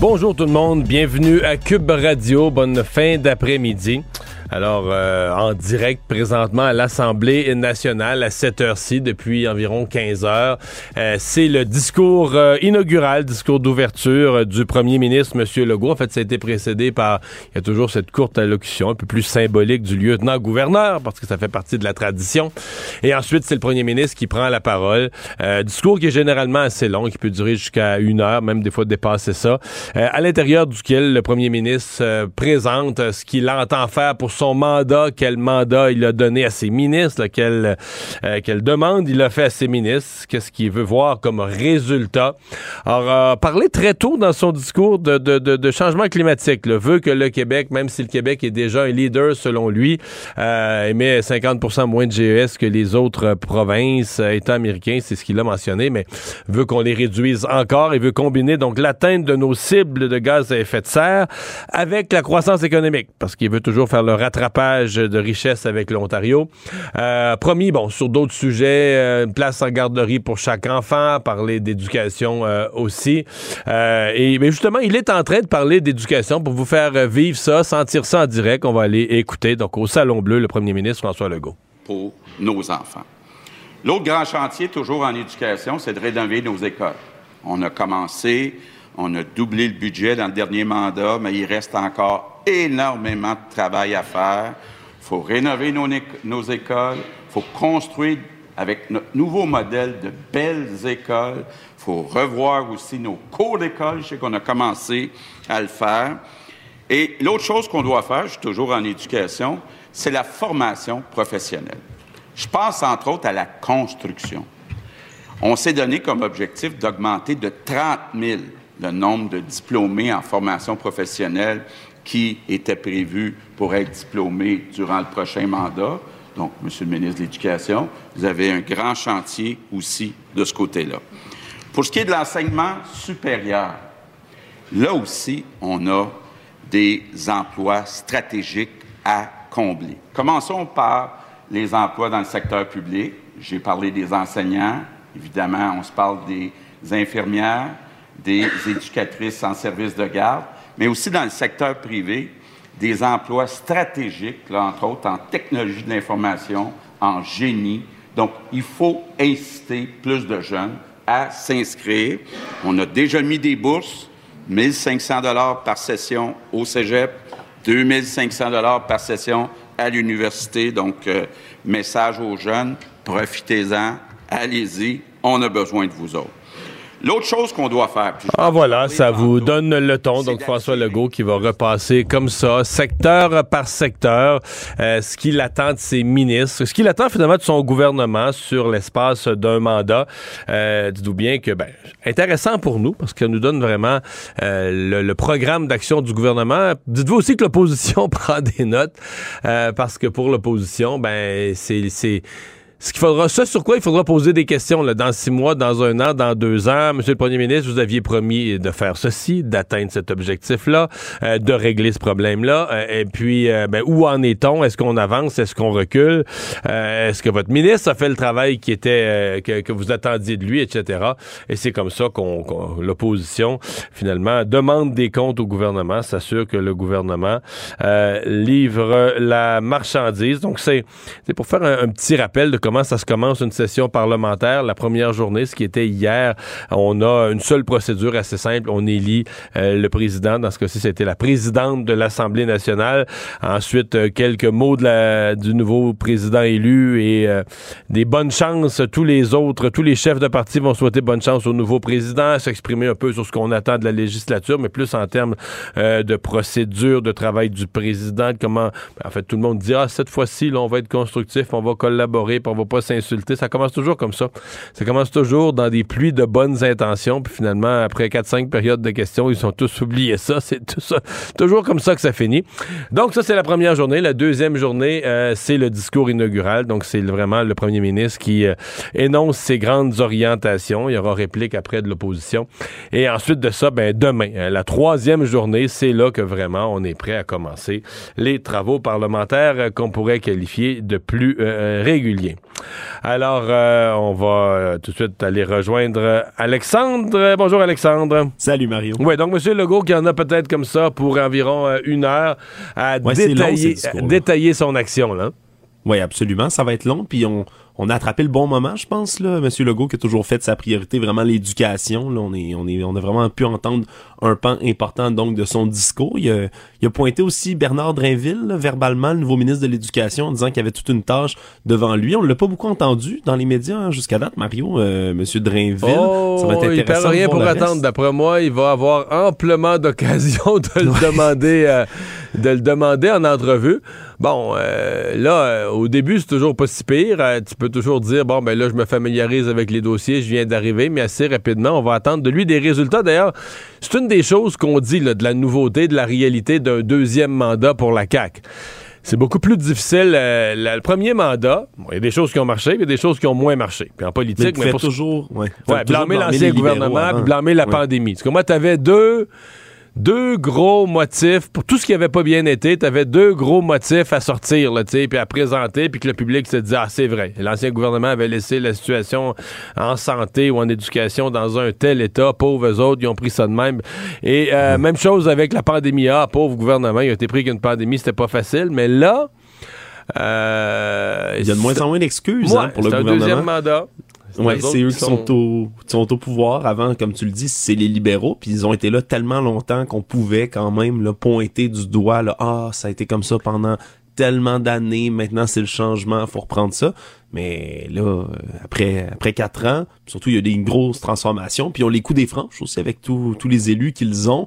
Bonjour tout le monde, bienvenue à Cube Radio, bonne fin d'après-midi. Alors, euh, en direct présentement à l'Assemblée nationale à cette heure-ci, depuis environ 15 heures, euh, c'est le discours euh, inaugural, discours d'ouverture euh, du premier ministre, M. Legault. En fait, ça a été précédé par, il y a toujours cette courte allocution un peu plus symbolique du lieutenant-gouverneur, parce que ça fait partie de la tradition. Et ensuite, c'est le premier ministre qui prend la parole. discours qui est généralement assez long, qui peut durer jusqu'à une heure, même des fois dépasser ça, à l'intérieur duquel le premier ministre présente ce qu'il entend faire pour son mandat, quel mandat il a donné à ses ministres, quelle, euh, quelle demande il a fait à ses ministres, qu'est-ce qu'il veut voir comme résultat. Alors, euh, parler très tôt dans son discours de, de, de, changement climatique, le veut que le Québec, même si le Québec est déjà un leader selon lui, euh, émet 50% moins de GES que les autres provinces, euh, États américains, c'est ce qu'il a mentionné, mais veut qu'on les réduise encore et veut combiner donc l'atteinte de nos cibles de gaz à effet de serre avec la croissance économique, parce qu'il veut toujours faire le rattrapage de richesse avec l'Ontario. Euh, promis, bon, sur d'autres sujets, euh, une place en garderie pour chaque enfant, parler d'éducation euh, aussi. Euh, et mais justement, il est en train de parler d'éducation pour vous faire vivre ça, sentir ça en direct. On va aller écouter donc au Salon Bleu le premier ministre François Legault. Pour nos enfants. L'autre grand chantier, toujours en éducation, c'est de rénover nos écoles. On a commencé, on a doublé le budget dans le dernier mandat, mais il reste encore énormément de travail à faire. Il faut rénover nos, écoles, il faut construire avec notre nouveau modèle de belles écoles. Il faut revoir aussi nos cours d'école. Je sais qu'on a commencé à le faire. Et l'autre chose qu'on doit faire, je suis toujours en éducation, c'est la formation professionnelle. Je pense entre autres à la construction. On s'est donné comme objectif d'augmenter de 30 000 le nombre de diplômés en formation professionnelle qui étaient prévus pour être diplômés durant le prochain mandat. Donc, Monsieur le ministre de l'Éducation, vous avez un grand chantier aussi de ce côté-là. Pour ce qui est de l'enseignement supérieur, là aussi, on a des emplois stratégiques à combler. Commençons par les emplois dans le secteur public. J'ai parlé des enseignants. Évidemment, on se parle des infirmières, des éducatrices en service de garde, mais aussi dans le secteur privé, des emplois stratégiques, entre autres en technologie de l'information, en génie. Donc, il faut inciter plus de jeunes à s'inscrire. On a déjà mis des bourses, 1500 dollars par session au cégep, 2500 dollars par session à l'université. Donc, euh, message aux jeunes, profitez-en, allez-y, on a besoin de vous autres. L'autre chose qu'on doit faire. Ah voilà, ça vous donne le ton. Donc François Legault qui va repasser comme ça, secteur par secteur, euh, ce qu'il attend de ses ministres, ce qu'il attend finalement de son gouvernement sur l'espace d'un mandat. Euh, Dites-vous bien que, ben, intéressant pour nous parce que nous donne vraiment euh, le, le, programme d'action du gouvernement. Dites-vous aussi que l'opposition prend des notes euh, parce que pour l'opposition, ben, c'est ce qu'il faudra, ça sur quoi il faudra poser des questions là, dans six mois, dans un an, dans deux ans. Monsieur le Premier ministre, vous aviez promis de faire ceci, d'atteindre cet objectif-là, euh, de régler ce problème-là. Euh, et puis, euh, ben, où en est-on? Est-ce qu'on avance? Est-ce qu'on recule? Est-ce que votre ministre a fait le travail qui était que, que, vous attendiez de lui, etc. Et c'est comme ça qu'on, l'opposition, finalement, demande des comptes au gouvernement, s'assure que le gouvernement livre la marchandise. Donc, c'est, c'est pour faire un, petit rappel de ça se commence une session parlementaire. La première journée, ce qui était hier, on a une seule procédure assez simple. On élit euh, le président. Dans ce cas-ci, c'était la présidente de l'Assemblée nationale. Ensuite, euh, quelques mots du nouveau président élu et euh, des bonnes chances. Tous les autres, tous les chefs de parti vont souhaiter bonne chance au nouveau président, s'exprimer un peu sur ce qu'on attend de la législature, mais plus en termes de procédure, de travail du président, comment, en fait, tout le monde dit, ah, cette fois-ci, on va être constructif, on va collaborer, on pas s'insulter. Ça commence toujours comme ça. Ça commence toujours dans des pluies de bonnes intentions, puis finalement, après 4-5 périodes de questions, ils ont tous oublié ça. C'est tout ça. toujours comme ça que ça finit. Donc, ça, c'est la première journée. La deuxième journée, euh, c'est le discours inaugural. Donc, c'est vraiment le premier ministre qui euh, énonce ses grandes orientations. Il y aura réplique après de l'opposition. Et ensuite de ça, ben, demain, euh, la troisième journée, c'est là que vraiment on est prêt à commencer les travaux parlementaires qu'on pourrait qualifier de plus réguliers. Alors, euh, on va euh, tout de suite aller rejoindre Alexandre. Bonjour, Alexandre. Salut, Mario. Oui, donc, M. Legault, qui en a peut-être comme ça pour environ euh, une heure à détailler, détailler son action, là. Oui, absolument. Ça va être long, puis on, on a attrapé le bon moment, je pense, là. Monsieur Legault qui a toujours fait de sa priorité vraiment l'éducation. Là, on est, on est, on a vraiment pu entendre un pan important donc de son discours. Il a, il a pointé aussi Bernard Drainville, verbalement, le nouveau ministre de l'Éducation, en disant qu'il y avait toute une tâche devant lui. On l'a pas beaucoup entendu dans les médias hein, jusqu'à date, Mario. Euh, Monsieur Drainville, oh, ça va être intéressant. Il rien pour attendre. D'après moi, il va avoir amplement d'occasion de le demander, euh, de le demander en entrevue. Bon, euh, là, au début, c'est toujours pas si pire. tu peux toujours dire, bon, ben là, je me familiarise avec les dossiers, je viens d'arriver, mais assez rapidement, on va attendre de lui des résultats. D'ailleurs, c'est une des choses qu'on dit, là, de la nouveauté, de la réalité d'un deuxième mandat pour la CAQ c'est beaucoup plus difficile. Euh, le premier mandat, il y a des choses qui ont marché, il y a des choses qui ont moins marché. Puis en politique, mais, pour toujours, ouais, blâmer l'ancien gouvernement, puis blâmer la pandémie. Parce que moi, tu avais deux deux gros motifs pour tout ce qui avait pas bien été. Tu avais deux gros motifs à sortir, là, puis à présenter, puis que le public se disait ah c'est vrai. L'ancien gouvernement avait laissé la situation en santé ou en éducation dans un tel état. Pauvres autres, ils ont pris ça de même. Et euh, même chose avec la pandémie. Ah, pauvre gouvernement, il a été pris qu'une pandémie, c'était pas facile. Mais là, euh, il y a de moins en moins d'excuses hein, pour le gouvernement. un deuxième mandat. Ouais, c'est eux qui sont... au, sont au pouvoir. Avant, comme tu le dis, c'est les libéraux. Puis ils ont été là tellement longtemps qu'on pouvait quand même là, pointer du doigt. Là, ah, ça a été comme ça pendant tellement d'années. Maintenant, c'est le changement. Faut reprendre ça. Mais là, euh, après après quatre ans, surtout il y a des grosses transformations. Puis on les coups des franches aussi avec tous les élus qu'ils ont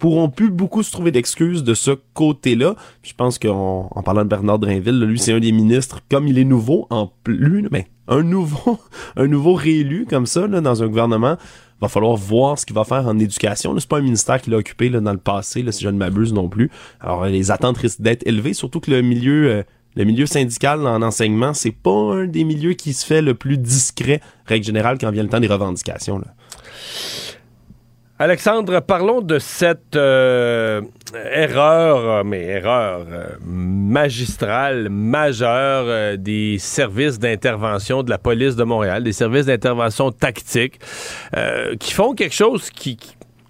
pourront plus beaucoup se trouver d'excuses de ce côté-là. Je pense qu'en en parlant de Bernard Drinville, lui c'est un des ministres comme il est nouveau en plus, mais un nouveau, un nouveau réélu comme ça dans un gouvernement, va falloir voir ce qu'il va faire en éducation. C'est pas un ministère qu'il a occupé là, dans le passé, là, si je ne m'abuse non plus. Alors les attentes risquent d'être élevées, surtout que le milieu euh, le milieu syndical en enseignement, c'est pas un des milieux qui se fait le plus discret, règle générale, quand vient le temps des revendications. Alexandre, parlons de cette euh, erreur, mais erreur euh, magistrale, majeure euh, des services d'intervention de la police de Montréal, des services d'intervention tactique, qui font quelque chose qui,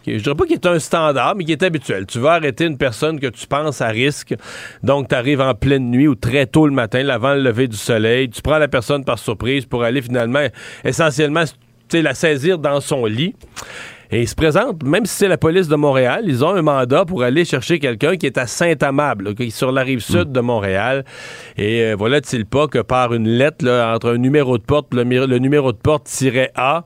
je dirais pas qui est un standard, mais qui est habituel. Tu vas arrêter une personne que tu penses à risque, donc tu arrives en pleine nuit ou très tôt le matin, avant le lever du soleil, tu prends la personne par surprise pour aller finalement, essentiellement, la saisir dans son lit. Et ils se présentent, même si c'est la police de Montréal, ils ont un mandat pour aller chercher quelqu'un qui est à Saint-Amable, qui est sur la rive sud de Montréal. Et euh, voilà-t-il pas que par une lettre entre un numéro de porte, le, numéro de porte tiré A,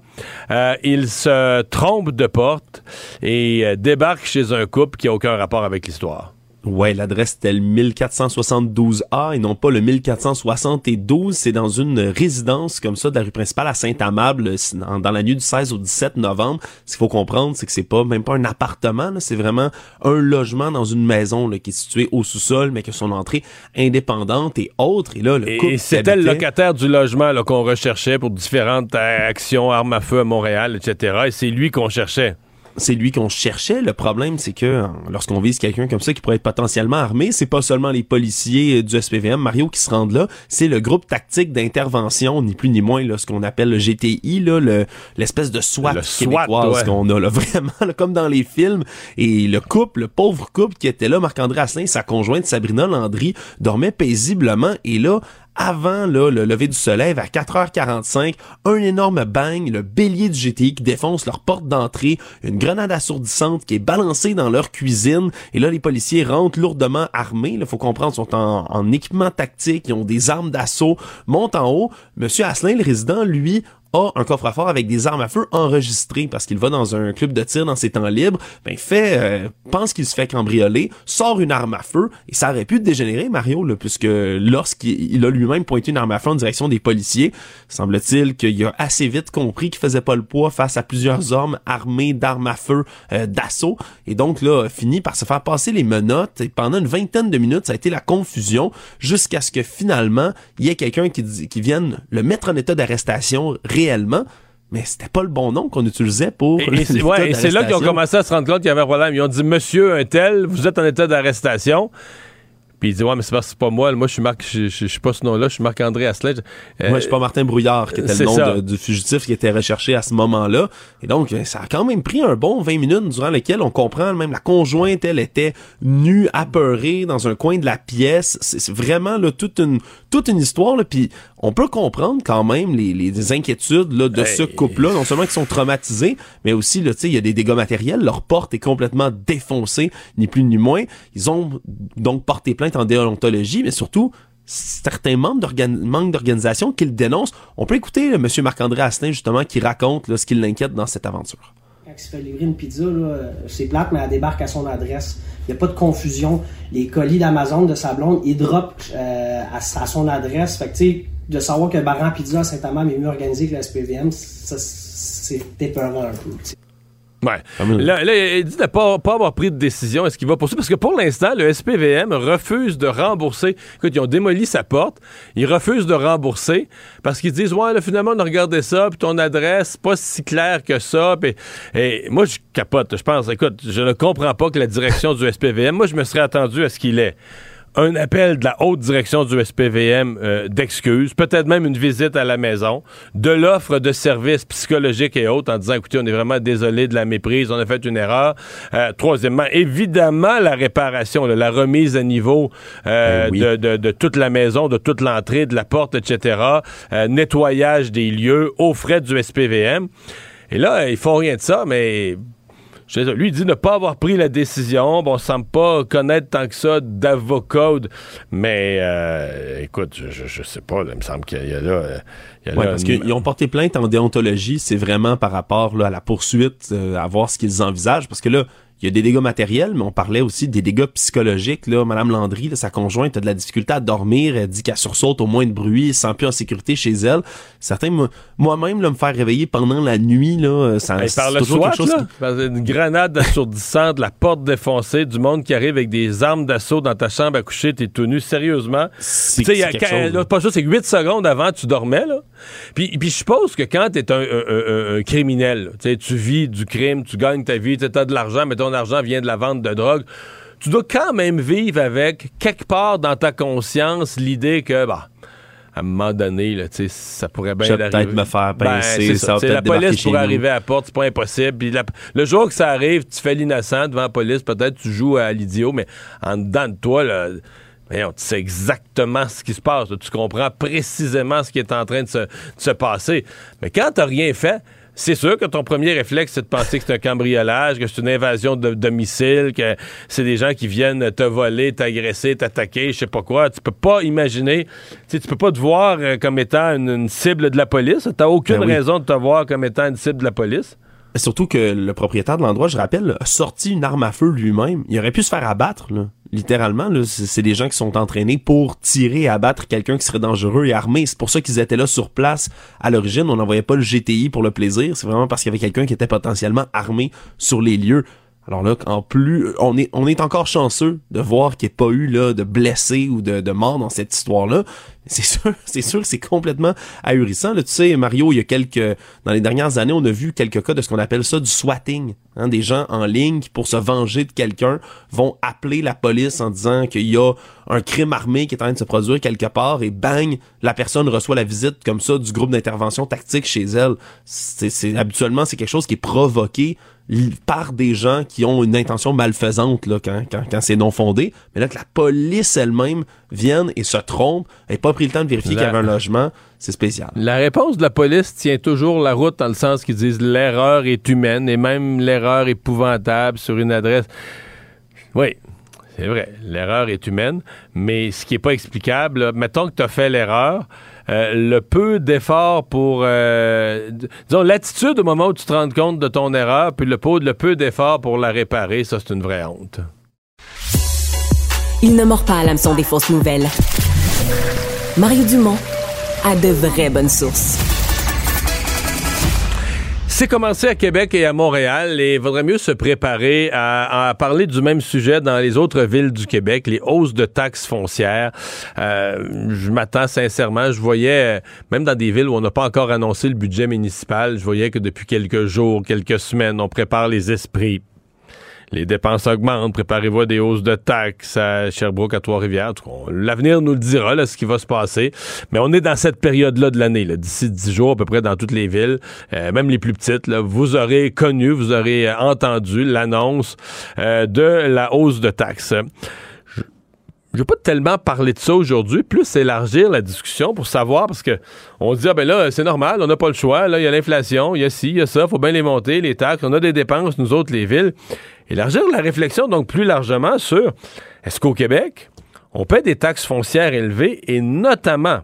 euh, il se trompe de porte et euh, débarque chez un couple qui n'a aucun rapport avec l'histoire. Ouais, l'adresse était le 1472A et non pas le 1472. C'est dans une résidence comme ça de la rue principale à Saint-Amable dans la nuit du 16 au 17 novembre. Ce qu'il faut comprendre, c'est que c'est pas même pas un appartement, c'est vraiment un logement dans une maison là, qui est située au sous-sol, mais que son entrée indépendante et autre. Et là, le couple Et c'était le locataire du logement qu'on recherchait pour différentes euh, actions, armes à feu à Montréal, etc. Et c'est lui qu'on cherchait c'est lui qu'on cherchait. Le problème, c'est que lorsqu'on vise quelqu'un comme ça qui pourrait être potentiellement armé, c'est pas seulement les policiers du SPVM, Mario, qui se rendent là, c'est le groupe tactique d'intervention, ni plus ni moins, là, ce qu'on appelle le GTI, là, le, l'espèce de SWAT le québécoise qu'on a, là, vraiment, comme dans les films. Et le couple, le pauvre couple qui était là, Marc-André Asselin, sa conjointe Sabrina Landry, dormait paisiblement. Et là, avant là, le lever du soleil, à 4h45, un énorme bang, le bélier du GTI qui défonce leur porte d'entrée, une grenade assourdissante qui est balancée dans leur cuisine, et là les policiers rentrent lourdement armés, il faut comprendre, sont en, en, équipement tactique, ils ont des armes d'assaut, montent en haut, Monsieur Asselin, le résident, lui, a un coffre-fort avec des armes à feu enregistrées parce qu'il va dans un club de tir dans ses temps libres, ben fait euh, pense qu'il se fait cambrioler, sort une arme à feu et ça aurait pu dégénérer Mario là, puisque lorsqu'il a lui-même pointé une arme à feu en direction des policiers, semble-t-il qu'il a assez vite compris qu'il faisait pas le poids face à plusieurs hommes armés d'armes à feu euh, d'assaut. Et donc là fini par se faire passer les menottes et pendant une vingtaine de minutes ça a été la confusion jusqu'à ce que finalement il y ait quelqu'un qui, qui vienne le mettre en état d'arrestation réellement, mais c'était pas le bon nom qu'on utilisait pour. Et, c'est là qu'ils ont commencé à se rendre compte qu'il y avait un problème. Ils ont dit Monsieur un tel, vous êtes en état d'arrestation. Puis il dit Ouais, mais c'est pas, pas moi. Moi, je suis Marc, je, suis pas ce nom-là, je suis Marc-André Asselin. Euh, moi, je suis pas Martin Brouillard, qui était le nom du fugitif qui était recherché à ce moment-là. Et donc, euh, ça a quand même pris un bon 20 minutes durant lesquelles on comprend même la conjointe, elle était nue, apeurée dans un coin de la pièce. C'est vraiment là, toute une toute une histoire. Là, puis on peut comprendre quand même les, les inquiétudes là, de ce couple-là, non seulement qu'ils sont traumatisés, mais aussi là, il y a des dégâts matériels. Leur porte est complètement défoncée, ni plus ni moins. Ils ont donc porté plainte en déontologie, mais surtout certains membres manque d'organisation qu'ils dénoncent. On peut écouter M. Marc-André Astin, justement, qui raconte ce qui l'inquiète dans cette aventure. Quand il se fait livrer une pizza, c'est plate, mais elle débarque à son adresse. Il n'y a pas de confusion. Les colis d'Amazon de sa ils drop euh, à, son adresse. Fait que, de savoir que Baran Pizza à Saint-Amand est mieux organisé que la SPVM, c'est épeurant un peu. Ouais. Là, il dit de ne pas, pas avoir pris de décision. Est-ce qu'il va poursuivre? Parce que pour l'instant, le SPVM refuse de rembourser. Écoute, ils ont démoli sa porte. Ils refusent de rembourser parce qu'ils disent, ouais, là, finalement, on a regardé ça, puis ton adresse, pas si claire que ça. et moi, je capote. Je pense, écoute, je ne comprends pas que la direction du SPVM, moi, je me serais attendu à ce qu'il est un appel de la haute direction du SPVM euh, d'excuses, peut-être même une visite à la maison, de l'offre de services psychologiques et autres en disant, écoutez, on est vraiment désolé de la méprise, on a fait une erreur. Euh, troisièmement, évidemment, la réparation, la remise à niveau euh, ben de, de, toute la maison, de toute l'entrée, de la porte, etc., nettoyage des lieux aux frais du SPVM. Et là, ils font rien de ça, mais lui, il dit ne pas avoir pris la décision. Bon, on semble pas connaître tant que ça d'avocat. Mais euh, écoute, je, je, sais pas. il me semble qu'il y a là. parce qu'ils ont porté plainte en déontologie. C'est vraiment par rapport à la poursuite, euh, à voir ce qu'ils envisagent. Parce que là, il y a des dégâts matériels, mais on parlait aussi des dégâts psychologiques. Là, Madame Landry, sa conjointe, a de la difficulté à dormir. Elle dit qu'elle sursaute au moins de bruit, elle sent plus en sécurité chez elle. Certains, moi-même, me faire réveiller pendant la nuit, là, ça hey, par le toujours quelque chose Une grenade assourdissante, la porte défoncée, du monde qui arrive avec des armes d'assaut dans ta chambre à coucher, t'es tout nu, sérieusement. Tu sais, pas ça, c'est 8 secondes avant, tu dormais, là. Puis, puis je suppose que quand t'es un, un, un, criminel, tu vis du crime, tu gagnes ta vie, tu as de l'argent, mais ton argent vient de la vente de drogue, tu dois quand même vivre avec, quelque part dans ta conscience, l'idée que, bah, à un moment donné, là, ça pourrait bien arriver. peut-être me faire ben, pincer, ça, La police pourrait arriver à la porte, c'est pas impossible. Puis le jour que ça arrive, tu fais l'innocent devant la police, peut-être tu joues à l'idiot, mais en dedans de toi, là, tu sais exactement ce qui se passe. Tu comprends précisément ce qui est en train de se, de se passer. Mais quand t'as rien fait, c'est sûr que ton premier réflexe, c'est de penser que c'est un cambriolage, que c'est une invasion de domicile, que c'est des gens qui viennent te voler, t'agresser, t'attaquer, je sais pas quoi. Tu peux pas imaginer, tu peux pas te voir euh, comme étant une, cible de la police. T'as aucune ben raison de te voir comme étant une cible de la police. Surtout que le propriétaire de l'endroit, je rappelle, a sorti une arme à feu lui-même. Il aurait pu se faire abattre. Là littéralement. Là, c'est des gens qui sont entraînés pour tirer et abattre quelqu'un qui serait dangereux et armé. C'est pour ça qu'ils étaient là sur place à l'origine. On n'envoyait pas le GTI pour le plaisir. C'est vraiment parce qu'il y avait quelqu'un qui était potentiellement armé sur les lieux. Alors là, en plus, on est, encore chanceux de voir qu'il n'y ait pas eu là, de blessés ou de morts dans cette histoire-là. C'est sûr, c'est sûr que c'est complètement ahurissant. Là, tu sais, Mario, il y a quelques, dans les dernières années, on a vu quelques cas de ce qu'on appelle ça du swatting. Hein, des gens en ligne qui, pour se venger de quelqu'un, vont appeler la police en disant qu'il y a un crime armé qui est en train de se produire quelque part et bang, la personne reçoit la visite comme ça du groupe d'intervention tactique chez elle. C'est, habituellement c'est quelque chose qui est provoqué par des gens qui ont une intention malfaisante là, quand, quand, quand c'est non fondé. Mais là, que la police elle-même vienne et se trompe, et pas pris le temps de vérifier qu'il y avait un logement, c'est spécial. La réponse de la police tient toujours la route dans le sens qu'ils disent l'erreur est humaine et même l'erreur épouvantable sur une adresse. Oui, c'est vrai, l'erreur est humaine, mais ce qui n'est pas explicable, mettons que tu as fait l'erreur, le peu d'efforts pour, euh, disons, l'attitude au moment où tu te rends compte de ton erreur, puis le peu, le peu d'efforts pour la réparer, ça, c'est une vraie honte. Il ne mord pas à l'hameçon des fausses nouvelles. Mario Dumont a de vraies bonnes sources. C'est commencé à Québec et à Montréal et il vaudrait mieux se préparer à, parler du même sujet dans les autres villes du Québec, les hausses de taxes foncières. Euh, je m'attends sincèrement, je voyais, même dans des villes où on n'a pas encore annoncé le budget municipal, je voyais que depuis quelques jours, quelques semaines, on prépare les esprits les dépenses augmentent, préparez-vous à des hausses de taxes à Sherbrooke, à Trois-Rivières. L'avenir nous le dira, là, ce qui va se passer. Mais on est dans cette période-là de l'année, d'ici dix jours à peu près dans toutes les villes, euh, même les plus petites. Vous aurez connu, vous aurez entendu l'annonce euh, de la hausse de taxes. Je vais pas tellement parler de ça aujourd'hui, plus élargir la discussion pour savoir, parce que on dit, ah ben là, c'est normal, on n'a pas le choix, là, il y a l'inflation, il y a ci, il y a ça, faut bien les monter, les taxes, on a des dépenses, nous autres, les villes. Élargir la réflexion, donc plus largement sur, est-ce qu'au Québec, on paie des taxes foncières élevées et notamment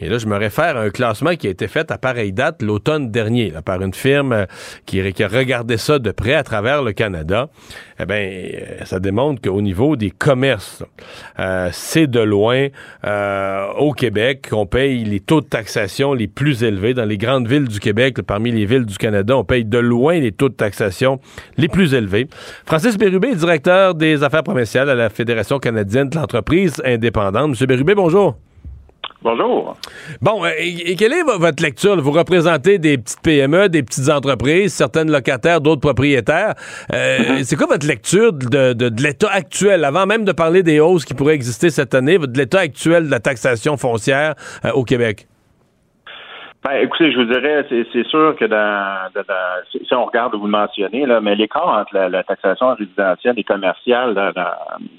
et là, je me réfère à un classement qui a été fait à pareille date l'automne dernier par une firme euh, qui, a regardé ça de près à travers le Canada. Eh bien, euh, ça démontre qu'au niveau des commerces, euh, c'est de loin au Québec qu'on paye les taux de taxation les plus élevés. Dans les grandes villes du Québec, parmi les villes du Canada, on paye de loin les taux de taxation les plus élevés. Francis Bérubé, directeur des affaires provinciales à la Fédération canadienne de l'entreprise indépendante. Monsieur Bérubé, bonjour. Bonjour. Bon, euh, et, quelle est votre lecture? Vous représentez des petites PME, des petites entreprises, certaines locataires, d'autres propriétaires. Euh, mm-hmm. C'est quoi votre lecture de, l'état actuel, avant même de parler des hausses qui pourraient exister cette année, de l'état actuel de la taxation foncière euh, au Québec? Ben, écoutez, je vous dirais, c'est sûr que dans, si on regarde, vous le mentionnez, là, mais l'écart entre la, taxation résidentielle et commerciale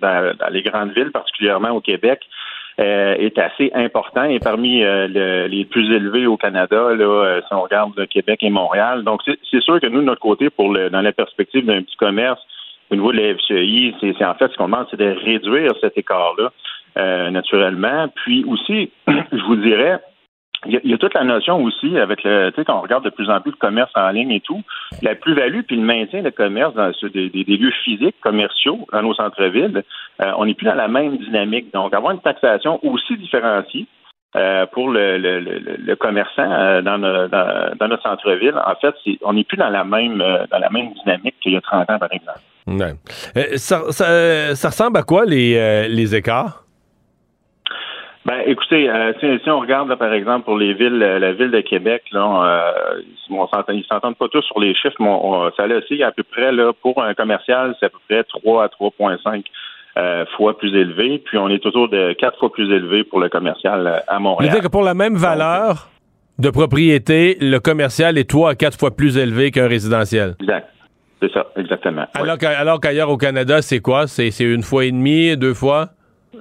dans, les grandes villes, particulièrement au Québec, euh, est assez important et parmi euh, les plus élevés au Canada, là, euh, si on regarde le Québec et Montréal. Donc, c'est sûr que nous, de notre côté, pour le, dans la perspective d'un petit commerce, au niveau de la FCI, c'est en fait ce qu'on demande, c'est de réduire cet écart-là, naturellement. Puis aussi, je vous dirais, il y, a, toute la notion aussi avec le, tu sais, quand on regarde de plus en plus de commerce en ligne et tout, la plus-value puis le maintien de commerce dans des, lieux physiques commerciaux dans nos centres-villes, euh, on n'est plus dans la même dynamique. Donc, avoir une taxation aussi différenciée euh, pour le, le, le, commerçant euh, dans, dans, notre centre-ville, en fait, on n'est plus dans la même dans la même dynamique qu'il y a 30 ans, par exemple. Ouais. Ça, ça, ça, ressemble à quoi les, les écarts? Ben, écoutez, euh, si, on regarde par exemple pour les villes, euh, la ville de Québec, là, euh, on ils s'entendent pas tous sur les chiffres, mais ça là aussi à peu près là pour un commercial, c'est à peu près 3 à 3,5 fois plus élevé, puis on est autour de 4 fois plus élevé pour le commercial à Montréal. cest dire que pour la même valeur de propriété, le commercial est 3 à 4 fois plus élevé qu'un résidentiel. Exact. C'est ça, exactement. Alors qu'ailleurs au Canada, c'est quoi? C'est une fois et demi, deux fois?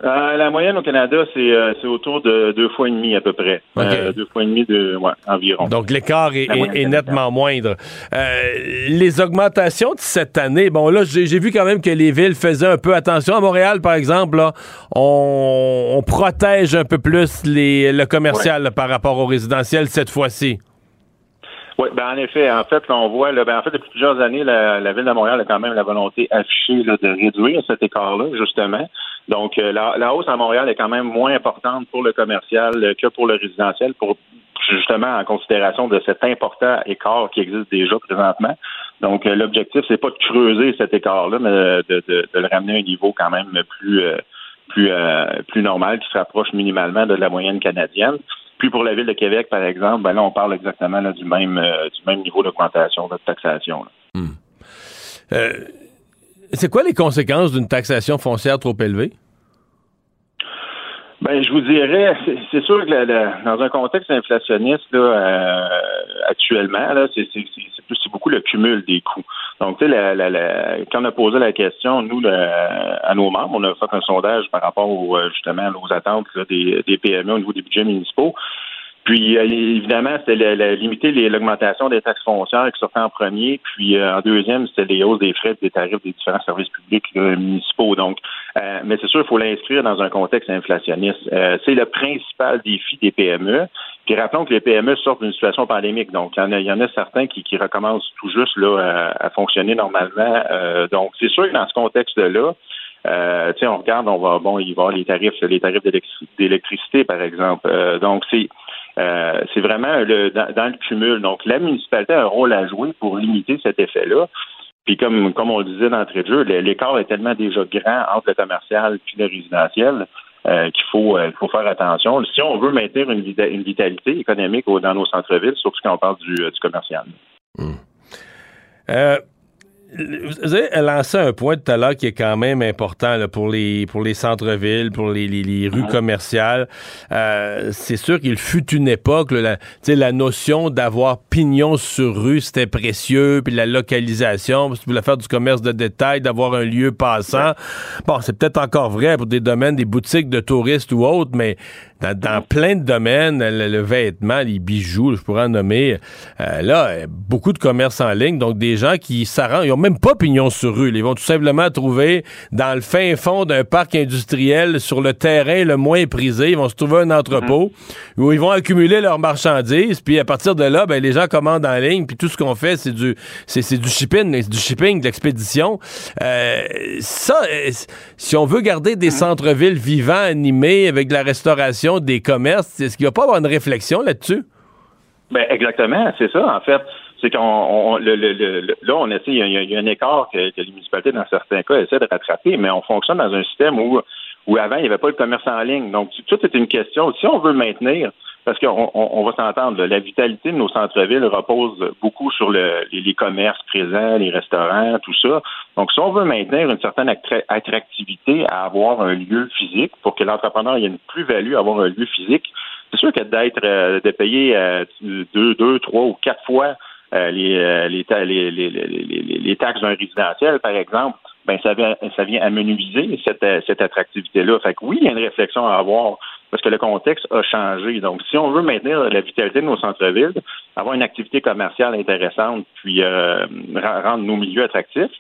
Euh, la moyenne au Canada, c'est euh, autour de deux fois et demi à peu près. Euh, deux fois et demi de, ouais, environ. Donc l'écart est, nettement moindre. les augmentations de cette année, bon là, j'ai vu quand même que les villes faisaient un peu attention. À Montréal, par exemple, là, on, protège un peu plus les, le commercial par rapport au résidentiel cette fois-ci. Oui, ben en effet, en fait, on voit, là, ben, en fait, depuis plusieurs années, la, ville de Montréal a quand même la volonté affichée de réduire cet écart-là, justement. Donc, la, la, hausse à Montréal est quand même moins importante pour le commercial que pour le résidentiel, pour justement en considération de cet important écart qui existe déjà présentement. Donc, l'objectif, c'est pas de creuser cet écart-là, mais de, de, le ramener à un niveau quand même plus plus plus normal, qui se rapproche minimalement de la moyenne canadienne. Puis pour la ville de Québec, par exemple, ben là, on parle exactement du même du même niveau d'augmentation de taxation. Hmm. Euh, c'est quoi les conséquences d'une taxation foncière trop élevée? Ben, je vous dirais, c'est sûr que dans un contexte inflationniste là, euh, actuellement, là, c'est beaucoup le cumul des coûts. Donc, tu sais, quand on a posé la question, nous, à nos membres, on a fait un sondage par rapport au, justement aux attentes des PME au niveau des budgets municipaux. Puis, euh, évidemment, c'était limiter l'augmentation des taxes foncières qui sortait en premier. Puis, euh, en deuxième, c'était les hausses des frais des tarifs des différents services publics municipaux. Donc, euh, mais c'est sûr, il faut l'inscrire dans un contexte inflationniste. c'est le principal défi des PME. Puis, rappelons que les PME sortent d'une situation pandémique. Donc, il y en a, certains qui, recommencent tout juste là, à, fonctionner normalement. donc, c'est sûr que dans ce contexte-là, euh, on regarde, on va bon, il va y avoir les tarifs, les tarifs d'électricité, par exemple. donc, c'est euh, c'est vraiment dans, le cumul. Donc, la municipalité a un rôle à jouer pour limiter cet effet-là. Puis comme, comme on le disait d'entrée de jeu, l'écart est tellement déjà grand entre le commercial et le résidentiel euh, qu'il faut, euh, faut faire attention. Si on veut maintenir une, vitalité économique dans nos centres-villes, surtout quand on parle du, du commercial. Mmh vous avez lancé un point tout à l'heure qui est quand même important pour les pour les centres-villes, pour les, les, rues commerciales. Euh, c'est sûr qu'il fut une époque, là, la, la notion d'avoir pignon sur rue, c'était précieux, puis la localisation, si vous voulez faire du commerce de détail, d'avoir un lieu passant. Bon, c'est peut-être encore vrai pour des domaines, des boutiques de touristes ou autres, mais dans, plein de domaines, le, vêtement, les bijoux, je pourrais en nommer. Euh, là, beaucoup de commerces en ligne, donc des gens qui s'arrangent, ils n'ont même pas pignon sur rue. Ils vont tout simplement trouver dans le fin fond d'un parc industriel, sur le terrain le moins prisé, ils vont se trouver un entrepôt mhm. où ils vont accumuler leurs marchandises, puis à partir de là, ben, les gens commandent en ligne, puis tout ce qu'on fait, c'est du, c'est, du shipping, du shipping, de l'expédition. Euh, ça, euh, si on veut garder des mhm. centres-villes vivants, animés, avec de la restauration, des commerces. Est-ce qu'il va pas avoir une réflexion là-dessus? Ben exactement, c'est ça, en fait. C'est qu'on le, là, on essaie, il y, a, un écart que, les municipalités, dans certains cas, essaient de rattraper, mais on fonctionne dans un système où, où avant, il n'y avait pas de commerce en ligne. Donc, tout est une question. Si on veut maintenir, parce qu'on on, va s'entendre, la vitalité de nos centres-villes repose beaucoup sur le, les, commerces présents, les restaurants, tout ça. Donc, si on veut maintenir une certaine attractivité à avoir un lieu physique pour que l'entrepreneur ait une plus-value à avoir un lieu physique, c'est sûr que d'être euh, de payer euh, deux, deux, trois ou quatre fois euh, les, les, les, les, taxes d'un résidentiel, par exemple, ben ça vient, ça vient amenuiser cette, cette attractivité-là. Fait que oui, il y a une réflexion à avoir parce que le contexte a changé. Donc, si on veut maintenir la vitalité de nos centres-villes, avoir une activité commerciale intéressante, puis euh, rendre nos milieux attractifs,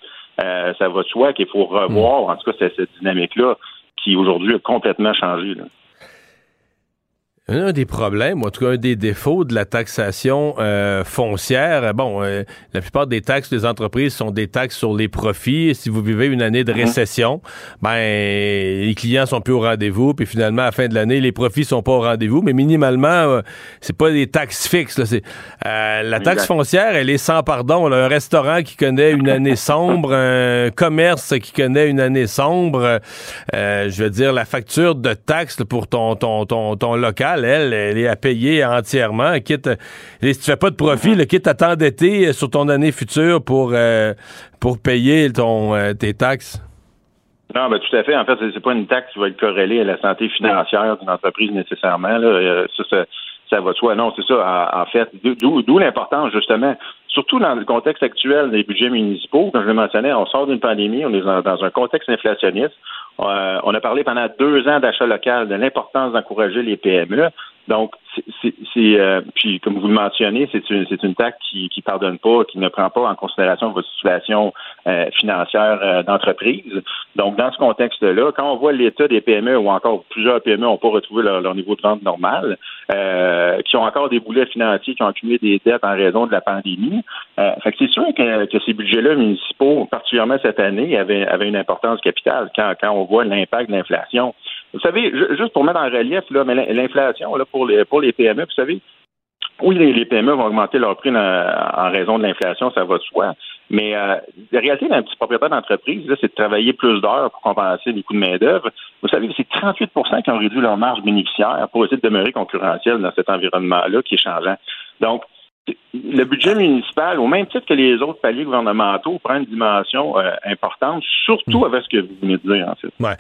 euh, ça va de soi qu'il faut revoir, mm. en tout cas, cette, cette dynamique-là qui aujourd'hui a complètement changé. Là. Un des problèmes, en tout cas un des défauts de la taxation euh, foncière, bon, euh, la plupart des taxes des entreprises sont des taxes sur les profits. Si vous vivez une année de mhm. récession, ben les clients sont plus au rendez-vous, puis finalement à la fin de l'année, les profits sont pas au rendez-vous. Mais minimalement, euh, c'est pas des taxes fixes. Là, c'est, la taxe foncière, elle est sans pardon. Un restaurant qui connaît une année sombre, un commerce qui connaît une année sombre. je veux dire, la facture de taxes pour ton ton ton, ton local elle, elle est à payer entièrement. Quitte, si tu fais pas de profit, le quitte à t'endetter sur ton année future pour, euh, pour payer ton, euh, tes taxes. Non, ben tout à fait. En fait, c'est pas une taxe qui va être corrélée à la santé financière d'une entreprise nécessairement. Là. Euh, ça, ça, va de soi. Non, c'est ça. En, fait, d'où l'importance justement, surtout dans le contexte actuel des budgets municipaux. Comme je le mentionnais, on sort d'une pandémie, on est dans un contexte inflationniste. Euh, on a parlé pendant deux ans d'achat local de l'importance d'encourager les PME. Donc, c'est euh, puis comme vous le mentionnez, c'est une c'est une taxe qui qui pardonne pas, qui ne prend pas en considération votre situation euh, financière euh, d'entreprise. Donc dans ce contexte-là, quand on voit l'état des PME ou encore plusieurs PME n'ont pas retrouvé leur, niveau de vente normal, qui ont encore des boulets financiers, qui ont accumulé des dettes en raison de la pandémie, fait que c'est sûr que, que ces budgets-là municipaux, particulièrement cette année, avaient, avaient une importance capitale quand quand on voit l'impact de l'inflation. Vous savez, juste pour mettre en relief, là, mais l'inflation là, pour, les, pour les PME, vous savez, oui, les, PME vont augmenter leur prix en raison de l'inflation, ça va de soi. Mais euh, la réalité d'un petit propriétaire d'entreprise, c'est de travailler plus d'heures pour compenser les coûts de main-d'œuvre. Vous savez, c'est 38% qui ont réduit leur marge bénéficiaire pour essayer de demeurer concurrentiel dans cet environnement-là qui est changeant. Donc, le budget municipal, au même titre que les autres paliers gouvernementaux, prend une dimension euh, importante, surtout avec ce que vous venez de dire, en fait. Ouais.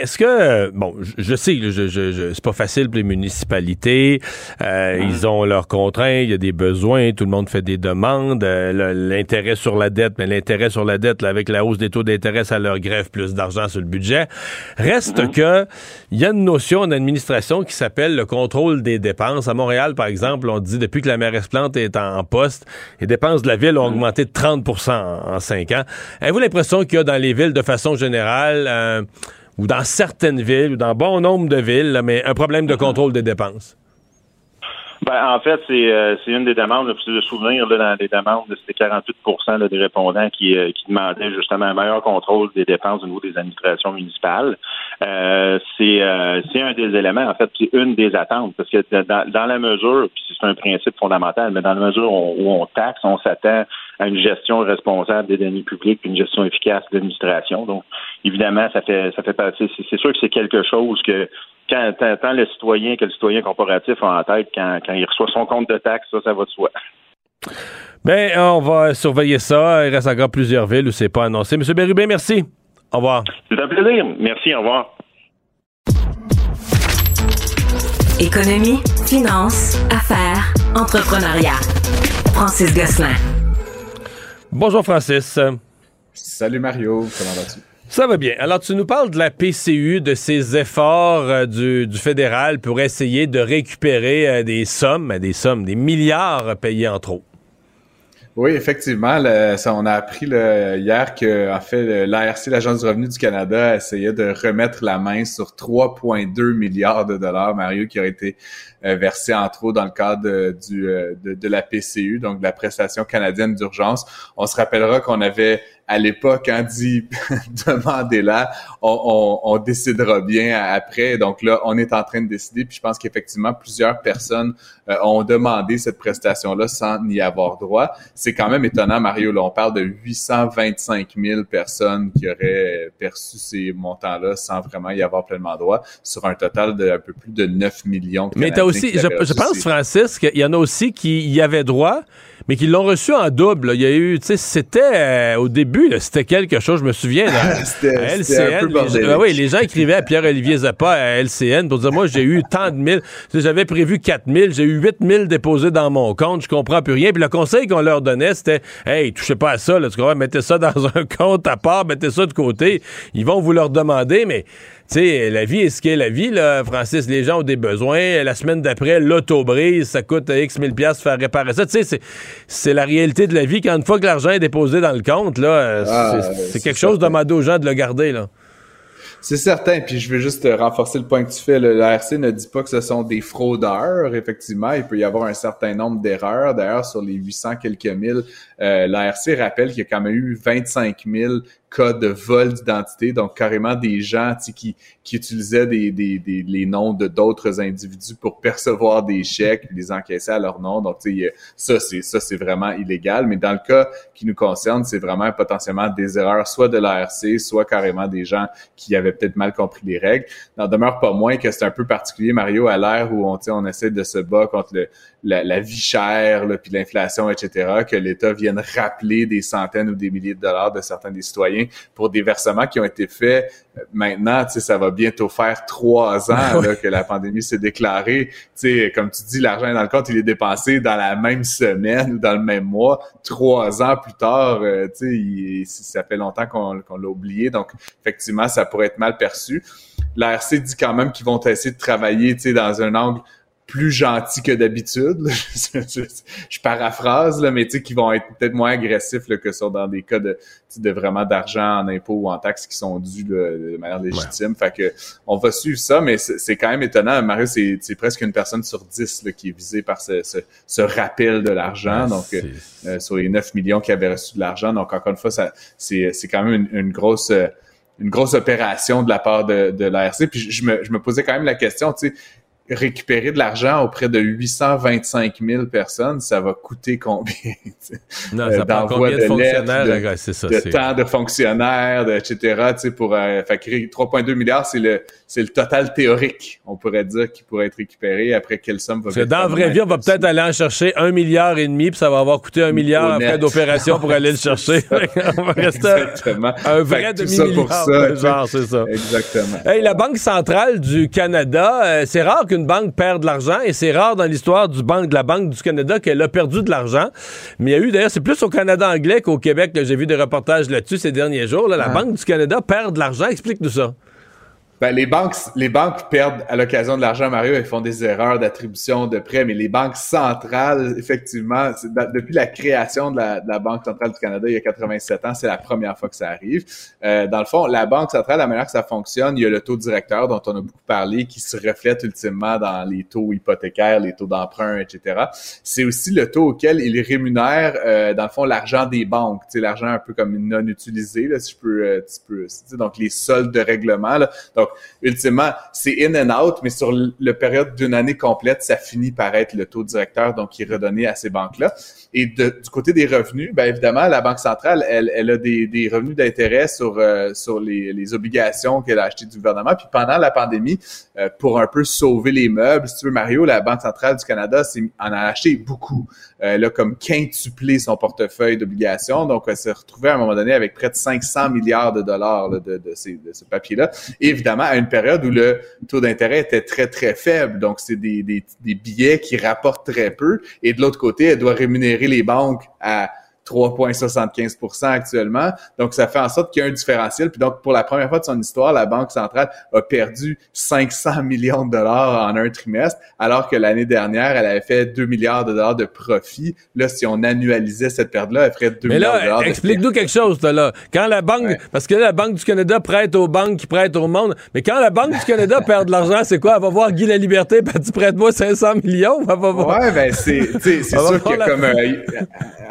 Est-ce que bon, je, sais que je, je, c'est pas facile pour les municipalités. Euh. Ils ont leurs contraintes, il y a des besoins, tout le monde fait des demandes. Euh, l'intérêt sur la dette, mais l'intérêt sur la dette, avec la hausse des taux d'intérêt, ça leur grève plus d'argent sur le budget. Reste mm-hmm. que il y a une notion d'administration qui s'appelle le contrôle des dépenses. À Montréal, par exemple, on dit depuis que la mairesse Plante est en poste, les dépenses de la ville ont mm-hmm. augmenté de 30% en, cinq ans. Avez-vous l'impression qu'il y a dans les villes, de façon générale, euh, ou dans certaines villes, ou dans bon nombre de villes, mais un problème de contrôle des dépenses? Ben, en fait, c'est euh, une des demandes, plus de souvenir là, dans les demandes, c'était 48 des répondants qui, euh, qui demandaient justement un meilleur contrôle des dépenses au niveau des administrations municipales. Euh, c'est un des éléments, en fait, c'est une des attentes, parce que dans, dans la mesure, puis c'est un principe fondamental, mais dans la mesure où on taxe, on s'attend à une gestion responsable des données publiques, puis une gestion efficace de l'administration. Donc, évidemment, ça fait ça fait partie. C'est sûr que c'est quelque chose que quand tant le citoyen que le citoyen corporatif a en tête quand, quand il reçoit son compte de taxe, ça, ça va de soi. Bien, on va surveiller ça. Il reste encore plusieurs villes où c'est pas annoncé. Monsieur Bérubin, merci. Au revoir. C'est un plaisir. Merci. Au revoir. Économie, finance, affaires, entrepreneuriat. Francis Gosselin. Bonjour Francis. Salut Mario, comment vas-tu? Ça va bien. Alors, tu nous parles de la PCU, de ses efforts euh, du, fédéral pour essayer de récupérer euh, des sommes, des sommes, des milliards payés en trop. Oui, effectivement. on a appris hier que, en fait, l'ARC, l'Agence du revenu du Canada, essayait de remettre la main sur 3,2 milliards de dollars, Mario, qui a été euh, versé en trop dans le cadre de, de, la PCU, donc de la prestation canadienne d'urgence. On se rappellera qu'on avait à l'époque, quand dit demandez-la, on, on, décidera bien après. Donc là, on est en train de décider. Puis je pense qu'effectivement, plusieurs personnes euh, ont demandé cette prestation-là sans n'y avoir droit. C'est quand même étonnant, Mario. Là, on parle de 825 000 personnes qui auraient perçu ces montants-là sans vraiment y avoir pleinement droit, sur un total de un peu plus de 9 millions. De Mais tu as aussi, je, je pense, Francis, qu'il y en a aussi qui y avaient droit mais qu'ils l'ont reçu en double. Il y a eu, tu sais, c'était euh, au début, c'était quelque chose, je me souviens, c'était, à LCN. les, gens, ben oui, les gens écrivaient à Pierre-Olivier Zappa à LCN pour dire, moi, j'ai eu tant de mille, j'avais prévu 4 000, j'ai eu 8 000 déposés dans mon compte, je comprends plus rien. Puis le conseil qu'on leur donnait, c'était, hey, touchez pas à ça, là, tu comprends, mettez ça dans un compte à part, mettez ça de côté. Ils vont vous leur demander, mais tu sais, la vie est ce qu'est la vie, là, Francis. Les gens ont des besoins. La semaine d'après, l'auto brise, ça coûte X mille piastres faire réparer ça. Tu sais, c'est la réalité de la vie. Quand une fois que l'argent est déposé dans le compte, là, ah, c'est quelque chose de demander aux gens de le garder, là. C'est certain, puis je veux juste renforcer le point que tu fais. L'ARC ne dit pas que ce sont des fraudeurs. Effectivement, il peut y avoir un certain nombre d'erreurs. D'ailleurs, sur les 800 quelques mille, euh, l'ARC rappelle qu'il y a quand même eu 25 000 cas de vol d'identité, donc carrément des gens qui, qui utilisaient des, des, des les noms de d'autres individus pour percevoir des chèques, les encaisser à leur nom. Donc, ça, c'est ça, c'est vraiment illégal. Mais dans le cas qui nous concerne, c'est vraiment potentiellement des erreurs, soit de l'ARC, soit carrément des gens qui avaient peut-être mal compris les règles. N'en demeure pas moins que c'est un peu particulier, Mario, à l'ère où on, on essaie de se battre contre le, la, vie chère, là, puis l'inflation, etc., que l'État vienne rappeler des centaines ou des milliers de dollars de certains des citoyens pour des versements qui ont été faits maintenant, tu sais, ça va bientôt faire trois ans là, que la pandémie s'est déclarée. Tu sais, comme tu dis, l'argent est dans le compte, il est dépensé dans la même semaine ou dans le même mois. Trois ans plus tard, euh, tu sais, ça fait longtemps qu'on l'a oublié. Donc, effectivement, ça pourrait être mal perçu. L'ARC dit quand même qu'ils vont essayer de travailler, tu sais, dans un angle plus gentils que d'habitude. je, paraphrase, là, mais tu sais, qui vont être peut-être moins agressifs là, que sur dans des cas de, de vraiment d'argent en impôts ou en taxes qui sont dus là, de manière légitime. Fait que on va suivre ça, mais c'est quand même étonnant. Mario, c'est presque une personne sur 10 là, qui est visée par ce, ce, ce rappel de l'argent. Donc, euh, euh, sur les 9 millions qui avaient reçu de l'argent. Donc, encore une fois, c'est quand même une, une grosse euh, une grosse opération de la part de, de l'ARC. Puis je, je me, je me posais quand même la question, tu sais, récupérer de l'argent auprès de 825 000 personnes, ça va coûter combien? Non, Euh, ça prend combien de lettres, fonctionnaires? de- Ouais, c'est ça. de c'est- temps de fonctionnaires, de, etc. Tu sais, pour euh, fait que 3,2 milliards, c'est le c'est le total théorique, on pourrait dire, qui pourrait être récupéré. Après quelle somme va être dans la vraie vie, on va peut-être aller en chercher un milliard et demi, puis ça va avoir coûté un milliard frais d'opération pour aller le chercher. on va rester Exactement. un vrai demi-milliard. genre, c'est ça. Exactement. Hey, la Banque centrale du Canada, euh, c'est rare qu'une banque perde de l'argent et c'est rare dans l'histoire du banque, de la Banque du Canada qu'elle a perdu de l'argent. Mais il y a eu, d'ailleurs, c'est plus au Canada anglais qu'au Québec que j'ai vu des reportages là-dessus ces derniers jours. là. La Ah. Banque du Canada perd de l'argent. Explique-nous ça. Ben, les banques, les banques perdent à l'occasion de l'argent, Mario, elles font des erreurs d'attribution de prêts, mais les banques centrales, effectivement, depuis la création de la, Banque centrale du Canada il y a 87 ans, c'est la première fois que ça arrive. Euh, dans le fond, la Banque centrale, la manière que ça fonctionne, il y a le taux directeur dont on a beaucoup parlé, qui se reflète ultimement dans les taux hypothécaires, les taux d'emprunt, etc. C'est aussi le taux auquel il rémunère, euh, dans le fond, l'argent des banques, l'argent un peu comme non utilisé, là, si je peux, euh, peux- tu sais, donc les soldes de règlement, là. Donc, ultimement, c'est in and out, mais sur le période d'une année complète, ça finit par être le taux directeur, donc qui est redonné à ces banques-là. Et du côté des revenus, ben évidemment, la Banque centrale, elle, a des, revenus d'intérêt sur, euh, les, obligations qu'elle a achetées du gouvernement. Puis pendant la pandémie, euh, pour un peu sauver les meubles, si tu veux, Mario, la Banque centrale du Canada en a acheté beaucoup. Euh, elle a comme quintuplé son portefeuille d'obligations. Donc, elle s'est retrouvée à un moment donné avec près de 500 milliards de dollars de, de, ces, de ce papier-là. Évidemment, à une période où le taux d'intérêt était très, très faible. Donc, c'est des, des, des billets qui rapportent très peu. Et de l'autre côté, elle doit rémunérer les banques à 3,75% actuellement. Donc, ça fait en sorte qu'il y a un différentiel. Puis donc, pour la première fois de son histoire, la Banque centrale a perdu 500 millions de dollars en un trimestre, alors que l'année dernière, elle avait fait 2 milliards de dollars de profit. Là, si on annualisait cette perte-là, elle ferait 2 Mais milliards de dollars explique-nous quelque chose, là. Quand la banque, parce que là, la Banque du Canada prête aux banques qui prêtent au monde, mais quand la Banque du Canada perd de l'argent, c'est quoi? Elle va voir Guy la Liberté, puis elle dit prête-moi 500 millions, elle va voir. Ouais, ben c'est, c'est sûr que la- comme euh,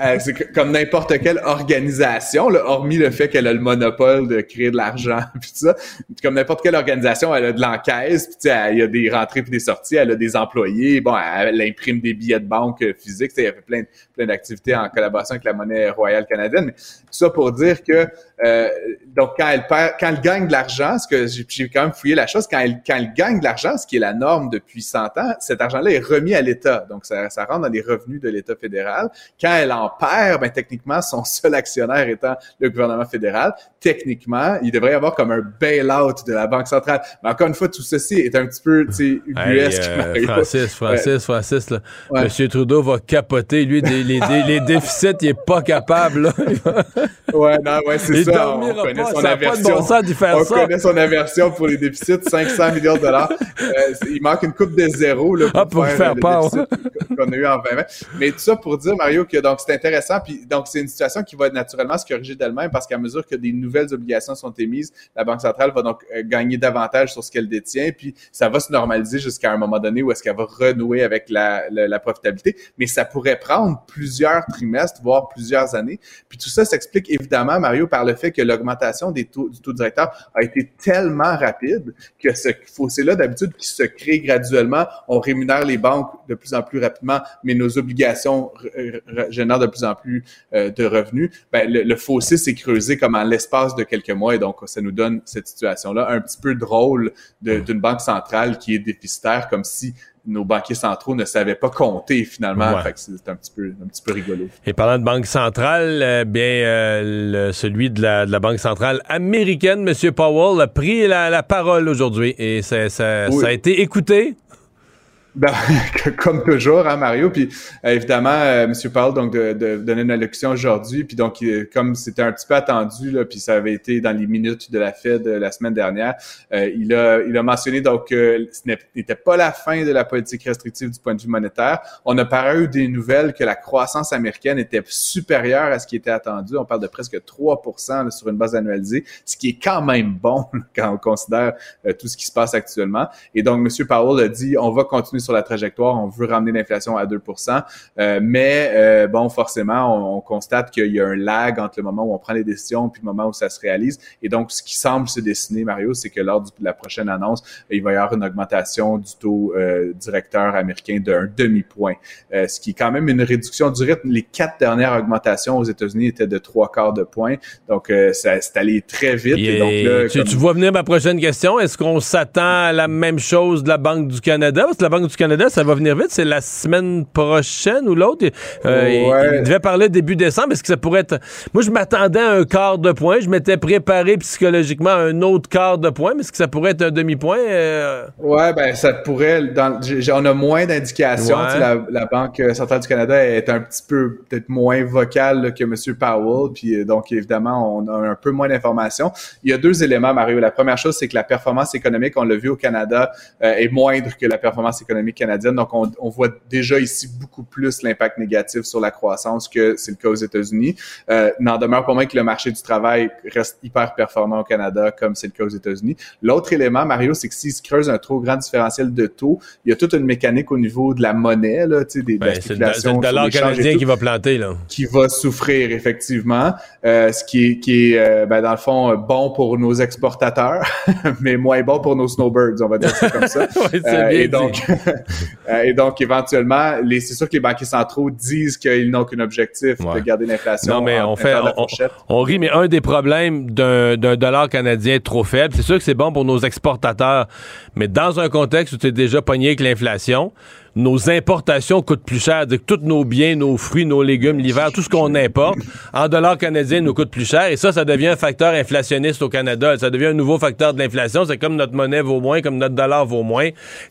euh, comme n'importe quelle organisation, hormis le fait qu'elle a le monopole de créer de l'argent, puis ça, comme n'importe quelle organisation, elle a de l'encaisse, puis il y a des rentrées puis des sorties, elle a des employés, bon, elle, imprime des billets de banque euh, physiques, tu sais, elle fait plein, plein d'activités en collaboration avec la monnaie royale canadienne, mais tout ça pour dire que euh, donc quand elle perd, quand elle gagne de l'argent, ce que j'ai j'ai quand même fouillé la chose, quand elle, quand elle gagne de l'argent, ce qui est la norme depuis 100 ans, cet argent-là est remis à l'État. Donc ça, ça rentre dans les revenus de l'État fédéral. Quand elle en perd, ben techniquement son seul actionnaire étant le gouvernement fédéral, techniquement il devrait y avoir comme un bail-out de la banque centrale. Mais encore une fois, tout ceci est un petit peu, tu sais, Hey, euh. Francis, Francis, Ouais. Francis, là. Ouais. Monsieur Trudeau va capoter. Lui, des- les, des- les déficits, il est pas capable, là. Ouais, non, ouais, c'est ça. On connaît son aversion. bon faire on ça. connaît son aversion pour les déficits, 500 millions de dollars. Euh, il manque une coupe de zéro là, pour, Ah, pour faire le peur. déficit qu'on a eu en 2020. Mais tout ça pour dire, Mario, que donc c'est intéressant. Puis donc c'est une situation qui va naturellement se corriger d'elle-même parce qu'à mesure que des nouvelles obligations sont émises, la Banque centrale va donc euh, gagner davantage sur ce qu'elle détient. Puis ça va se normaliser jusqu'à un moment donné où est-ce qu'elle va renouer avec la, profitabilité. Mais ça pourrait prendre plusieurs trimestres, voire plusieurs années. Puis tout ça s'explique évidemment, Mario, par le fait que l'augmentation des taux, du taux directeur a été tellement rapide que ce fossé-là, d'habitude, qui se crée graduellement, on rémunère les banques de plus en plus rapidement, mais nos obligations re- re- génèrent de plus en plus euh, de revenus. Ben, le, le fossé s'est creusé comme en l'espace de quelques mois et donc ça nous donne cette situation-là un petit peu drôle d'une banque centrale qui est déficitaire, comme si nos banquiers centraux ne savaient pas compter finalement. Ouais. Fait que c'est un petit peu un petit peu rigolo. Et parlant de Banque centrale, euh, bien, euh, le- celui de la, de la Banque centrale américaine, M. Powell, a pris la, la parole aujourd'hui et ça, ça- Oui. ça a été écouté. Ben, comme toujours, hein, Mario? Puis euh, évidemment, euh, M. Powell donc de, de, donner une allocution aujourd'hui. Puis donc, comme c'était un petit peu attendu, là, puis ça avait été dans les minutes de la Fed euh, la semaine dernière, euh, il a il a mentionné donc que ce n'était pas la fin de la politique restrictive du point de vue monétaire. On a par eu des nouvelles que la croissance américaine était supérieure à ce qui était attendu. On parle de presque 3% sur une base annualisée, ce qui est quand même bon quand on considère tout ce qui se passe actuellement. Et donc, M. Powell a dit, on va continuer sur la trajectoire, on veut ramener l'inflation à 2% euh, mais euh, bon, forcément, on, constate qu'il y a un lag entre le moment où on prend les décisions puis le moment où ça se réalise. Et donc, ce qui semble se dessiner, Mario, c'est que lors de la prochaine annonce, il va y avoir une augmentation du taux euh, directeur américain d'un demi-point, ce qui est quand même une réduction du rythme. Les quatre dernières augmentations aux États-Unis étaient de trois quarts de point, donc ça c'est allé très vite. Et, donc là, tu, tu vois venir ma prochaine question. Est-ce qu'on s'attend à la même chose de la Banque du Canada? Parce que la Banque du Canada, ça va venir vite. C'est la semaine prochaine ou l'autre. Euh, il, devait parler début décembre. Est-ce que ça pourrait être. Moi, je m'attendais à un quart de point. Je m'étais préparé psychologiquement à un autre quart de point. Mais est-ce que ça pourrait être un demi-point? Euh? Ouais, ben, ça pourrait. Dans... On a moins d'indications. La, Banque centrale du Canada est un petit peu peut-être moins vocale que M. Powell. Puis euh, donc, évidemment, on a un peu moins d'informations. Il y a deux éléments, Mario. La première chose, c'est que la performance économique, on l'a vu au Canada, est moindre que la performance économique canadienne. Donc, on, on voit déjà ici beaucoup plus l'impact négatif sur la croissance que c'est le cas aux États-Unis. Euh, N'en demeure pas moins que le marché du travail reste hyper performant au Canada, comme c'est le cas aux États-Unis. L'autre élément, Mario, c'est que s'il se creuse un trop grand différentiel de taux, il y a toute une mécanique au niveau de la monnaie, là, tu sais, des, ben, C'est le dollar canadien qui va planter, là. Qui va souffrir, effectivement. Euh, ce qui est, qui est euh, ben, dans le fond, bon pour nos exportateurs, mais moins bon pour nos snowbirds, on va dire ça comme ça. ouais, euh, et donc, euh, et donc, éventuellement, c'est sûr que les banquiers centraux disent qu'ils n'ont qu'un objectif de garder l'inflation. Non, mais on fait, on, rit, mais un des problèmes d'un dollar canadien trop faible, c'est sûr que c'est bon pour nos exportateurs, mais dans un contexte où tu es déjà pogné avec l'inflation, nos importations coûtent plus cher. Que tous nos biens, nos fruits, nos légumes, l'hiver, tout ce qu'on importe, en dollars canadiens, nous coûte plus cher. Et ça, ça devient un facteur inflationniste au Canada. Ça devient un nouveau facteur de l'inflation. C'est comme notre monnaie vaut moins, comme notre dollar vaut moins.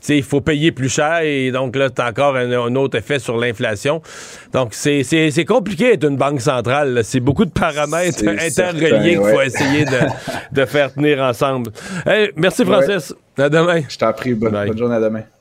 Il faut payer plus cher et donc là, c'est encore un, autre effet sur l'inflation. Donc, c'est compliqué d'être une banque centrale. C'est beaucoup de paramètres interreliés qu'il faut essayer de, faire tenir ensemble. merci, Francis. À demain. Je t'en prie. bonne journée. À demain.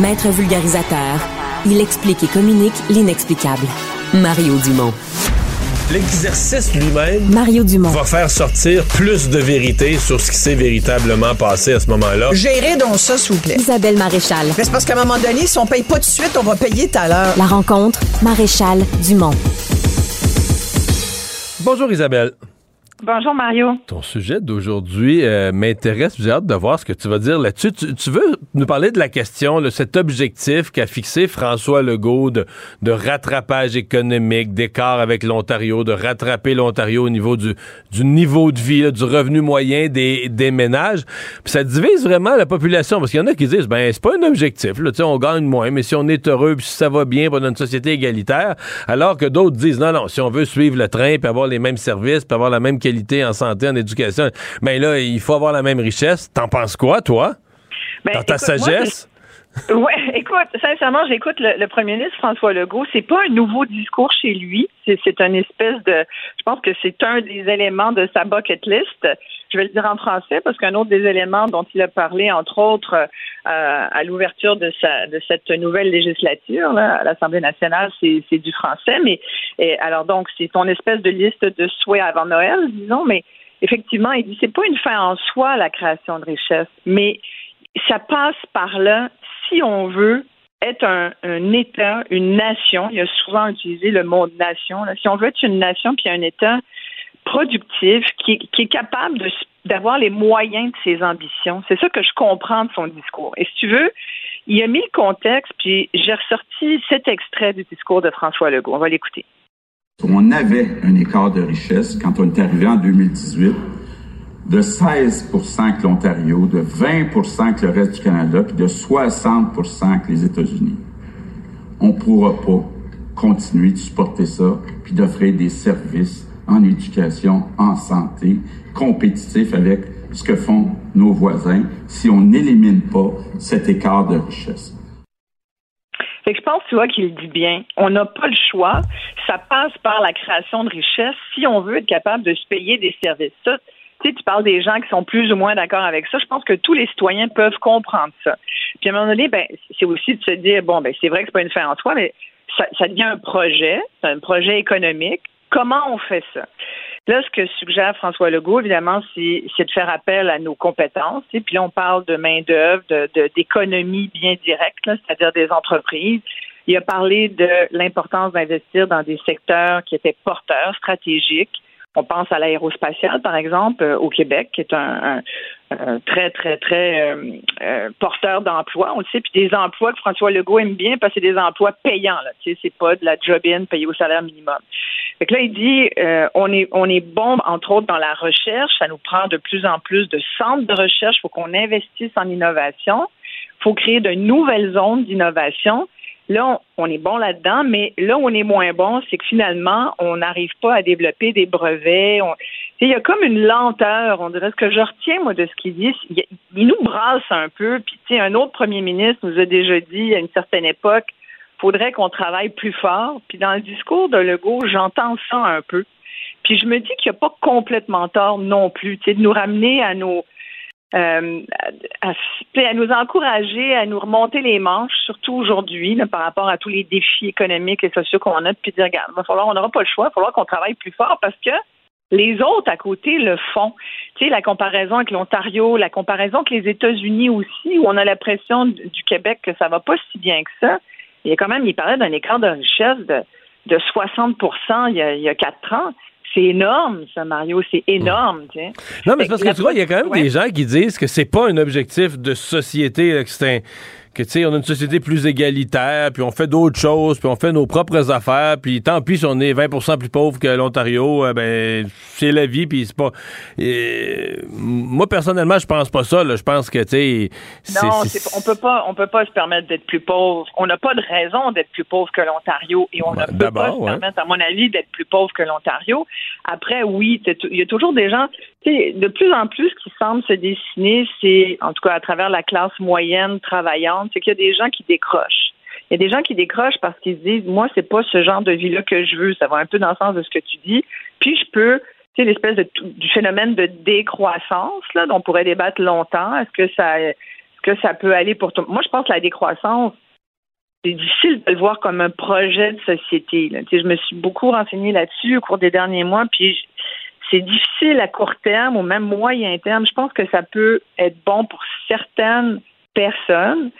Maître vulgarisateur, il explique et communique l'inexplicable. Mario Dumont. L'exercice lui-même Mario Dumont. va faire sortir plus de vérité sur ce qui s'est véritablement passé à ce moment-là. Gérez donc ça, s'il vous plaît. Isabelle Maréchal. Mais c'est parce qu'à un moment donné, si on paye pas tout de suite, on va payer tout à l'heure. La rencontre, Maréchal Dumont. Bonjour Isabelle. Bonjour Mario. Ton sujet d'aujourd'hui euh, m'intéresse. J'ai hâte de voir ce que tu vas dire là-dessus. Tu, veux nous parler de la question, là, cet objectif qu'a fixé François Legault de, de rattrapage économique, d'écart avec l'Ontario, de rattraper l'Ontario au niveau du, du niveau de vie, du revenu moyen des, des ménages. Puis ça divise vraiment la population parce qu'il y en a qui disent ben c'est pas un objectif. Là, on gagne moins, mais si on est heureux, puis si ça va bien dans une société égalitaire, alors que d'autres disent non non, si on veut suivre le train, puis avoir les mêmes services, puis avoir la même qualité en santé, en éducation. Mais là, il faut avoir la même richesse. T'en penses quoi, toi? Ben, Dans ta sagesse? Oui, écoute, sincèrement, j'écoute le, premier ministre François Legault. C'est pas un nouveau discours chez lui. C'est une espèce de. Je pense que c'est un des éléments de sa bucket list. Je vais le dire en français parce qu'un autre des éléments dont il a parlé, entre autres, euh, à l'ouverture de, de cette nouvelle législature à l'Assemblée nationale, c'est du français. Mais alors donc, c'est ton espèce de liste de souhaits avant Noël, disons. Mais effectivement, il dit c'est pas une fin en soi la création de richesse, mais ça passe par là si on veut être un, État, une nation, il a souvent utilisé le mot nation, si on veut être une nation puis un État productif qui, qui est capable d'avoir les moyens de ses ambitions, c'est ça que je comprends de son discours. Et si tu veux, il a mis le contexte, puis j'ai ressorti cet extrait du discours de François Legault. On va l'écouter. On avait un écart de richesse quand on est arrivé en 2018 de 16 que l'Ontario, de 20 que le reste du Canada, puis de 60 que les États-Unis. On ne pourra pas continuer de supporter ça, puis d'offrir des services en éducation, en santé, compétitifs avec ce que font nos voisins si on n'élimine pas cet écart de richesse. je pense, tu vois, qu'il dit bien. On n'a pas le choix. Ça passe par la création de richesse si on veut être capable de se payer des services. Tu sais, tu parles des gens qui sont plus ou moins d'accord avec ça. Je pense que tous les citoyens peuvent comprendre ça. Puis à un moment donné, ben, c'est aussi de se dire, bon, ben, c'est vrai que c'est pas une fin en soi, mais ça, devient un projet, un projet économique. Comment on fait ça? Là, ce que suggère François Legault, évidemment, c'est de faire appel à nos compétences. Et puis là, on parle de main-d'œuvre, d'économie bien directe, c'est-à-dire des entreprises. Il a parlé de l'importance d'investir dans des secteurs qui étaient porteurs, stratégiques. On pense à l'aérospatiale, par exemple, euh, au Québec, qui est un, très, très, très euh, euh, porteur d'emplois. On le sait, puis des emplois que François Legault aime bien parce que c'est des emplois payants. Là, tu sais, c'est pas de la job-in payée au salaire minimum. Fait que là, il dit, on est, on est bon, entre autres, dans la recherche. Ça nous prend de plus en plus de centres de recherche. Faut qu'on investisse en innovation. Faut créer de nouvelles zones d'innovation. Là, on, est bon là-dedans, mais là on est moins bon, c'est que finalement, on n'arrive pas à développer des brevets. il y a comme une lenteur, on dirait. Ce que je retiens, moi, de ce qu'il dit, il, nous brasse un peu. Puis, tu sais, un autre premier ministre nous a déjà dit à une certaine époque, faudrait qu'on travaille plus fort. Puis dans le discours de Legault, j'entends ça un peu. Puis je me dis qu'il n'y a pas complètement tort non plus, tu sais, de nous ramener à nos euh, à, nous encourager, à nous remonter les manches, surtout aujourd'hui, par rapport à tous les défis économiques et sociaux qu'on a, puis dire, regarde, va falloir, on n'aura pas le choix, il va falloir qu'on travaille plus fort parce que les autres à côté le font. Tu sais, la comparaison avec l'Ontario, la comparaison avec les États-Unis aussi, où on a l'impression du Québec que ça va pas si bien que ça. Il y a quand même, il parlait d'un écart de richesse de, de 60 il y, a, il y a quatre ans c'est énorme, ça, Mario. C'est énorme. Non, mais c'est parce que tu vois, il y a quand même des gens qui disent que c'est pas un objectif de société, que c'est un que tu sais, on a une société plus égalitaire, puis on fait d'autres choses, puis on fait nos propres affaires, puis tant pis si on est 20% plus pauvre que l'Ontario, euh, ben c'est la vie, puis c'est pas. moi personnellement, je pense pas ça. Je pense que tu sais. Non, on peut pas, on peut pas se permettre d'être plus pauvre. On n'a pas de raison d'être plus pauvre que l'Ontario, et on ne peut pas se permettre, à mon avis, d'être plus pauvre que l'Ontario. Après, oui, il y a toujours des gens de plus en plus, ce qui semble se dessiner, c'est, en tout cas à travers la classe moyenne travaillante, c'est qu'il y a des gens qui décrochent. Il y a des gens qui décrochent parce qu'ils se disent, moi, c'est pas ce genre de vie-là que je veux. Ça va un peu dans le sens de ce que tu dis. Puis je peux, tu sais, l'espèce de, du phénomène de décroissance, là, dont on pourrait débattre longtemps. Est-ce que ça, est-ce que ça peut aller pour tout Moi, je pense que la décroissance, c'est difficile de le voir comme un projet de société. Là. Tu sais, je me suis beaucoup renseignée là-dessus au cours des derniers mois, puis c'est difficile à court terme ou même moyen terme. Je pense que ça peut être bon pour certaines personnes.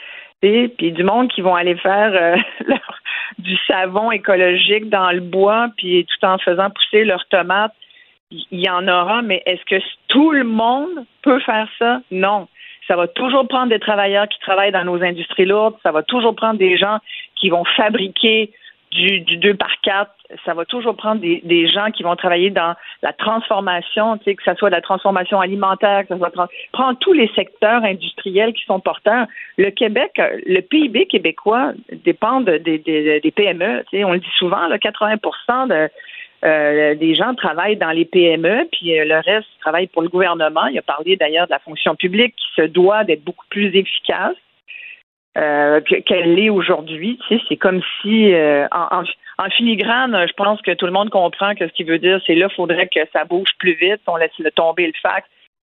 Et puis du monde qui vont aller faire euh, du savon écologique dans le bois, puis tout en faisant pousser leurs tomates il y en aura, mais est-ce que tout le monde peut faire ça? Non. Ça va toujours prendre des travailleurs qui travaillent dans nos industries lourdes. Ça va toujours prendre des gens qui vont fabriquer du, du 2 par 4. Ça va toujours prendre des, gens qui vont travailler dans la transformation, tu que ce soit la transformation alimentaire, que ça soit prendre tous les secteurs industriels qui sont porteurs. Le Québec, le PIB québécois dépend de, des, PME. Tu on le dit souvent, là, 80 de euh, des gens travaillent dans les PME, puis euh, le reste travaille pour le gouvernement. Il a parlé d'ailleurs de la fonction publique qui se doit d'être beaucoup plus efficace euh, qu'elle l'est aujourd'hui. Tu sais, c'est comme si, en, en, filigrane, je pense que tout le monde comprend que ce qu'il veut dire, c'est là, il faudrait que ça bouge plus vite. On laisse le tomber le fax.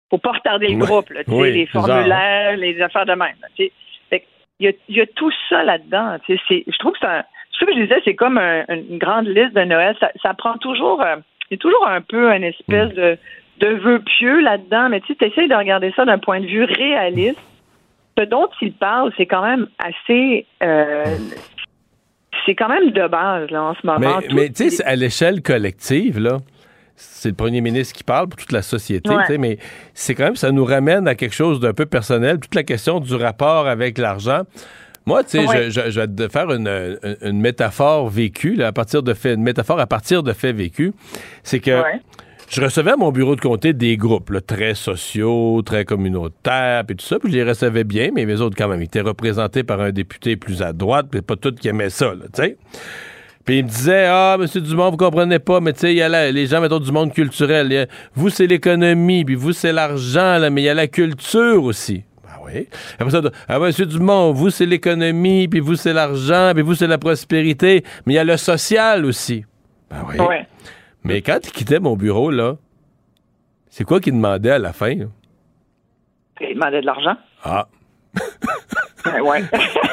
faut pas retarder le groupe, tu sais, les formulaires, les affaires de même. tu sais. il, y a, il y a tout ça là-dedans. Tu sais, je trouve que c'est un ce que je disais, c'est comme une grande liste de Noël. Ça, prend toujours, euh, il y a toujours un peu une espèce de, de vœu pieux là-dedans, mais tu sais, essayes de regarder ça d'un point de vue réaliste. Ce dont il parle, c'est quand même assez. Euh, c'est quand même de base, là, en ce moment. Mais, tu sais, à l'échelle collective, là c'est le premier ministre qui parle pour toute la société, mais c'est quand même, ça nous ramène à quelque chose d'un peu personnel, toute la question du rapport avec l'argent. Moi, tu sais, je, je, vais te faire une, une, métaphore vécue, là, à partir de une métaphore à partir de faits vécus. C'est que je recevais à mon bureau de comté des groupes très sociaux, très communautaires, et tout ça, puis je les recevais bien, mais mes autres, quand même, étaient représentés par un député plus à droite, puis pas tous qui aimaient ça, tu sais. Puis il me disait Ah, monsieur Dumont, vous comprenez pas, mais tu sais, il y a les gens, mettons, du monde culturel. vous, c'est l'économie, puis vous, c'est l'argent, mais il y a la culture aussi. Oui. Après ça, ah, M. Dumont, vous, c'est l'économie, puis vous, c'est l'argent, puis vous, c'est la prospérité, mais il y a le social aussi. Ben oui. Mais quand il quittait mon bureau, là, c'est quoi qu'il demandait à la fin? Il demandait de l'argent? Ah. Ben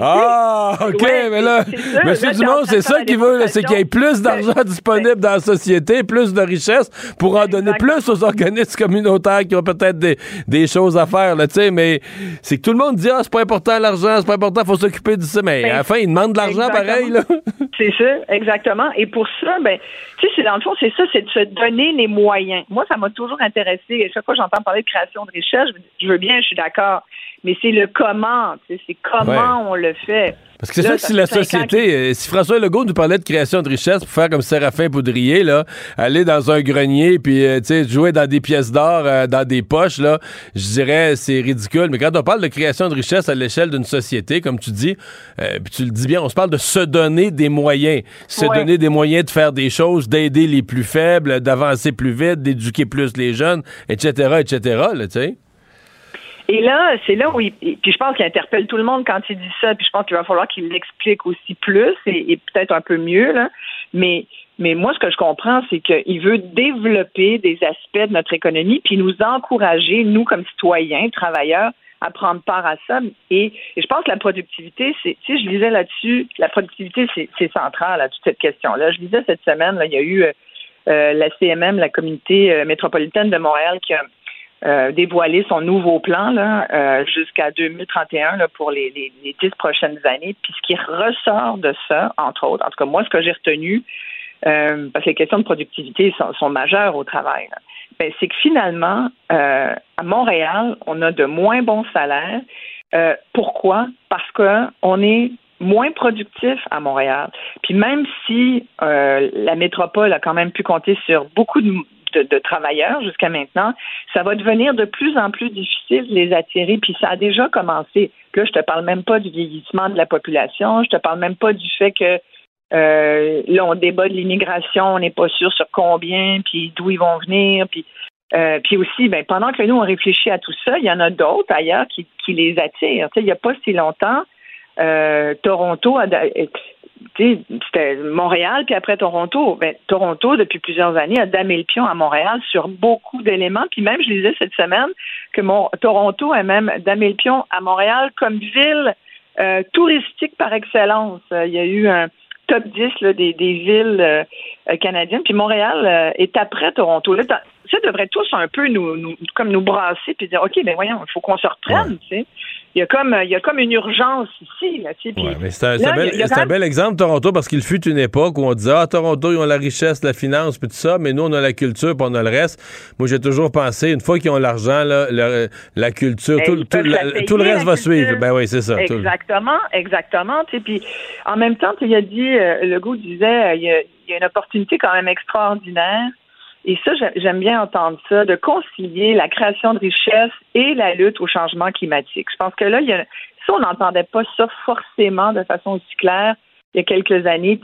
ah, OK, mais là, Monsieur Dumont, c'est ça qu'il veut, c'est qu'il y ait plus d'argent disponible dans la société, plus de richesse pour en donner plus aux organismes communautaires qui ont peut-être des, des, choses à faire, tu sais, mais c'est que tout le monde dit, ah, c'est pas important l'argent, c'est pas important, il faut s'occuper de ça, mais ben, à la fin, ils demandent de l'argent pareil, là. c'est ça, exactement. Et pour ça, ben, tu sais, dans le fond, c'est ça, c'est de se donner les moyens. Moi, ça m'a toujours intéressé. chaque fois que j'entends parler de création de richesse, je veux bien, je suis d'accord mais c'est le comment, c'est comment on le fait. Parce que c'est sûr que si la société, euh, si François Legault nous parlait de création de richesse pour faire comme Séraphin Poudrier, là, aller dans un grenier puis euh, jouer dans des pièces d'or, euh, dans des poches, là, je dirais c'est ridicule. Mais quand on parle de création de richesse à l'échelle d'une société, comme tu dis, puis tu le dis bien, on se parle de se donner des moyens, se donner des moyens de faire des choses, d'aider les plus faibles, d'avancer plus vite, d'éduquer plus les jeunes, etc., etc. Là, tu sais. Et là, c'est là où il, puis je pense qu'il interpelle tout le monde quand il dit ça, puis je pense qu'il va falloir qu'il l'explique aussi plus et, peut-être un peu mieux, là. Mais, mais moi, ce que je comprends, c'est qu'il veut développer des aspects de notre économie, puis nous encourager, nous, comme citoyens, travailleurs, à prendre part à ça. Et, je pense que la productivité, c'est, tu sais, je lisais là-dessus, la productivité, c'est, central à toute cette question-là. Je lisais cette semaine, là, il y a eu euh, la CMM, la communauté euh, métropolitaine de Montréal, qui a euh, dévoiler son nouveau plan là, euh, jusqu'à 2031 là, pour les, les, prochaines années. Puis ce qui ressort de ça, entre autres, en tout cas moi, ce que j'ai retenu, euh, parce que les questions de productivité sont, sont majeures au travail, ben, c'est que finalement, à Montréal, on a de moins bons salaires. pourquoi? Parce qu'on est moins productif à Montréal. Puis même si la métropole a quand même pu compter sur beaucoup de, de, travailleurs jusqu'à maintenant, ça va devenir de plus en plus difficile de les attirer. Puis ça a déjà commencé. là, je te parle même pas du vieillissement de la population. Je te parle même pas du fait que euh, là, on débat de l'immigration, on n'est pas sûr sur combien, puis d'où ils vont venir, puis euh, puis aussi, ben, pendant que nous, on réfléchit à tout ça, il y en a d'autres ailleurs qui, qui les attirent. il n'y a pas si longtemps, euh, Toronto a, c'était Montréal, puis après Toronto. Ben, Toronto, depuis plusieurs années, a damé le pion à Montréal sur beaucoup d'éléments. Puis même, je disais cette semaine que mon, Toronto a même damé le pion à Montréal comme ville euh, touristique par excellence. Il y a eu un top 10 des, villes euh, canadiennes. Puis Montréal euh, est après Toronto. Là, ça devrait tous un peu nous, comme nous brasser puis dire OK, ben voyons, il faut qu'on se reprenne, tu sais. Il y a comme il y a comme une urgence ici. Là, tu sais, Ouais, mais c'est un, là, bel, a- un bel exemple, Toronto, parce qu'il fut une époque où on disait Ah, Toronto, ils ont la richesse, la finance, puis tout ça, mais nous, on a la culture, puis on a le reste. Moi, j'ai toujours pensé, une fois qu'ils ont l'argent, là, la culture, Ben, tout, tout, peuvent la- la payer, tout le reste va culture. suivre. Ben oui, c'est ça. tout Exactement, exactement. Tu sais, puis en même temps, il a dit, euh, le goût disait, euh, y, il y a une opportunité quand même extraordinaire. Et ça, j'ai- j'aime bien entendre ça, de concilier la création de richesse et la lutte au changement climatique. Je pense que là, il y a, ça, on n'entendait pas ça forcément de façon aussi claire il y a quelques années,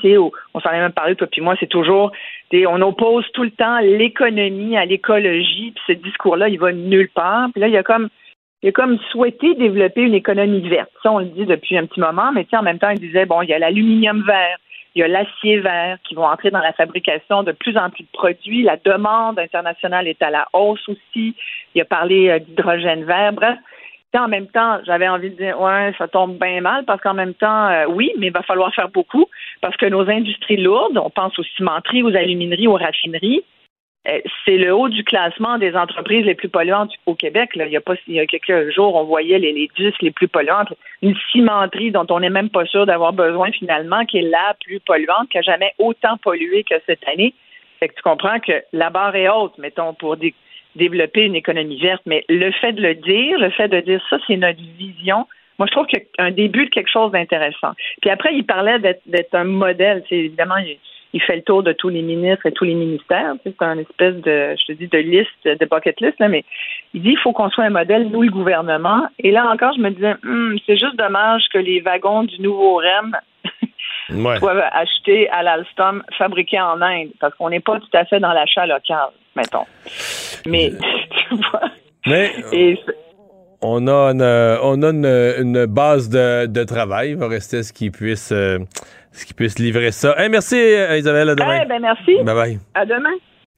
on s'en est même parlé, toi puis moi, c'est toujours, on oppose tout le temps l'économie à l'écologie, puis ce discours-là, il va nulle part. Puis là, il y a comme il a comme souhaité développer une économie verte. Ça, on le dit depuis un petit moment, mais en même temps, il disait, bon, il y a l'aluminium vert, il y a l'acier vert qui vont entrer dans la fabrication de plus en plus de produits. La demande internationale est à la hausse aussi. Il a parlé euh, d'hydrogène vert. Bref, en même temps, j'avais envie de dire, ouais, ça tombe bien mal parce qu'en même temps, euh, oui, mais il va falloir faire beaucoup parce que nos industries lourdes, on pense aux cimenteries, aux alumineries, aux raffineries, c'est le haut du classement des entreprises les plus polluantes au Québec. Il, y a pas, il y a quelques jours, on voyait les, les 10 les plus polluantes. Une cimenterie dont on n'est même pas sûr d'avoir besoin finalement, qui est la plus polluante, qui a jamais autant pollué que cette année. Fait que tu comprends que la barre est haute, mettons, pour dé- développer une économie verte. Mais le fait de le dire, le fait de dire ça, c'est notre vision. Moi, je trouve qu'il y a un début de quelque chose d'intéressant. Puis après, il parlait d'être un modèle. C'est évidemment, il, fait le tour de tous les ministres et tous les ministères. Tu sais, C'est un espèce de, je te dis, de liste, de bucket list, là, mais il dit il faut qu'on soit un modèle, nous, le gouvernement. Et là encore, je me disais, Hum, c'est juste dommage que les wagons du nouveau REM Ouais. soient achetés à l'Alstom, fabriqués en Inde, parce qu'on n'est pas tout à fait dans l'achat local, mettons. Mais, tu vois, Mais et c'est- on a une, euh, on a une, une base de, de travail. Il va rester ce qu'ils puissent, euh, ce qu'ils puissent livrer ça. Hey, merci, euh, Isabelle. À demain. Eh ben merci. Bye bye. À demain.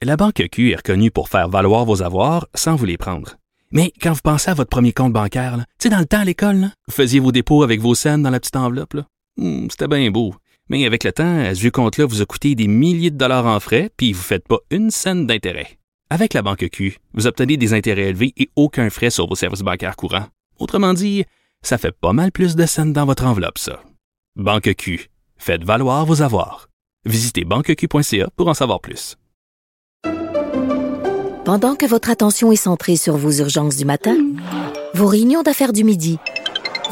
La Banque Q est reconnue pour faire valoir vos avoirs sans vous les prendre. Mais quand vous pensez à votre premier compte bancaire, tu sais, dans le temps à l'école, vous faisiez vos dépôts avec vos scènes dans la petite enveloppe. là. Hmm, C'était bien beau. Mais avec le temps, à ce vieux compte-là vous a coûté des milliers de dollars en frais, puis vous ne faites pas une scène d'intérêt. Avec la Banque Q, vous obtenez des intérêts élevés et aucun frais sur vos services bancaires courants. Autrement dit, ça fait pas mal plus de scènes dans votre enveloppe, ça. Banque Q. Faites valoir vos avoirs. Visitez banqueq.ca pour en savoir plus. Pendant que votre attention est centrée sur vos urgences du matin, vos réunions d'affaires du midi,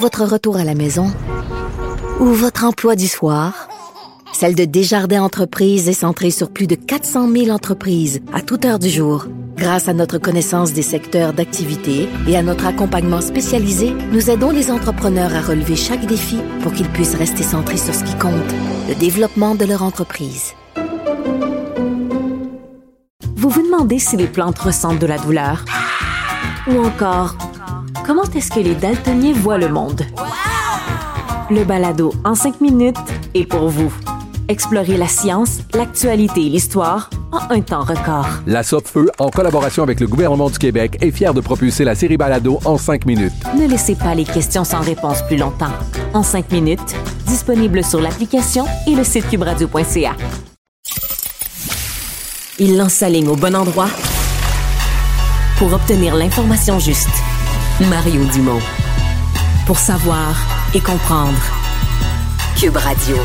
votre retour à la maison ou votre emploi du soir, celle de Desjardins Entreprises est centrée sur plus de 400 000 entreprises à toute heure du jour. Grâce à notre connaissance des secteurs d'activité et à notre accompagnement spécialisé, nous aidons les entrepreneurs à relever chaque défi pour qu'ils puissent rester centrés sur ce qui compte, le développement de leur entreprise. Vous vous demandez si les plantes ressentent de la douleur? Ou encore, comment est-ce que les daltoniens voient le monde? Le balado en cinq minutes est pour vous. Explorez la science, l'actualité et l'histoire en un temps record. La Feu, en collaboration avec le gouvernement du Québec, est fière de propulser la série Balado en cinq minutes. Ne laissez pas les questions sans réponse plus longtemps. En cinq minutes, disponible sur l'application et le site cubradio.ca. Il lance sa ligne au bon endroit pour obtenir l'information juste. Mario Dumont. Pour savoir et comprendre. Cube Radio.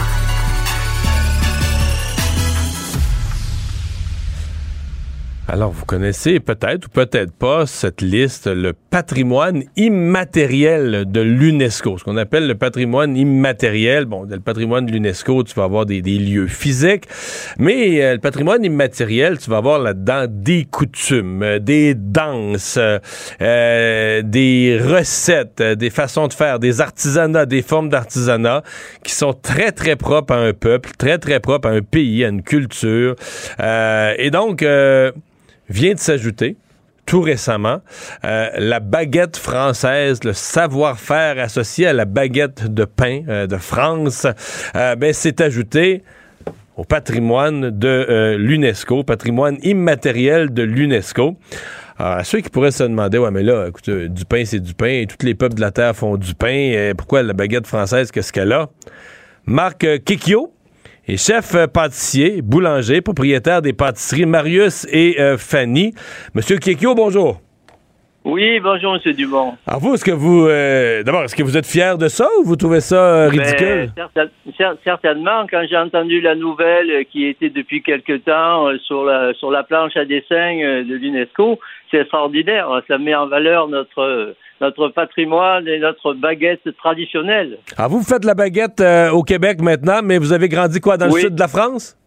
Alors, vous connaissez peut-être ou peut-être pas cette liste, le patrimoine immatériel de l'UNESCO. Ce qu'on appelle le patrimoine immatériel. Bon, le patrimoine de l'UNESCO, tu vas avoir des, lieux physiques, mais euh, le patrimoine immatériel, tu vas avoir là-dedans des coutumes, euh, des danses, euh, des recettes, euh, des façons de faire, des artisanats, des formes d'artisanat qui sont très, très propres à un peuple, très, très propres à un pays, à une culture. Euh, et donc, euh, vient de s'ajouter tout récemment euh, la baguette française, le savoir-faire associé à la baguette de pain euh, de France, euh, ben, s'est ajouté au patrimoine de euh, l'UNESCO, patrimoine immatériel de l'UNESCO. Alors, à ceux qui pourraient se demander, ouais, mais là, écoute, du pain, c'est du pain, et tous les peuples de la Terre font du pain, euh, pourquoi la baguette française, qu'est-ce qu'elle a? Marc Kikyo, et chef euh, pâtissier, boulanger, propriétaire des pâtisseries Marius et euh, Fanny. Monsieur Kekio, bonjour. Oui, bonjour, M. Dumont. Alors vous, est-ce que vous... euh, D'abord, est-ce que vous êtes fier de ça ou vous trouvez ça euh, ridicule? Ben, certain- cer- certainement, quand j'ai entendu la nouvelle qui était depuis quelque temps sur la sur la planche à dessin de l'UNESCO, c'est extraordinaire. Ça met en valeur notre notre patrimoine et notre baguette traditionnelle. Alors vous, faites la baguette euh, au Québec maintenant, mais vous avez grandi quoi, dans Oui. le sud de la France?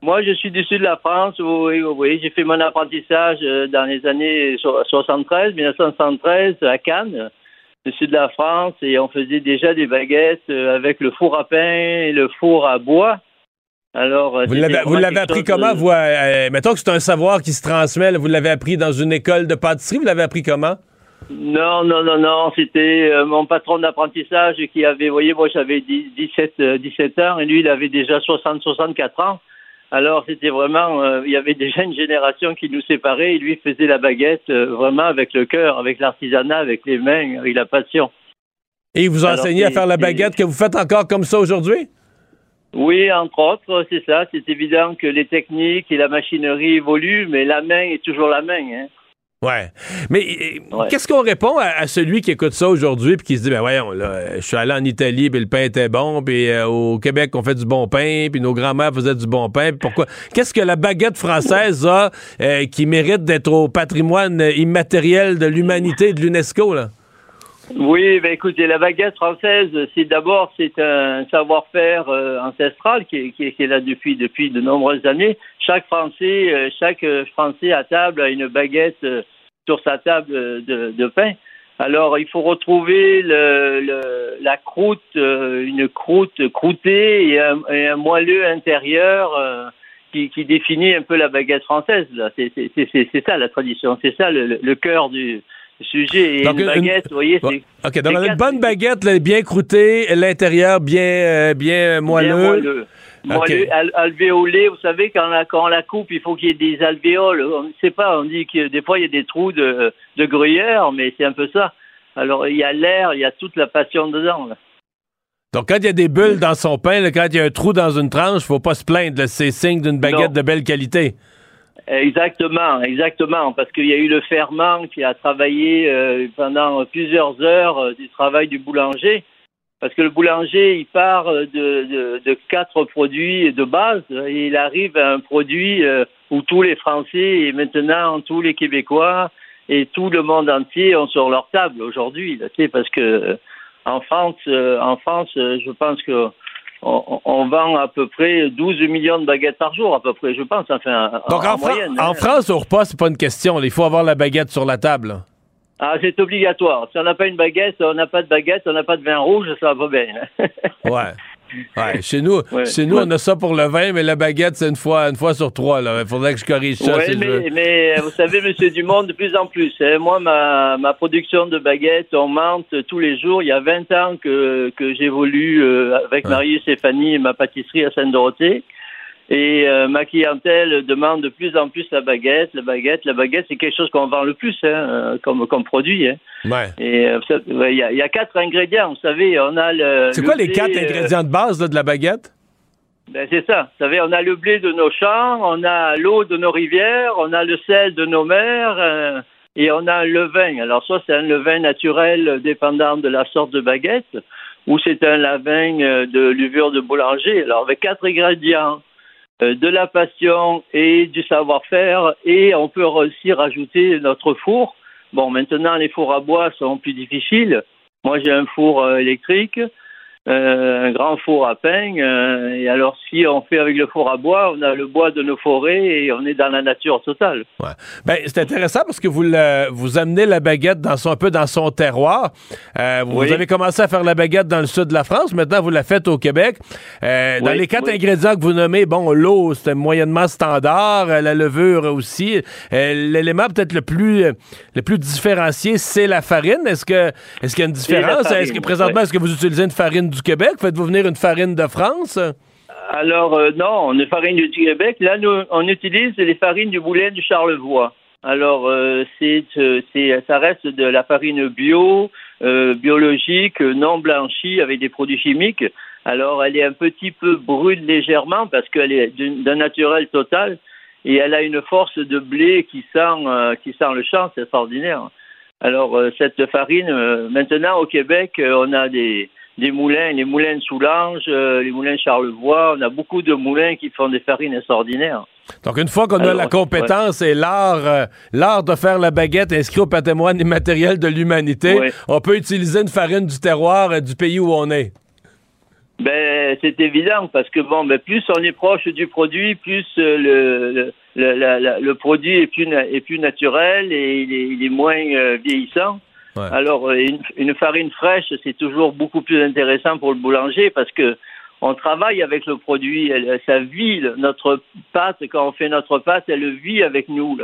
Moi, je suis du sud de la France. Oui, oui, oui. J'ai fait mon apprentissage euh, dans les années so- 73, 1973 à Cannes, le sud de la France, et on faisait déjà des baguettes euh, avec le four à pain et le four à bois. Alors, Vous l'avez, appris comment? de- Vous, euh, mettons que c'est un savoir qui se transmet. là, vous l'avez appris dans une école de pâtisserie. Vous l'avez appris comment? Non, non, non, non. C'était euh, mon patron d'apprentissage qui avait, vous voyez, moi j'avais 10 17, euh, 17 ans et lui il avait déjà 60, 64 ans. Alors c'était vraiment, euh, il y avait déjà une génération qui nous séparait et lui faisait la baguette euh, vraiment avec le cœur, avec l'artisanat, avec les mains, avec la passion. Et il vous enseigné à faire la baguette que vous faites encore comme ça aujourd'hui? Oui, entre autres, c'est ça. C'est évident que les techniques et la machinerie évoluent, mais la main est toujours la main. Hein. Ouais. Mais qu'est-ce qu'on répond à, à celui qui écoute ça aujourd'hui puis qui se dit ben voyons là, je suis allé en Italie puis le pain était bon puis euh, au Québec on fait du bon pain puis nos grands-mères faisaient du bon pain puis pourquoi? Qu'est-ce que la baguette française a euh, qui mérite d'être au patrimoine immatériel de l'humanité et de l'UNESCO là? Oui, ben écoutez, la baguette française, c'est d'abord c'est un savoir-faire euh, ancestral qui est, là depuis depuis de nombreuses années. Chaque Français, euh, chaque euh, Français à table a une baguette sur sa table de, pain. Alors, il faut retrouver la croûte, une croûte croûtée et un, moelleux intérieur qui, définit un peu la baguette française. C'est ça la tradition, c'est ça le cœur du sujet. Et Donc, une une- baguette, vous voyez, c'est OK, donc c'est une bonne baguette là, bien croûtée, l'intérieur bien euh, bien moelleux. Bien moelleux. Moelleux, alvéolé, vous savez, quand on, la, quand on la coupe, il faut qu'il y ait des alvéoles. On ne sait pas, on dit que des fois, il y a des trous de, de gruyère, mais c'est un peu ça. Alors, il y a l'air, il y a toute la passion dedans. là. Donc, quand il y a des bulles dans son pain, là, quand il y a un trou dans une tranche, faut pas se plaindre. là, C'est signe d'une baguette Non. de belle qualité. Exactement, exactement, parce qu'il y a eu le ferment qui a travaillé euh, pendant plusieurs heures euh, du travail du boulanger, parce que le boulanger, il part euh, de, de, quatre produits de base et il arrive à un produit euh, où tous les Français et maintenant tous les Québécois et tout le monde entier ont sur leur table aujourd'hui, tu sais, parce que euh, en France, euh, en France, euh, je pense que on, on vend à peu près 12 millions de baguettes par jour, à peu près, je pense, enfin, Donc, en, en, Fran- moyenne. en hein. France, au repas, c'est pas une question. Il faut avoir la baguette sur la table. Ah, c'est obligatoire. Si on n'a pas une baguette, on n'a pas de baguette, on n'a pas de vin rouge, ça va pas bien. Ouais. Ouais, chez nous, Ouais. chez nous, on a ça pour le vin, mais la baguette, c'est une fois, une fois sur trois. Là. Il faudrait que je corrige ça. Si je mais, veux. mais vous savez, Monsieur Dumont, de plus en plus. hein, moi, ma, ma production de baguettes augmente tous les jours. Il y a 20 ans que, que j'évolue euh, avec Marie et Stéphanie et ma pâtisserie à Sainte-Dorothée. Et euh, ma clientèle demande de plus en plus la baguette, la baguette, la baguette, c'est quelque chose qu'on vend le plus hein, euh, comme, comme produit. Hein. Ouais. Et euh, il y, a, il y a quatre ingrédients, vous savez, on a le. C'est quoi les quatre euh, ingrédients de base là, de la baguette? ben, c'est ça. Vous savez, on a le blé de nos champs, on a l'eau de nos rivières, on a le sel de nos mers et on a un levain. Alors ça, c'est un levain naturel dépendant de la sorte de baguette ou c'est un levain de levure de boulanger. Alors avec quatre ingrédients, de la passion et du savoir-faire et on peut aussi rajouter notre four. Bon, maintenant les fours à bois sont plus difficiles. Moi, j'ai un four euh, électrique euh, un grand four à pain. euh, et alors, si on fait avec le four à bois, on a le bois de nos forêts et on est dans la nature totale. Ouais. Ben, c'est intéressant parce que vous, le- vous amenez la baguette dans son, un peu dans son terroir. Euh, vous Oui. avez commencé à faire la baguette dans le sud de la France. Maintenant, vous la faites au Québec. Euh, dans les quatre oui. ingrédients que vous nommez, bon, l'eau, c'est moyennement standard. La levure aussi. L'élément peut-être le plus, le plus différencié, c'est la farine. Est-ce que, est-ce qu'il y a une différence? Est-ce que présentement, est-ce que vous utilisez une farine du Québec? Faites-vous venir une farine de France? Alors, euh, non, on est farine du Québec. Là, nous, on utilise les farines du Moulin du Charlevoix. Alors, euh, euh, c'est, ça reste de la farine bio, biologique, non blanchie, avec des produits chimiques. Alors, elle est un petit peu brune légèrement parce qu'elle est d'un naturel total et elle a une force de blé qui sent, qui sent le champ, c'est extraordinaire. Alors, cette farine, maintenant au Québec, on a des, des moulins, les moulins de Soulanges, euh, les moulins Charlevoix, on a beaucoup de moulins qui font des farines extraordinaires. Donc, une fois qu'on a la compétence et l'art euh, l'art de faire la baguette inscrit au patrimoine immatériel de l'humanité, Ouais. on peut utiliser une farine du terroir euh, du pays où on est. Ben, c'est évident parce que bon, ben, plus on est proche du produit, plus euh, le, le, le, la- la- le produit est plus, na- est plus naturel et il est, il est moins euh, Alors, euh, une, farine fraîche, c'est toujours beaucoup plus intéressant pour le boulanger parce que on travaille avec le produit, elle, ça vit notre pâte quand on fait notre pâte, elle vit avec nous.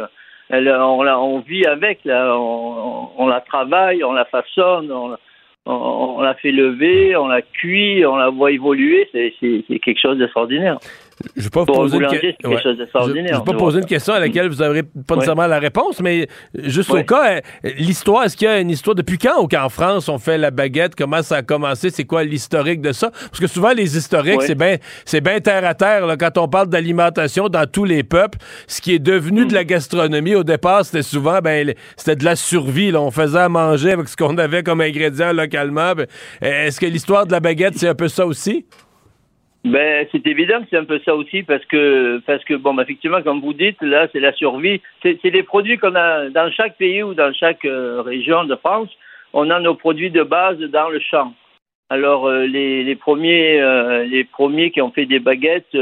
Elle, on, la, on vit avec, on, la travaille, on la façonne, on, la- fait lever, on la cuit, on la voit évoluer, c'est quelque chose d'extraordinaire. Je vais pas poser une que- ouais. chose. Je ne pas poser une question à laquelle vous n'aurez pas Ouais. nécessairement la réponse, mais juste Ouais. au cas, euh, l'histoire, est-ce qu'il y a une histoire depuis quand ou qu'en France on fait la baguette? Comment ça a commencé? C'est quoi l'historique de ça? Parce que souvent, les historiques, c'est bien c'est bien terre à terre. là, quand on parle d'alimentation dans tous les peuples, ce qui est devenu Mm. de la gastronomie, au départ, c'était souvent ben, c'était de la survie. là. On faisait à manger avec ce qu'on avait comme ingrédient localement. Ben, Est-ce que l'histoire de la baguette, c'est un peu ça aussi? Ben, c'est évident que c'est un peu ça aussi parce que, parce que bon, ben, effectivement, comme vous dites, là, c'est la survie. C'est des produits qu'on a dans chaque pays ou dans chaque euh, région de France. On a nos produits de base dans le champ. Alors, euh, les, les premiers, euh, les premiers qui ont fait des baguettes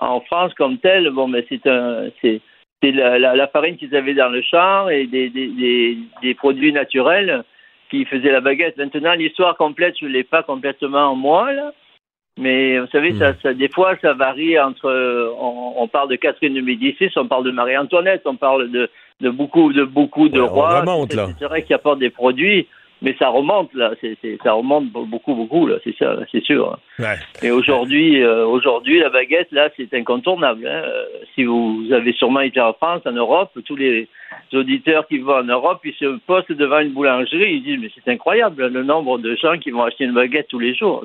en France comme telles, bon, ben, c'est un, c'est, la, la, la farine qu'ils avaient dans le champ et des, des, des, des produits naturels qui faisaient la baguette. Maintenant, l'histoire complète, je l'ai pas complètement en moi, là. Mais vous savez, ça, ça, des fois, ça varie entre. On, on parle de Catherine de Médicis, on parle de Marie-Antoinette, on parle de, de beaucoup, de beaucoup de Ouais, rois. C'est- vrai qu'ils apportent des produits, mais ça remonte là. C'est, c'est- ça remonte beaucoup, beaucoup là. C'est ça, c'est sûr. Ouais. Et aujourd'hui, euh, aujourd'hui, la baguette là, c'est incontournable. hein. Euh, Si vous avez sûrement été en France, en Europe, tous les auditeurs qui vont en Europe, ils se postent devant une boulangerie, ils disent mais c'est incroyable le nombre de gens qui vont acheter une baguette tous les jours.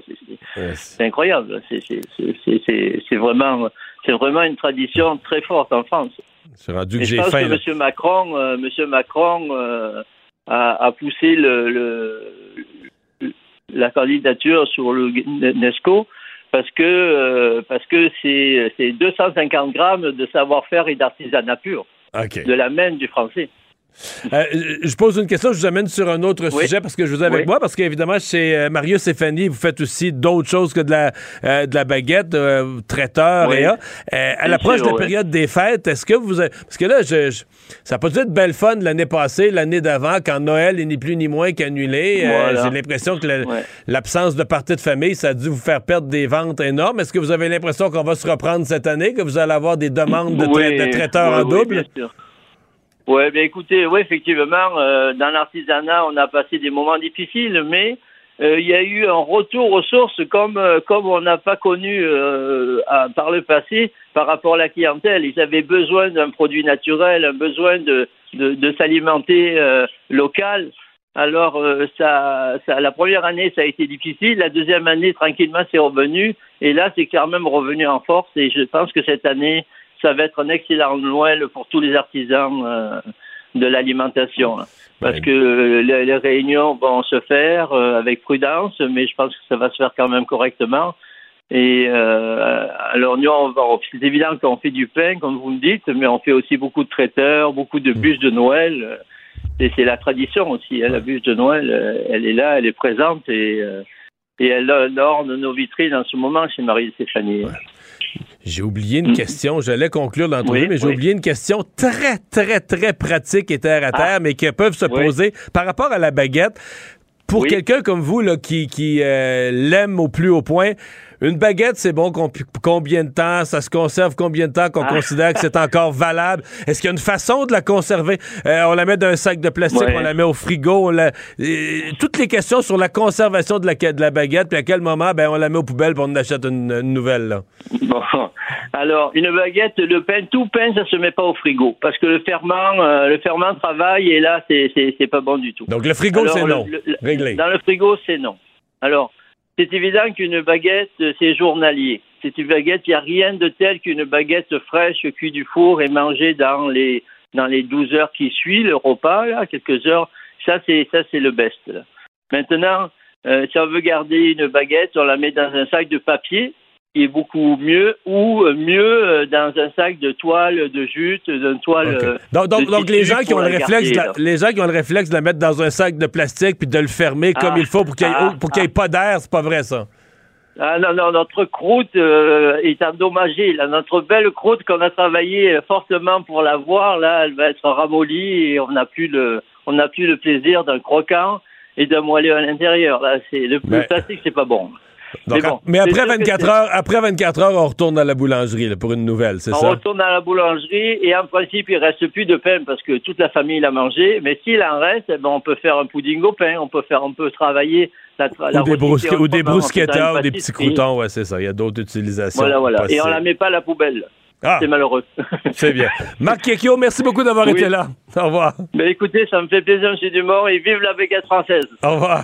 C'est, incroyable. C'est, vraiment, c'est vraiment une tradition très forte en France. C'est rendu que j'ai faim. que là. M. Macron, euh, Monsieur Macron euh, a, a poussé le, le- la candidature sur le UNESCO parce que euh, parce que c'est c'est 250 grammes de savoir-faire et d'artisanat pur de la main du français. Euh, je pose une question, je vous amène sur un autre Oui. sujet parce que je vous ai avec Oui. moi, parce qu'évidemment, chez euh, Mario Stéphanie, vous faites aussi d'autres choses que de la, euh, de la baguette, traiteur Oui. et à. À l'approche de la période des fêtes, est-ce que vous avez- Parce que là, je, je- ça n'a pas dû être belle fun l'année passée, l'année d'avant, quand Noël est ni plus ni moins qu'annulé. Euh, Voilà. J'ai l'impression que l'absence de partie de famille, ça a dû vous faire perdre des ventes énormes. Est-ce que vous avez l'impression qu'on va se reprendre cette année, que vous allez avoir des demandes de, trai- de traiteurs en double? bien sûr. Oui, bien écoutez, oui, effectivement, euh, dans l'artisanat, on a passé des moments difficiles, mais euh, il y a eu un retour aux sources comme euh, comme on n'a pas connu par le passé par rapport à la clientèle. Ils avaient besoin d'un produit naturel, un besoin de de, s'alimenter local. Alors, ça, la première année, ça a été difficile. La deuxième année, tranquillement, c'est revenu. Et là, c'est quand même revenu en force. Et je pense que cette année, ça va être un excellent Noël pour tous les artisans euh, de l'alimentation. là. Parce que euh, les, les réunions vont se faire euh, avec prudence, mais je pense que ça va se faire quand même correctement. Et euh, alors nous, c'est évident qu'on fait du pain, comme vous me dites, mais on fait aussi beaucoup de traiteurs, beaucoup de bûches de Noël. Et c'est la tradition aussi. hein, La bûche de Noël, elle est là, elle est présente et, et elle orne nos vitrines en ce moment chez Marie-Stéphanie. J'ai oublié une question. J'allais conclure l'entrevue. Oui, mais j'ai oui. oublié une question très, très, très pratique et terre à terre, Ah. mais qui peuvent se Oui. poser par rapport à la baguette. Pour quelqu'un comme vous là, qui, qui euh, l'aime au plus haut point, une baguette, c'est bon com- combien de temps? Ça se conserve combien de temps qu'on Ah. considère que c'est encore valable? Est-ce qu'il y a une façon de la conserver? Euh, on la met dans un sac de plastique, Ouais. on la met au frigo. on la- euh, toutes les questions sur la conservation de la, de la baguette, puis à quel moment ben, on la met aux poubelles puis on en achète une, une nouvelle. Là. Bon, alors une baguette, le pain, tout pain, ça se met pas au frigo parce que le ferment, euh, le ferment travaille et là c'est pas bon du tout. Donc le frigo, c'est le- non. le- Réglé. Dans le frigo, c'est non. Alors, c'est évident qu'une baguette, c'est journalier. C'est une baguette, il n'y a rien de tel qu'une baguette fraîche cuite du four et mangée dans les dans les 12 heures qui suivent le repas, là, quelques heures. Ça, c'est ça, c'est le best. Maintenant, euh, si on veut garder une baguette, on la met dans un sac de papier, qui est beaucoup mieux, ou mieux euh, dans un sac de toile de jute, d'une toile. Euh, Donc, donc, de donc les, gens qui ont le réflexe la, les gens qui ont le réflexe de la mettre dans un sac de plastique puis de le fermer comme Ah. il faut pour qu'il n'y ait, Ah. ait pas d'air, c'est pas vrai ça. Ah non, non, notre croûte euh, est endommagée. Là. Notre belle croûte qu'on a travaillé fortement pour l'avoir, là, elle va être ramollie et on n'a plus le, on n'a plus le plaisir d'un croquant et d'un moelleux à l'intérieur. Là, c'est le, plastique, c'est pas bon. Donc, Mais bon, mais c'est après sûr que 24 c'est- heures, après 24 heures, on retourne à la boulangerie là, pour une nouvelle, c'est On ça? retourne à la boulangerie et en principe, il reste plus de pain parce que toute la famille l'a mangé. Mais s'il en reste, eh ben, on peut faire un pudding au pain, on peut faire, on peut travailler la, la Ou des, rôtisserie brousque- ou des une ou des petits croutons, ouais, c'est ça. Il y a d'autres utilisations. Voilà, voilà. Et on la met pas à la poubelle. Ah. C'est malheureux. C'est bien. Marc Kekio, merci beaucoup d'avoir Oui. été là. Au revoir. Mais écoutez, ça me fait plaisir, M. Dumont, et vive la baguette française. Au revoir.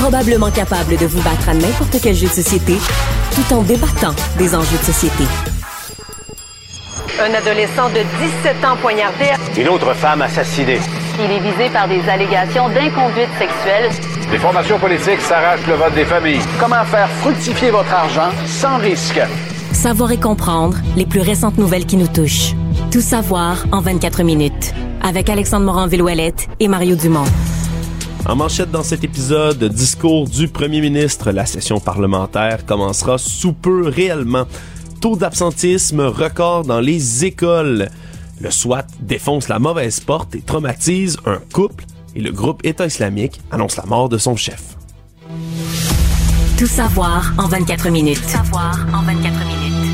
Probablement capable de vous battre à n'importe quel jeu de société tout en débattant des enjeux de société. Un adolescent de 17 ans poignardé. Une autre femme assassinée. Il est visé par des allégations d'inconduite sexuelle. Les formations politiques s'arrachent le vote des familles. Comment faire fructifier votre argent sans risque? Savoir et comprendre les plus récentes nouvelles qui nous touchent. Tout savoir en 24 minutes. Avec Alexandre Morin-Villouellette et Mario Dumont. En manchette dans cet épisode, discours du premier ministre, la session parlementaire commencera sous peu réellement. Taux d'absentisme record dans les écoles. Le SWAT défonce la mauvaise porte et traumatise un couple et le groupe État islamique annonce la mort de son chef. Tout savoir en 24 minutes. Tout savoir en 24 minutes.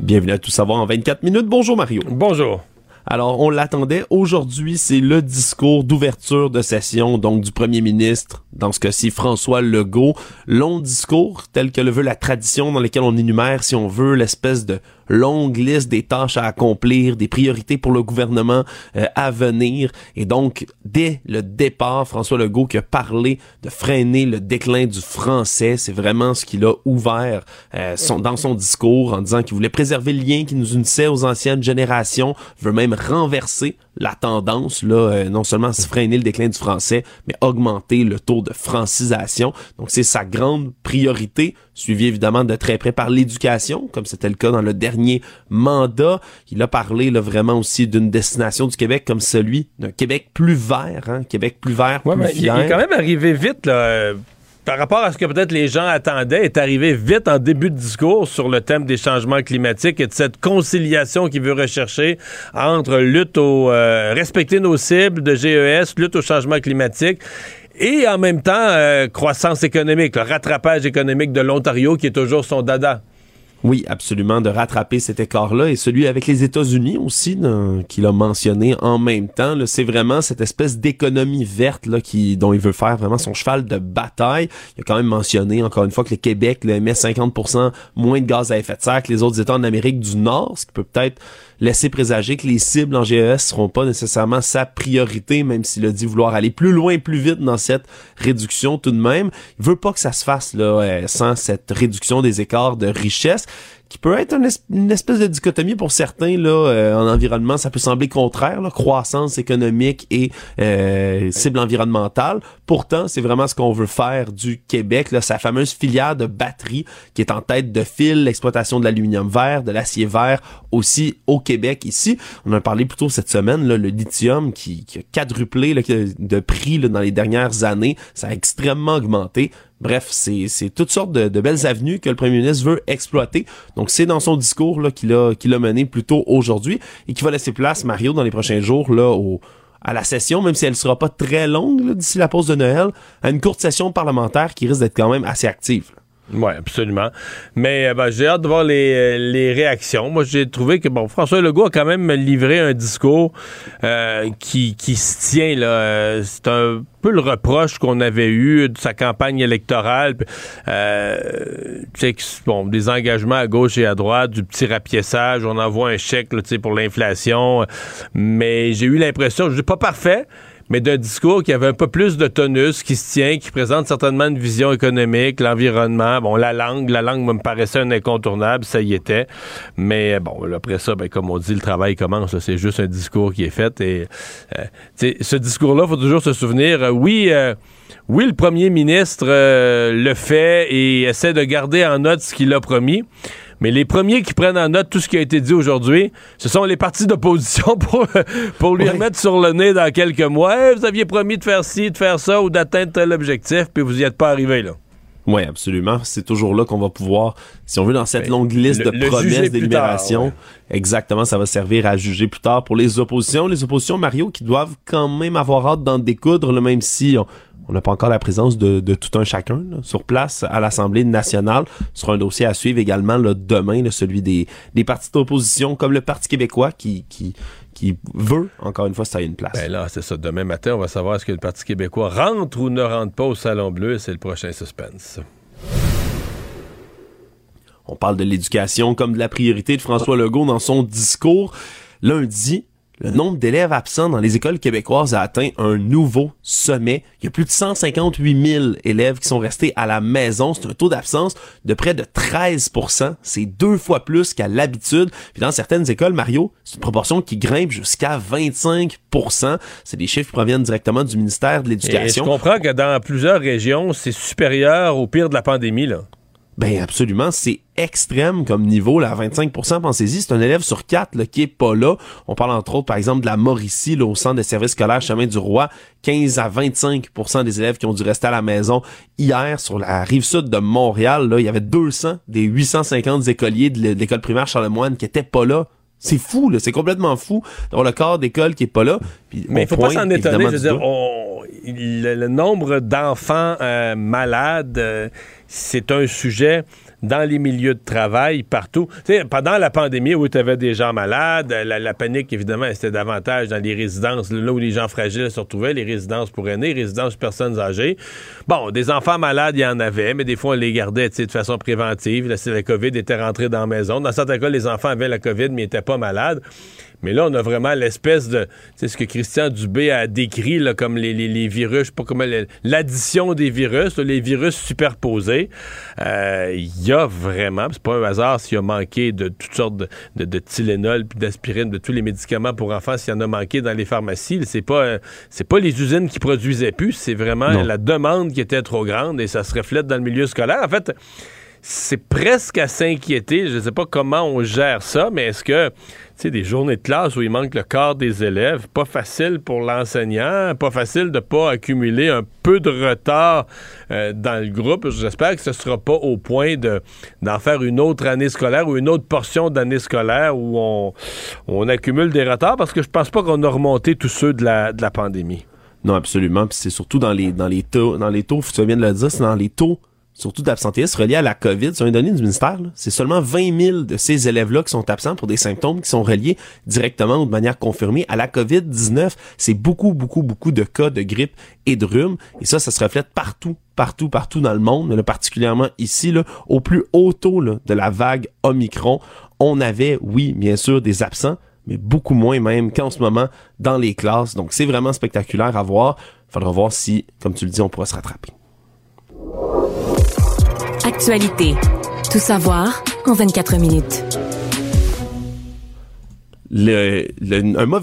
Bienvenue à Tout savoir en 24 minutes. Bonjour Mario. Bonjour. Alors, on l'attendait. Aujourd'hui, c'est le discours d'ouverture de session, donc du premier ministre, dans ce cas-ci, François Legault. Long discours, tel que le veut la tradition, dans lequel on énumère, si on veut, l'espèce de longue liste des tâches à accomplir, des priorités pour le gouvernement euh, à venir. Et donc, dès le départ, François Legault qui a parlé de freiner le déclin du français, c'est vraiment ce qu'il a ouvert euh, son, dans son discours en disant qu'il voulait préserver le lien qui nous unissait aux anciennes générations, veut même renverser la tendance, là, euh, non seulement se freiner le déclin du français, mais augmenter le taux de francisation. Donc c'est sa grande priorité, suivi évidemment de très près par l'éducation, comme c'était le cas dans le dernier mandat. Il a parlé là, vraiment aussi d'une destination du Québec comme celui d'un Québec plus vert, hein, Québec plus vert, Ouais, plus mais il est quand même arrivé vite, là. Par rapport à ce que peut-être les gens attendaient, est arrivé vite en début de discours sur le thème des changements climatiques et de cette conciliation qu'il veut rechercher entre lutte au euh, respecter nos cibles de GES, lutte au changement climatique et en même temps euh, croissance économique, le rattrapage économique de l'Ontario qui est toujours son dada. Oui, absolument, de rattraper cet écart-là et celui avec les États-Unis aussi, qu'il a mentionné en même temps. C'est vraiment cette espèce d'économie verte là, qui, dont il veut faire vraiment son cheval de bataille. Il a quand même mentionné, encore une fois, que le Québec là, émet 50% moins de gaz à effet de serre que les autres États en Amérique du Nord, ce qui peut peut-être laisser présager que les cibles en GES seront pas nécessairement sa priorité, même s'il a dit vouloir aller plus loin, plus vite dans cette réduction tout de même. Il veut pas que ça se fasse là euh, sans cette réduction des écarts de richesse qui peut être une, espèce de dichotomie pour certains là euh, en environnement. Ça peut sembler contraire là, croissance économique et euh, cible environnementale. Pourtant c'est vraiment ce qu'on veut faire du Québec là. Sa fameuse filière de batterie qui est en tête de fil l'exploitation de l'aluminium vert de l'acier vert aussi au Québec. Ici on en a parlé plus tôt cette semaine là, le lithium qui, qui a quadruplé là, de prix là, dans les dernières années. Ça a extrêmement augmenté Bref, c'est toutes sortes de, belles avenues que le premier ministre veut exploiter. Donc, c'est dans son discours là qu'il a, mené plus tôt aujourd'hui et qui va laisser place, Mario, dans les prochains jours, là, au, à la session, même si elle sera pas très longue d'ici la pause de Noël, à une courte session parlementaire qui risque d'être quand même assez active. Oui, absolument. Mais euh, ben, j'ai hâte de voir les, euh, les réactions. Moi, j'ai trouvé que bon, François Legault a quand même livré un discours euh, qui, qui se tient. là. C'est un peu le reproche qu'on avait eu de sa campagne électorale. Euh, bon, des engagements à gauche et à droite, du petit rapiessage, on envoie un chèque pour l'inflation. Mais j'ai eu l'impression, je dis pas parfait, mais d'un discours qui avait un peu plus de tonus, qui se tient, qui présente certainement une vision économique, l'environnement, bon, la langue, la langue me paraissait un incontournable, ça y était. Mais bon, après ça, ben, comme on dit, le travail commence. C'est juste un discours qui est fait. Et euh, ce discours-là, faut toujours se souvenir. Euh, oui. Euh, oui, le premier ministre le fait et essaie de garder en note ce qu'il a promis. Mais les premiers qui prennent en note tout ce qui a été dit aujourd'hui, ce sont les partis d'opposition pour, pour lui remettre sur le nez dans quelques mois. vous aviez promis de faire ci, de faire ça ou d'atteindre tel objectif, puis vous n'y êtes pas arrivé, là. Oui, absolument. C'est toujours là qu'on va pouvoir, si on veut, dans cette ben, longue liste de promesses délibération, exactement, ça va servir à juger plus tard pour les oppositions. Les oppositions, Mario, qui doivent quand même avoir hâte d'en découdre, le même si on n'a pas encore la présence de, tout un chacun sur place à l'Assemblée nationale. Ce sera un dossier à suivre également là, demain, celui des, des partis d'opposition comme le Parti québécois qui, qui, qui veut, encore une fois, ça ait une place. Ben là, c'est ça. Demain matin, on va savoir est-ce que le Parti québécois rentre ou ne rentre pas au Salon Bleu. C'est le prochain suspense. On parle de l'éducation comme de la priorité de François Legault dans son discours. Lundi, le nombre d'élèves absents dans les écoles québécoises a atteint un nouveau sommet. Il y a plus de 158 000 élèves qui sont restés à la maison. C'est un taux d'absence de près de 13% C'est deux fois plus qu'à l'habitude. Puis dans certaines écoles, Mario, c'est une proportion qui grimpe jusqu'à 25% C'est des chiffres qui proviennent directement du ministère de l'Éducation. je comprends que dans plusieurs régions, c'est supérieur au pire de la pandémie, là. Ben absolument, c'est extrême comme niveau, là, 25%, pensez-y, c'est un élève sur quatre là, qui est pas là. On parle entre autres, par exemple, de la Mauricie, là, au centre de services scolaires Chemin du Roi, 15 à 25% des élèves qui ont dû rester à la maison. Hier, sur la rive sud de Montréal, là, il y avait 200 des 850 écoliers de l'école primaire Charlemagne qui étaient pas là. C'est fou, là, c'est complètement fou d'avoir le corps d'école qui est pas là. Mais il faut pas s'en étonner, je veux dire, le, nombre d'enfants euh, malades... Euh, c'est un sujet dans les milieux de travail, partout. pendant la pandémie, où tu avais des gens malades, la, panique, évidemment, c'était davantage dans les résidences, là où les gens fragiles se retrouvaient, les résidences pour aînés, résidences pour personnes âgées. Bon, des enfants malades, il y en avait, mais des fois, on les gardait de façon préventive. Là, la COVID était rentrée dans la maison. Dans certains cas, les enfants avaient la COVID, mais n'étaient pas malades. Mais là, on a vraiment l'espèce de. C'est ce que Christian Dubé a décrit là, comme les, les, virus, je sais pas comment. L'addition des virus, les virus superposés. Euh, il y a vraiment. C'est pas un hasard s'il y a manqué de toutes sortes de, de, de Tylenol puis d'aspirine, de tous les médicaments pour enfants, s'il y en a manqué dans les pharmacies. C'est pas, c'est pas les usines qui produisaient plus, c'est vraiment la demande qui était trop grande et ça se reflète dans le milieu scolaire. En fait, c'est presque à s'inquiéter. Je ne sais pas comment on gère ça, mais est-ce que, tu sais, des journées de classe où il manque le quart des élèves, pas facile pour l'enseignant, pas facile de pas accumuler un peu de retard euh, dans le groupe. J'espère que ce sera pas au point de d'en faire une autre année scolaire ou une autre portion d'année scolaire où on, accumule des retards parce que je pense pas qu'on a remonté tous ceux de la, de la pandémie. Non, absolument. Puis c'est surtout dans les dans les taux, dans les taux, tu viens de le dire, c'est dans les taux surtout d'absentéisme reliés à la COVID, sur une donnée du ministère, c'est seulement 20 000 de ces élèves-là qui sont absents pour des symptômes qui sont reliés directement ou de manière confirmée à la COVID-19. C'est beaucoup, beaucoup, beaucoup de cas de grippe et de rhume. Et ça, ça se reflète partout, partout, partout dans le monde, mais particulièrement ici, au plus haut taux de la vague Omicron. On avait, oui, bien sûr, des absents, mais beaucoup moins même qu'en ce moment dans les classes. Donc c'est vraiment spectaculaire à voir. Faudra voir si, comme tu le dis, on pourra se rattraper. Actualité. Tout savoir en 24 minutes.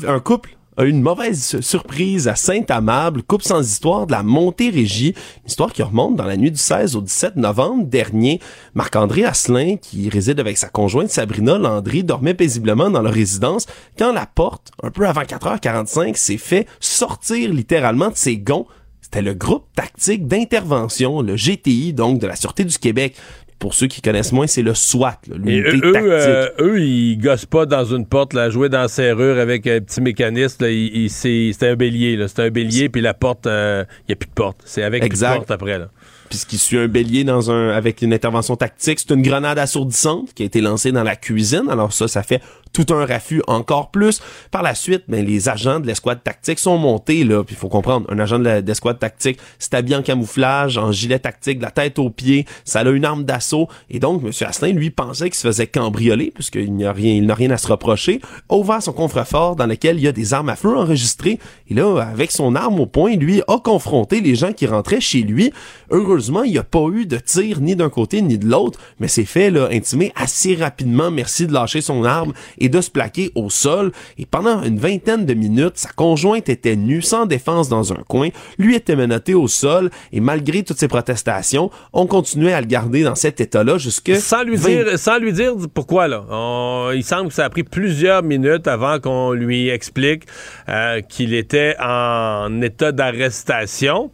Un, couple a eu une mauvaise surprise à Saint-Amable, couple sans histoire de la Montérégie, une histoire qui remonte dans la nuit du 16 au 17 novembre dernier. Marc-André Asselin, qui réside avec sa conjointe Sabrina Landry, dormait paisiblement dans leur résidence quand la porte, un peu avant 4h45, s'est fait sortir littéralement de ses gonds c'était le groupe tactique d'intervention, le GTI, donc de la Sûreté du Québec. Pour ceux qui connaissent moins, c'est le SWAT, l'unité eux, tactique. euh, eux, ils gossent pas dans une porte, là, jouer dans la serrure avec un petit mécanisme. c'est un bélier, là. C'est un bélier, puis la porte, il n'y a plus de porte. C'est avec plus de Exact. porte après, là. Puis ce qui suit un bélier dans un avec une intervention tactique, c'est une grenade assourdissante qui a été lancée dans la cuisine. Alors ça, ça fait tout un raffut encore plus. Par la suite, ben, les agents de l'escouade tactique sont montés là. Puis il faut comprendre, un agent de d'escouade tactique, c'est habillé en camouflage, en gilet tactique, de la tête aux pieds. Ça a une arme d'assaut. Et donc, M. Asselin, lui, pensait qu'il se faisait cambrioler puisqu'il n'y a rien, il n'a rien à se reprocher. A ouvert son coffre-fort dans lequel il y a des armes à feu enregistrées. Et là, avec son arme au poing, lui a confronté les gens qui rentraient chez lui. Heureusement, il n'y a pas eu de tir ni d'un côté ni de l'autre, mais c'est fait là, intimer assez rapidement. Merci de lâcher son arme et de se plaquer au sol. Et pendant une vingtaine de minutes, sa conjointe était nue, sans défense dans un coin. Lui était menotté au sol et malgré toutes ses protestations, on continuait à le garder dans cet état-là jusque Sans lui 20 dire, sans lui dire pourquoi, là. On- il semble que ça a pris plusieurs minutes avant qu'on lui explique euh, qu'il était en état d'arrestation.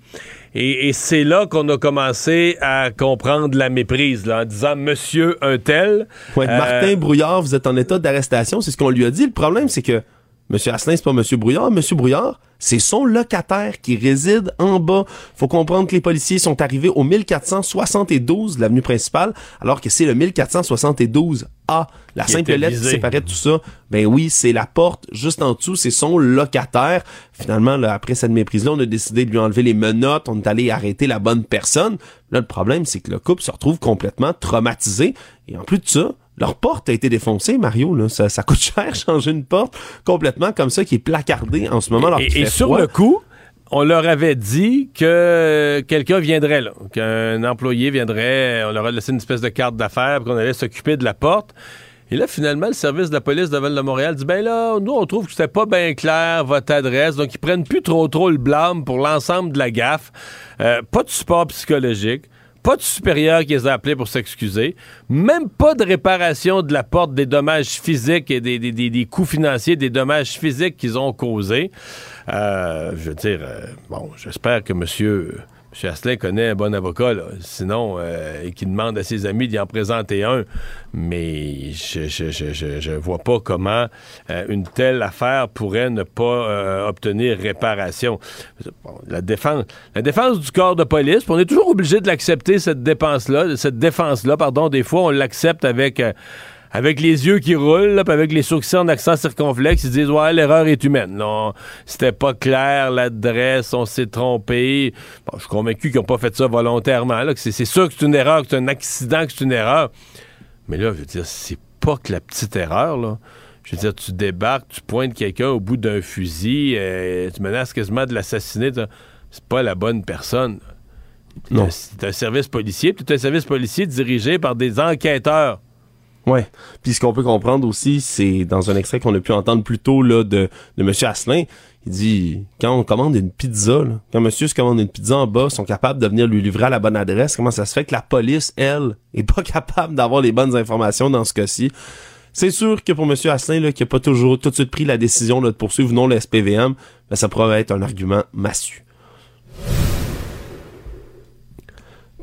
Et, et c'est là qu'on a commencé à comprendre la méprise, là, en disant Monsieur un tel. Ouais, euh, Martin Brouillard, vous êtes en état d'arrestation, c'est ce qu'on lui a dit. Le problème, c'est que M. Asselin, c'est pas M. Brouillard. M. Brouillard, c'est son locataire qui réside en bas. Faut comprendre que les policiers sont arrivés au 1472 de l'avenue principale, alors que c'est le 1472A. La Qui simple lettre qui séparait tout ça, ben oui, c'est la porte juste en dessous, c'est son locataire. Finalement, là, après cette méprise-là, on a décidé de lui enlever les menottes, on est allé arrêter la bonne personne. Là, le problème, c'est que le couple se retrouve complètement traumatisé. Et en plus de ça, leur porte a été défoncée, Mario. Là. Ça, ça coûte cher changer une porte complètement comme ça qui est placardée en ce moment. alors Et, sur froid. le coup, on leur avait dit que quelqu'un viendrait là, qu'un employé viendrait, on leur a laissé une espèce de carte d'affaires, qu'on allait s'occuper de la porte. Et là, finalement, le service de la police de Val de Montréal dit ben là, nous, on trouve que c'était pas bien clair votre adresse, donc ils prennent plus trop trop le blâme pour l'ensemble de la gaffe. Euh, pas de support psychologique. Pas de supérieur qui les a appelés pour s'excuser. Même pas de réparation de la porte des dommages physiques et des, des- des- coûts financiers, des dommages physiques qu'ils ont causés. Euh, je veux dire, euh, bon, j'espère que monsieur, Asselin connaît un bon avocat, là. sinon, euh, et qu'il demande à ses amis d'y en présenter un. Mais je, je, je, je, vois pas comment euh, une telle affaire pourrait ne pas euh, obtenir réparation. Bon, la défense, la défense du corps de police, on est toujours obligé de l'accepter cette dépense-là, cette défense-là, pardon. Des fois, on l'accepte avec euh, avec les yeux qui roulent, là, avec les sourcils en accent circonflexe, ils disent ouais l'erreur est humaine. Non, c'était pas clair l'adresse, on s'est trompé. Bon, je suis convaincu qu'ils n'ont pas fait ça volontairement. Là, que c'est, sûr que c'est une erreur, que c'est un accident, que c'est une erreur. Mais là, je veux dire, c'est pas que la petite erreur là. Je veux dire, tu débarques, tu pointes quelqu'un au bout d'un fusil, euh, tu menaces quasiment de l'assassiner. C'est pas la bonne personne. Non. C'est un service policier, puis c'est un service policier dirigé par des enquêteurs. Ouais. Puis ce qu'on peut comprendre aussi, c'est dans un extrait qu'on a pu entendre plus tôt là, de, de M. Asselin, il dit quand on commande une pizza, quand monsieur se commande une pizza en bas, sont capables de venir lui livrer à la bonne adresse. Comment ça se fait que la police, elle, est pas capable d'avoir les bonnes informations dans ce cas-ci? C'est sûr que pour M. Asselin, là, qui a pas toujours tout de suite pris la décision de poursuivre ou non le SPVM, ben, ça pourrait être un argument massu.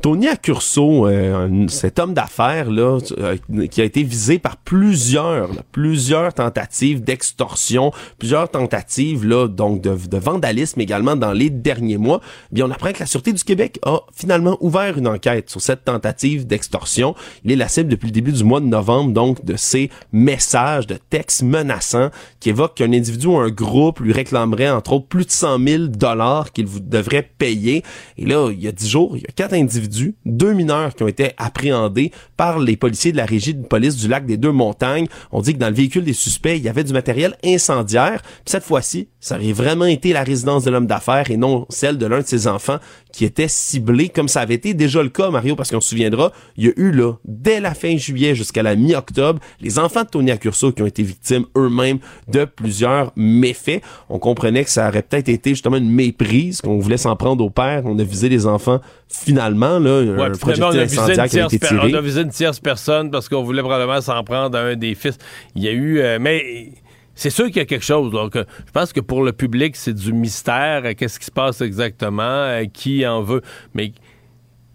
Tony Accurso, euh, cet homme d'affaires là, euh, qui a été visé par plusieurs, plusieurs tentatives d'extorsion, plusieurs tentatives là, donc de, vandalisme également dans les derniers mois. Bien, on apprend que la sûreté du Québec a finalement ouvert une enquête sur cette tentative d'extorsion. Il est la cible depuis le début du mois de novembre, donc de ces messages, de textes menaçants qui évoquent qu'un individu ou un groupe lui réclamerait entre autres plus de 100 000 dollars qu'il devrait payer. Et là, il y a dix jours, il y a quatre individus individus, deux mineurs qui ont été appréhendés par les policiers de la régie de police du lac des Deux Montagnes. On dit que dans le véhicule des suspects, il y avait du matériel incendiaire. Puis cette fois-ci, ça aurait vraiment été la résidence de l'homme d'affaires et non celle de l'un de ses enfants qui était ciblé comme ça avait été déjà le cas, Mario, parce qu'on se souviendra, il y a eu là, dès la fin juillet jusqu'à la mi-octobre, les enfants de Tony Accurso qui ont été victimes eux-mêmes de plusieurs méfaits. On comprenait que ça aurait peut-être été justement une méprise, qu'on voulait s'en prendre au père, on a visé les enfants finalement, là, ouais, un projectile incendiaire qui a été tiré. On a visé une tierce personne parce qu'on voulait probablement s'en prendre à un des fils. Il y a eu... Euh, mais c'est sûr qu'il y a quelque chose. Donc, je pense que pour le public, c'est du mystère. Qu'est-ce qui se passe exactement? Qui en veut? Mais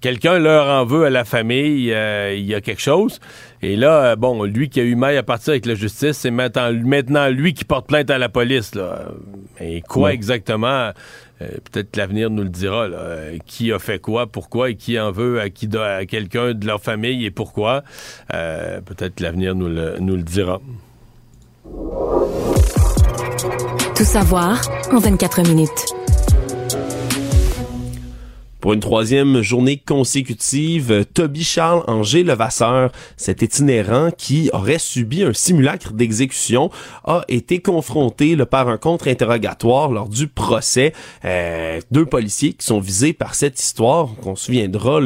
quelqu'un leur en veut à la famille. Euh, il y a quelque chose. Et là, bon, lui qui a eu maille à partir avec la justice, c'est maintenant, lui qui porte plainte à la police. Là. Et quoi exactement? Euh, peut-être l'avenir nous le dira. Là. Qui a fait quoi, pourquoi et qui en veut à, qui, à quelqu'un de leur famille et pourquoi. Euh, peut-être l'avenir nous le, nous le dira. Tout savoir en 24 minutes. Pour une troisième journée consécutive, Toby Charles Angers Levasseur, cet itinérant qui aurait subi un simulacre d'exécution, a été confronté par un contre-interrogatoire lors du procès. Euh, deux policiers qui sont visés par cette histoire, qu'on se souviendra,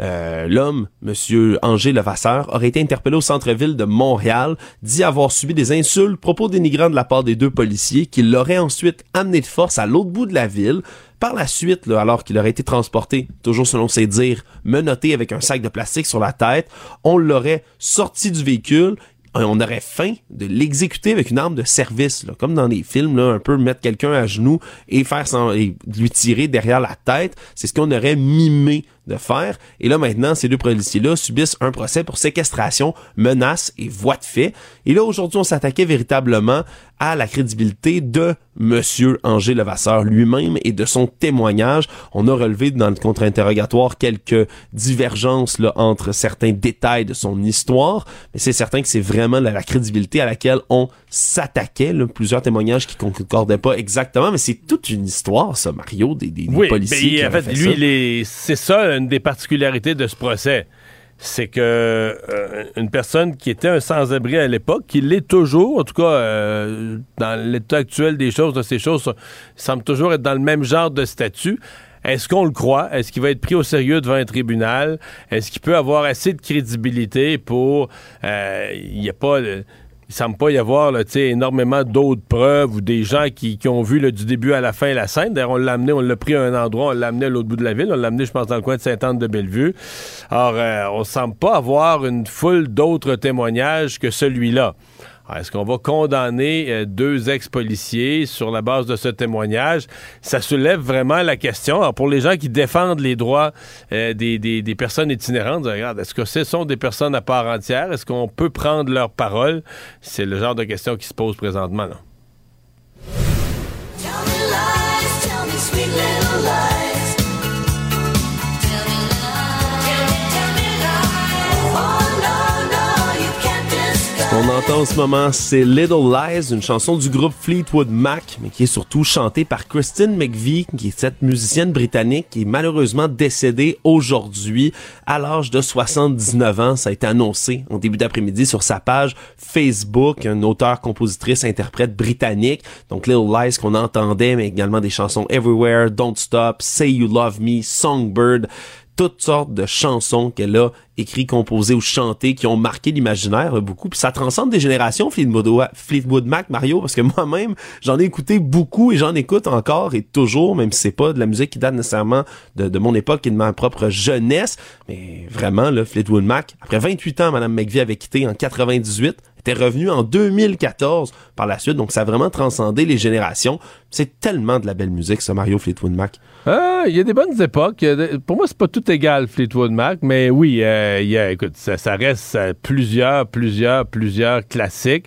euh, l'homme, Monsieur Angers Levasseur, aurait été interpellé au centre-ville de Montréal, dit avoir subi des insultes, propos dénigrants de la part des deux policiers, qui l'auraient ensuite amené de force à l'autre bout de la ville par la suite, là, alors qu'il aurait été transporté, toujours selon ses dires, menotté avec un sac de plastique sur la tête, on l'aurait sorti du véhicule on aurait faim de l'exécuter avec une arme de service, comme dans les films, là, un peu mettre quelqu'un à genoux et faire et lui tirer derrière la tête. C'est ce qu'on aurait mimé de faire. Et là, maintenant, ces deux policiers-là subissent un procès pour séquestration, menace et voie de fait. Et là, aujourd'hui, on s'attaquait véritablement à la crédibilité de Monsieur Angers Levasseur lui-même et de son témoignage. On a relevé dans le contre-interrogatoire quelques divergences là, entre certains détails de son histoire, mais c'est certain que c'est vraiment la, crédibilité à laquelle on s'attaquait. Plusieurs témoignages qui concordaient pas exactement, mais c'est toute une histoire, ça, Mario, des, des, oui, policiers. en fait, lui, c'est ça une des particularités de ce procès c'est que euh, une personne qui était un sans-abri à l'époque, qui l'est toujours, en tout cas euh, dans l'état actuel des choses, de ces choses semble toujours être dans le même genre de statut. Est-ce qu'on le croit? Est-ce qu'il va être pris au sérieux devant un tribunal? Est-ce qu'il peut avoir assez de crédibilité pour... Euh, il n'y a pas il semble pas y avoir là, énormément d'autres preuves ou des gens qui, qui ont vu là, du début à la fin la scène. D'ailleurs, on l'a amené, on l'a pris à un endroit, on l'a amené à l'autre bout de la ville, on l'a amené, je pense, dans le coin de Sainte-Anne-de-Bellevue. Alors, euh, on semble pas avoir une foule d'autres témoignages que celui-là. Est-ce qu'on va condamner euh, deux ex-policiers sur la base de ce témoignage? Ça soulève vraiment la question. Alors, pour les gens qui défendent les droits euh, des, des, personnes itinérantes, regarde, est-ce que ce sont des personnes à part entière? Est-ce qu'on peut prendre leur parole? C'est le genre de question qui se pose présentement. Là. On entend en ce moment, c'est Little Lies, une chanson du groupe Fleetwood Mac, mais qui est surtout chantée par Christine McVie, qui est cette musicienne britannique qui est malheureusement décédée aujourd'hui à l'âge de 79 ans. Ça a été annoncé en début d'après-midi sur sa page Facebook, un auteur, compositrice, interprète britannique. Donc Little Lies qu'on entendait, mais également des chansons Everywhere, Don't Stop, Say You Love Me, Songbird toutes sortes de chansons qu'elle a écrit, composées ou chantées qui ont marqué l'imaginaire beaucoup. Puis ça transcende des générations, Fleetwood, Mac, Mario, parce que moi-même, j'en ai écouté beaucoup et j'en écoute encore et toujours, même si c'est pas de la musique qui date nécessairement de, mon époque et de ma propre jeunesse. Mais vraiment, là, Fleetwood Mac, après 28 ans, Madame McVie avait quitté en 98, était revenu en 2014 par la suite, donc ça a vraiment transcendé les générations. C'est tellement de la belle musique, ça, Mario Fleetwood Mac. Ah, il y a des bonnes époques. Pour moi, c'est pas tout égal, Fleetwood Mac, mais oui, euh, y a, écoute, ça, reste euh, plusieurs, plusieurs, plusieurs classiques.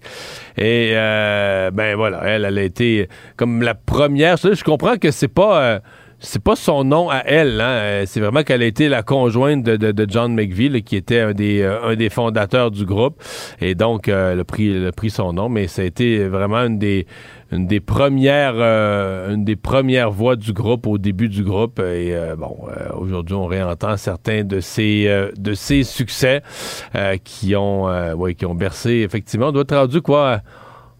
Et euh, ben voilà, elle, elle a été comme la première. Je comprends que c'est pas c'est pas son nom à elle, hein. Euh, c'est vraiment qu'elle a été la conjointe de, de, John McVie, qui était un des, euh, un des fondateurs du groupe, et donc euh, le pris, le pris son nom, mais ça a été vraiment une des une des premières euh, une des premières voix du groupe au début du groupe. Et bon aujourd'hui on réentend certains de ses de ses succès qui ont ouais, qui ont bercé effectivement. On doit être rendu quoi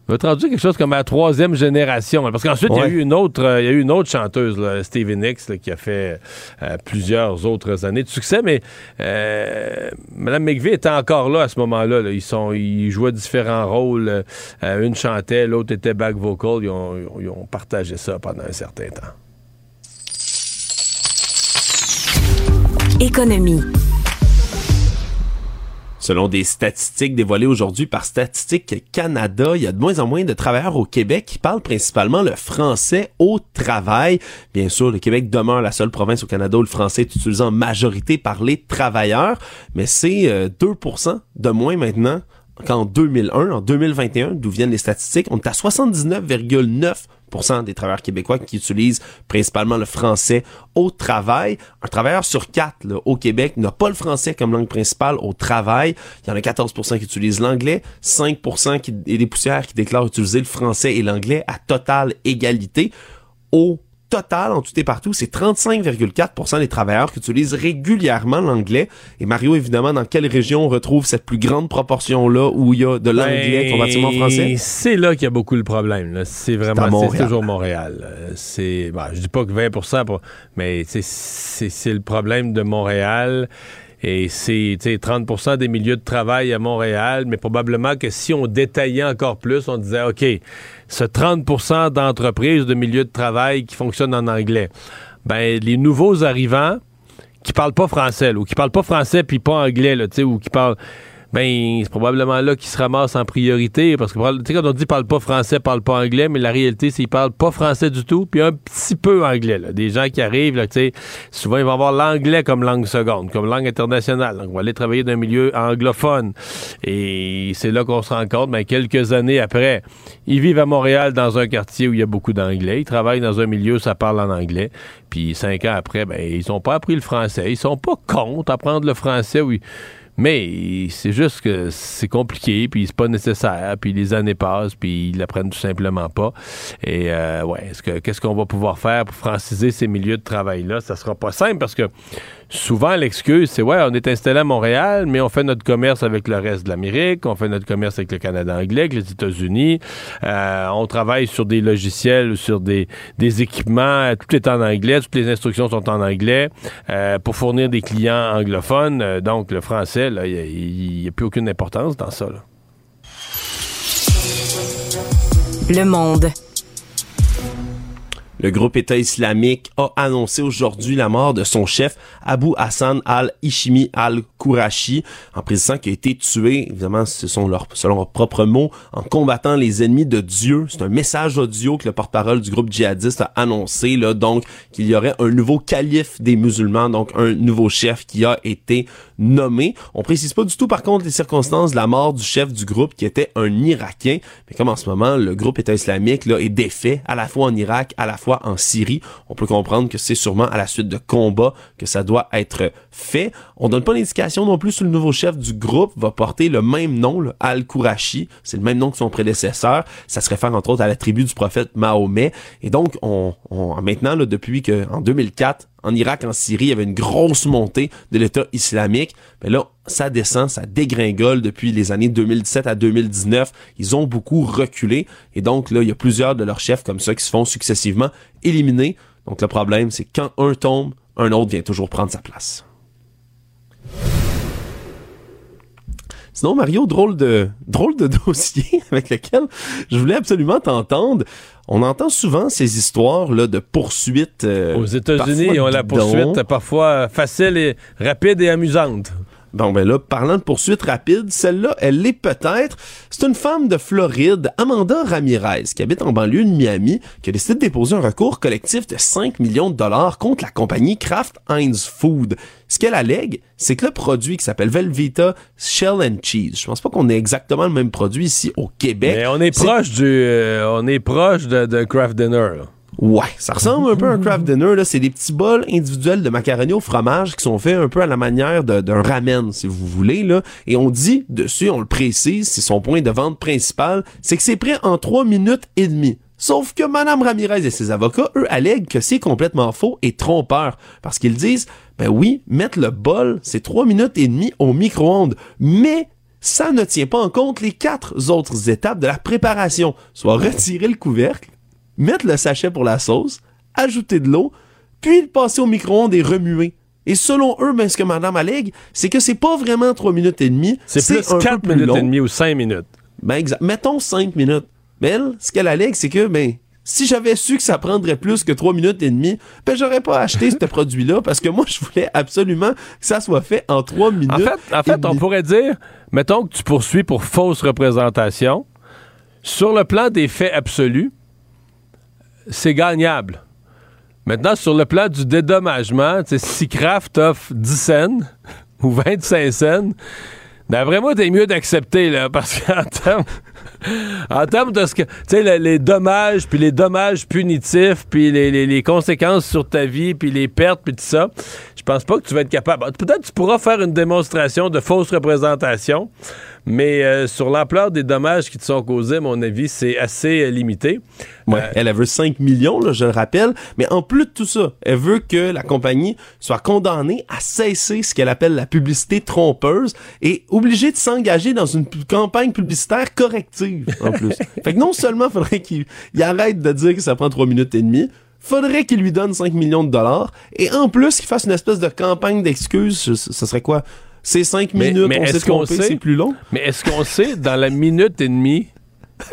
va être rendu quelque chose comme la troisième génération. Parce qu'ensuite, il y a eu une autre, euh, il y a eu une autre chanteuse, là, Stevie Nicks, qui a fait euh, plusieurs autres années de succès, mais euh, Mme McVie était encore là à ce moment-là. Ils, sont, ils jouaient différents rôles. une chantait, l'autre était back vocal. Ils ont, ils ont partagé ça pendant un certain temps. Économie. Selon des statistiques dévoilées aujourd'hui par Statistique Canada, il y a de moins en moins de travailleurs au Québec qui parlent principalement le français au travail. Bien sûr, le Québec demeure la seule province au Canada où le français est utilisé en majorité par les travailleurs, mais c'est 2% euh, de moins maintenant qu'en 2001, en 2021, d'où viennent les statistiques, on est à 79,9 des travailleurs québécois qui utilisent principalement le français au travail. Un travailleur sur quatre au Québec n'a pas le français comme langue principale au travail. Il y en a 14% qui utilisent l'anglais, 5 qui, et des poussières qui déclarent utiliser le français et l'anglais à totale égalité. Au total, en tout et partout, c'est 35,4% des travailleurs qui utilisent régulièrement l'anglais. Et Mario, évidemment, dans quelle région on retrouve cette plus grande proportion-là où il y a de l'anglais ben, comparativement français? C'est là qu'il y a beaucoup le problème. C'est vraiment, c'est toujours Montréal. Euh, c'est, bon, je dis pas que 20% mais c'est le problème de Montréal. Et c'est 30% des milieux de travail à Montréal, mais probablement que si on détaillait encore plus, on disait, OK, ce 30% d'entreprises, de milieux de travail qui fonctionnent en anglais, ben les nouveaux arrivants qui parlent pas français, ou qui parlent pas français puis pas anglais, là, ou qui parlent ben c'est probablement là qu'ils se ramassent en priorité parce que tu sais quand on dit parle pas français, parle pas anglais, mais la réalité c'est qu'ils parlent pas français du tout, puis un petit peu anglais là. Des gens qui arrivent là, tu sais, souvent ils vont avoir l'anglais comme langue seconde, comme langue internationale. Donc on va aller travailler dans un milieu anglophone. Et c'est là qu'on se rend compte ben quelques années après, ils vivent à Montréal dans un quartier où il y a beaucoup d'anglais, ils travaillent dans un milieu où ça parle en anglais, puis cinq ans après ben ils ont pas appris le français, ils sont pas contre apprendre le français oui mais c'est juste que c'est compliqué, puis c'est pas nécessaire, puis les années passent, puis ils l'apprennent tout simplement pas. Et euh, ouais, est-ce que qu'est-ce qu'on va pouvoir faire pour franciser ces milieux de travail-là? Ça sera pas simple parce que souvent l'excuse, c'est ouais, on est installé à Montréal, mais on fait notre commerce avec le reste de l'Amérique, on fait notre commerce avec le Canada anglais, avec les États-Unis, euh, on travaille sur des logiciels sur des, des équipements, tout est en anglais, toutes les instructions sont en anglais euh, pour fournir des clients anglophones. Euh, donc le français, il n'y a, plus aucune importance dans ça. Le monde. Le groupe État islamique a annoncé aujourd'hui la mort de son chef Abu Hassan al-Ishimi al-Kourachi, en précisant qu'il a été tué, évidemment, ce sont leurs, selon leurs propres mots, en combattant les ennemis de Dieu. C'est un message audio que le porte-parole du groupe djihadiste a annoncé, là, donc, qu'il y aurait un nouveau calife des musulmans, donc un nouveau chef qui a été nommé. On précise pas du tout, par contre, les circonstances de la mort du chef du groupe qui était un Irakien. Mais comme en ce moment, le groupe État islamique, là, est défait à la fois en Irak, à la fois en Syrie. On peut comprendre que c'est sûrement à la suite de combats que ça doit être fait. On donne pas d'indication non plus si le nouveau chef du groupe va porter le même nom, Al-Kourachi. C'est le même nom que son prédécesseur. Ça se réfère entre autres à la tribu du prophète Mahomet. Et donc, on, on maintenant, là, depuis que en 2004, en Irak, en Syrie, il y avait une grosse montée de l'État islamique. Mais là, ça descend, ça dégringole depuis les années 2017 à 2019. Ils ont beaucoup reculé. Et donc, là, il y a plusieurs de leurs chefs comme ça qui se font successivement éliminer. Donc, le problème, c'est quand un tombe, un autre vient toujours prendre sa place. Sinon, Mario, drôle de, drôle de dossier avec lequel je voulais absolument t'entendre. On entend souvent ces histoires là de poursuites. Euh, Aux États-Unis, ils ont la poursuite parfois facile et rapide et amusante. Bon, ben là, parlant de poursuite rapide, celle-là, elle l'est peut-être. C'est une femme de Floride, Amanda Ramirez, qui habite en banlieue de Miami, qui a décidé de déposer un recours collectif de 5 millions de dollars contre la compagnie Kraft Heinz Food. Ce qu'elle allègue, c'est que le produit qui s'appelle Velveeta Shell and Cheese, je pense pas qu'on ait exactement le même produit ici au Québec. Mais on est, proche du, euh, on est proche de, de Kraft Dinner. Ouais, ça ressemble un peu à un craft dinner. Là. C'est des petits bols individuels de macaroni au fromage qui sont faits un peu à la manière d'un ramen, si vous voulez. Là. Et on dit dessus, on le précise, c'est son point de vente principal, c'est que c'est prêt en 3 minutes et demie. Sauf que Madame Ramirez et ses avocats, eux, allèguent que c'est complètement faux et trompeur. Parce qu'ils disent, ben oui, mettre le bol, c'est 3 minutes et demie au micro-ondes. Mais ça ne tient pas en compte les quatre autres étapes de la préparation, soit retirer le couvercle, mettre le sachet pour la sauce, ajouter de l'eau, puis le passer au micro-ondes et remuer. Et selon eux, ben, ce que madame allègue, c'est que c'est pas vraiment 3 minutes et demie. C'est plus un peu 4 plus minutes long. et demie ou 5 minutes. Ben, exact. Mettons 5 minutes. Mais elle, ce qu'elle allègue, c'est que, ben, si j'avais su que ça prendrait plus que 3 minutes et demie, ben, j'aurais pas acheté ce produit-là parce que moi, je voulais absolument que ça soit fait en 3 minutes. En fait, en fait on pourrait dire, mettons que tu poursuis pour fausse représentation. Sur le plan des faits absolus, c'est gagnable. Maintenant, sur le plan du dédommagement, si Kraft offre 10 cents ou 25 cents, d'après moi, t'es mieux d'accepter, là, parce qu'en termes, en termes de ce que, tu sais, le- les dommages, puis les dommages punitifs, puis les- les conséquences sur ta vie, puis les pertes, puis tout ça, je pense pas que tu vas être capable. Peut-être que tu pourras faire une démonstration de fausse représentation, mais euh, sur l'ampleur des dommages qui te sont causés, à mon avis, c'est assez euh, limité. Ouais, elle, elle veut 5 millions, là, je le rappelle. Mais en plus de tout ça, elle veut que la compagnie soit condamnée à cesser ce qu'elle appelle la publicité trompeuse et obligée de s'engager dans une campagne publicitaire corrective, en plus. fait que non seulement faudrait qu'il il arrête de dire que ça prend 3 minutes et demie, faudrait qu'il lui donne 5 millions de dollars et en plus qu'il fasse une espèce de campagne d'excuses. Ce serait quoi? C'est 5 Mais- minutes, mais on s'est trompé, c'est plus long? Mais est-ce qu'on sait dans la minute et demie?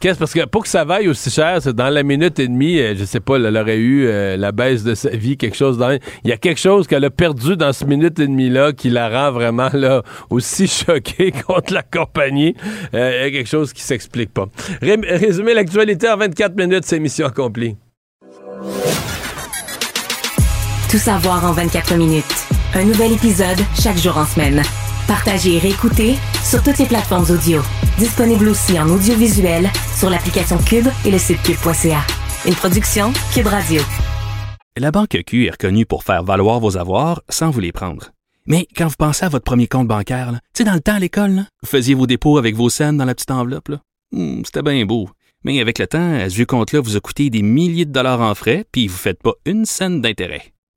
Qu'est-ce parce que pour que ça vaille aussi cher, c'est dans la minute et demie, euh, je sais pas, elle aurait eu euh, la baisse de sa vie, quelque chose dans il y a quelque chose qu'elle a perdu dans ce minute et demie là qui la rend vraiment là aussi choquée contre la compagnie. Euh, Il y a quelque chose qui s'explique pas. Ré- résumer l'actualité en 24 minutes, c'est mission accomplie. Tout savoir en 24 minutes. Un nouvel épisode chaque jour en semaine. Partagez et réécoutez sur toutes les plateformes audio. Disponible aussi en audiovisuel sur l'application Cube et le site cube.ca. Une production Cube Radio. La Banque Q est reconnue pour faire valoir vos avoirs sans vous les prendre. Mais quand vous pensez à votre premier compte bancaire, tu sais, dans le temps à l'école, vous faisiez vos dépôts avec vos scènes dans la petite enveloppe. Hmm, C'était bien beau. Mais avec le temps, à ce compte-là vous a coûté des milliers de dollars en frais, puis vous ne faites pas une scène d'intérêt.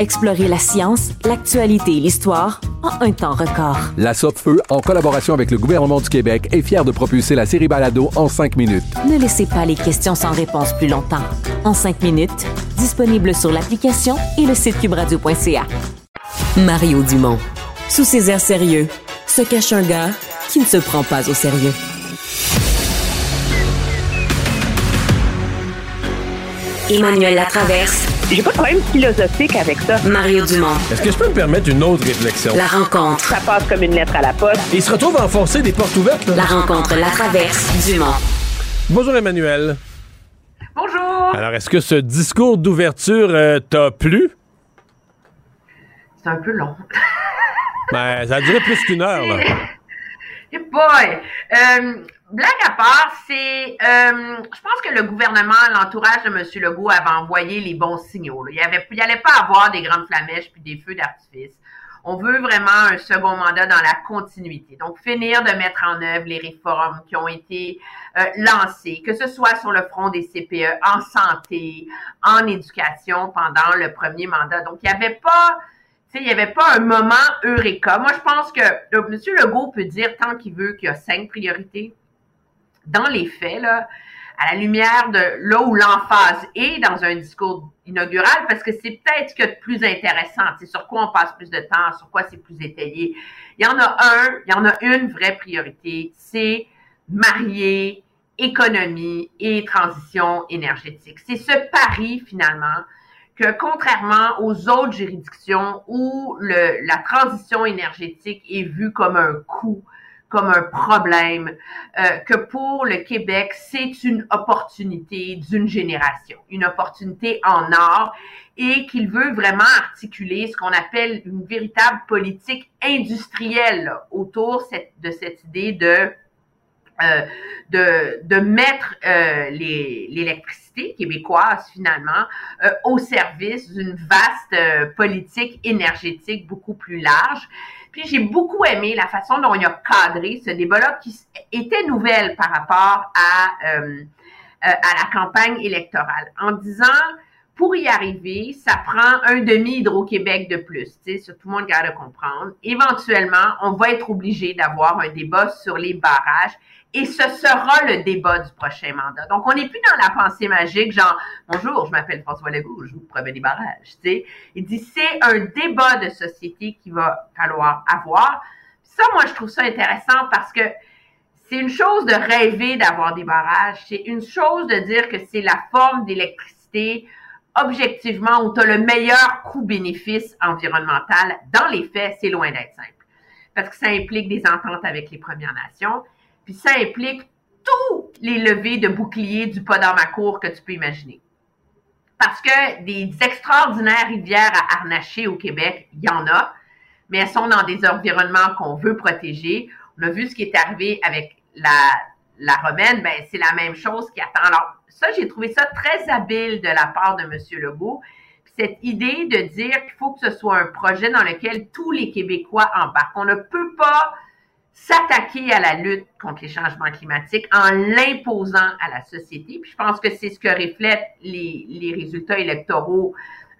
Explorez la science, l'actualité et l'histoire en un temps record. La Feu, en collaboration avec le gouvernement du Québec, est fière de propulser la série Balado en cinq minutes. Ne laissez pas les questions sans réponse plus longtemps. En cinq minutes, disponible sur l'application et le site cubradio.ca. Mario Dumont. Sous ses airs sérieux, se cache un gars qui ne se prend pas au sérieux. Emmanuel Latraverse. J'ai pas de problème philosophique avec ça. Mario Dumont. Est-ce que je peux me permettre une autre réflexion? La rencontre. Ça passe comme une lettre à la poste. Il se retrouve à enfoncer des portes ouvertes là. La rencontre Latraverse Dumont. Bonjour Emmanuel. Bonjour! Alors, est-ce que ce discours d'ouverture euh, t'a plu? C'est un peu long. Ben, ça a duré plus qu'une heure, là. Hey boy! Euh, blague à part, c'est. euh, je pense que le gouvernement, l'entourage de M. Legault avait envoyé les bons signaux. là. Il n'y il allait pas avoir des grandes flamèches puis des feux d'artifice. On veut vraiment un second mandat dans la continuité. Donc, finir de mettre en œuvre les réformes qui ont été euh, lancées, que ce soit sur le front des CPE, en santé, en éducation pendant le premier mandat. Donc, il n'y avait pas il n'y avait pas un moment eureka. Moi, je pense que M. Legault peut dire tant qu'il veut qu'il y a cinq priorités. Dans les faits, à la lumière de là où l'emphase est dans un discours inaugural, parce que c'est peut-être ce qu'il a de plus intéressant, c'est sur quoi on passe plus de temps, sur quoi c'est plus étayé. Il y en a un, il y en a une vraie priorité, c'est marier économie et transition énergétique. C'est ce pari, finalement, que contrairement aux autres juridictions où la transition énergétique est vue comme un coût, comme un problème, euh, que pour le Québec, c'est une opportunité d'une génération, une opportunité en or, et qu'il veut vraiment articuler ce qu'on appelle une véritable politique industrielle autour de cette idée de euh, de, de mettre euh, l'électricité québécoise finalement euh, au service d'une vaste euh, politique énergétique beaucoup plus large. J'ai beaucoup aimé la façon dont il a cadré ce débat-là qui était nouvelle par rapport à, euh, à la campagne électorale en disant pour y arriver, ça prend un demi Hydro-Québec de plus. Sais, tout le monde garde à comprendre. Éventuellement, on va être obligé d'avoir un débat sur les barrages et ce sera le débat du prochain mandat. Donc, on n'est plus dans la pensée magique, genre, bonjour, je m'appelle François Legault, je vous promets des barrages, tu sais. Il dit, c'est un débat de société qu'il va falloir avoir. Ça, moi, je trouve ça intéressant parce que c'est une chose de rêver d'avoir des barrages, c'est une chose de dire que c'est la forme d'électricité objectivement où tu as le meilleur coût-bénéfice environnemental. Dans les faits, c'est loin d'être simple. Parce que ça implique des ententes avec les Premières Nations, puis ça implique tous les levées de boucliers du pas dans ma cour que tu peux imaginer. Parce que des extraordinaires rivières à harnacher au Québec, il y en a, mais elles sont dans des environnements qu'on veut protéger. On a vu ce qui est arrivé avec la, la romaine, ben c'est la même chose qui attend. Alors, ça, j'ai trouvé ça très habile de la part de M. Legault. Puis cette idée de dire qu'il faut que ce soit un projet dans lequel tous les Québécois embarquent. On ne peut pas s'attaquer à la lutte contre les changements climatiques en l'imposant à la société. Puis je pense que c'est ce que reflètent les, les résultats électoraux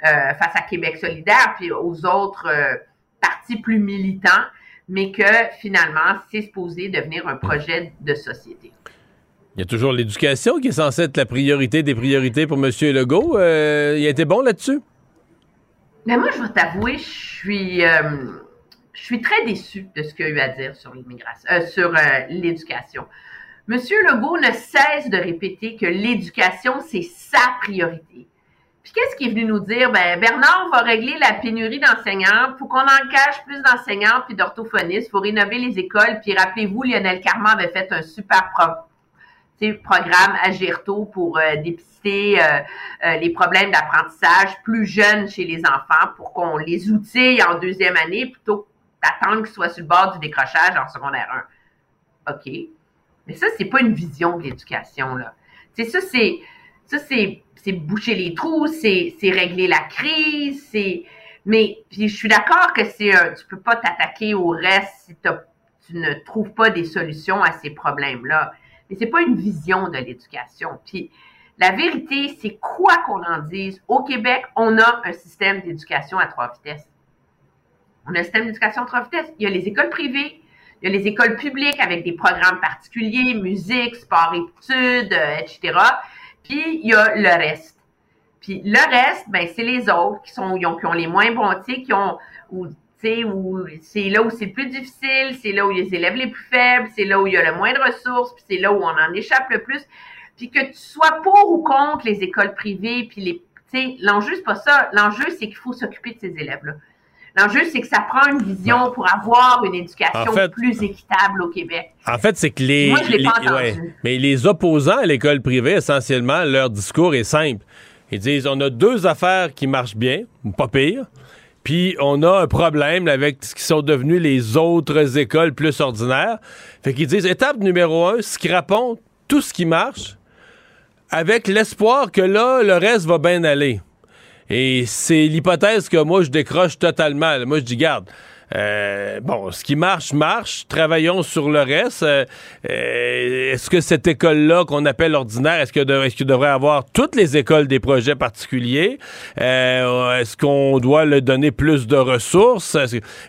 euh, face à Québec solidaire, puis aux autres euh, partis plus militants, mais que finalement, c'est supposé devenir un projet de société. Il y a toujours l'éducation qui est censée être la priorité des priorités pour M. Legault. Euh, il a été bon là-dessus? Mais moi, je vais t'avouer, je suis je suis très déçue de ce qu'il a eu à dire sur l'immigration, euh, sur euh, l'éducation. Monsieur Legault ne cesse de répéter que l'éducation, c'est sa priorité. Puis qu'est-ce qu'il est venu nous dire? Ben, Bernard va régler la pénurie d'enseignants. Pour qu'on engage plus d'enseignants puis d'orthophonistes, faut rénover les écoles. Puis rappelez-vous, Lionel Carman avait fait un super programme à Gerto pour euh, dépister les problèmes d'apprentissage plus jeunes chez les enfants pour qu'on les outille en deuxième année plutôt que d'attendre qu'ils soient sur le bord du décrochage en secondaire 1. OK. Mais ça, c'est pas une vision de l'éducation, là. C'est ça, c'est, ça, c'est, boucher les trous, c'est, c'est régler la crise, c'est, mais, puis je suis d'accord que c'est un, tu peux pas t'attaquer au reste si tu ne trouves pas des solutions à ces problèmes-là. Mais c'est pas une vision de l'éducation. Puis, la vérité, c'est quoi qu'on en dise? Au Québec, on a un système d'éducation à trois vitesses. On a un système d'éducation trois vitesses. Il y a les écoles privées, il y a les écoles publiques avec des programmes particuliers, musique, sport, études, euh, etc. Puis il y a le reste. Puis le reste, ben c'est les autres qui sont qui ont, les moins bons, qui ont ou où c'est là où c'est le plus difficile, c'est là où les élèves les plus faibles, c'est là où il y a le moins de ressources, puis c'est là où on en échappe le plus. Puis que tu sois pour ou contre les écoles privées, puis les, tu sais, l'enjeu c'est pas ça. L'enjeu c'est qu'il faut s'occuper de ces élèves-là. L'enjeu, c'est que ça prend une vision pour avoir une éducation plus équitable au Québec. En fait, c'est que les, Moi, je l'ai les- pas entendu. ouais. mais les opposants à l'école privée, essentiellement, leur discours est simple. Ils disent on a deux affaires qui marchent bien, ou pas pire, puis on a un problème avec ce qui sont devenus les autres écoles plus ordinaires. Fait qu'ils disent étape numéro un, scrapons tout ce qui marche avec l'espoir que là, le reste va bien aller. Et c'est l'hypothèse que moi, je décroche totalement. Moi, je dis, garde, Euh, bon, ce qui marche, marche. Travaillons sur le reste. Euh, euh, est-ce que cette école-là qu'on appelle ordinaire, est-ce qu'il est devrait avoir toutes les écoles des projets particuliers? est-ce qu'on doit le donner plus de ressources?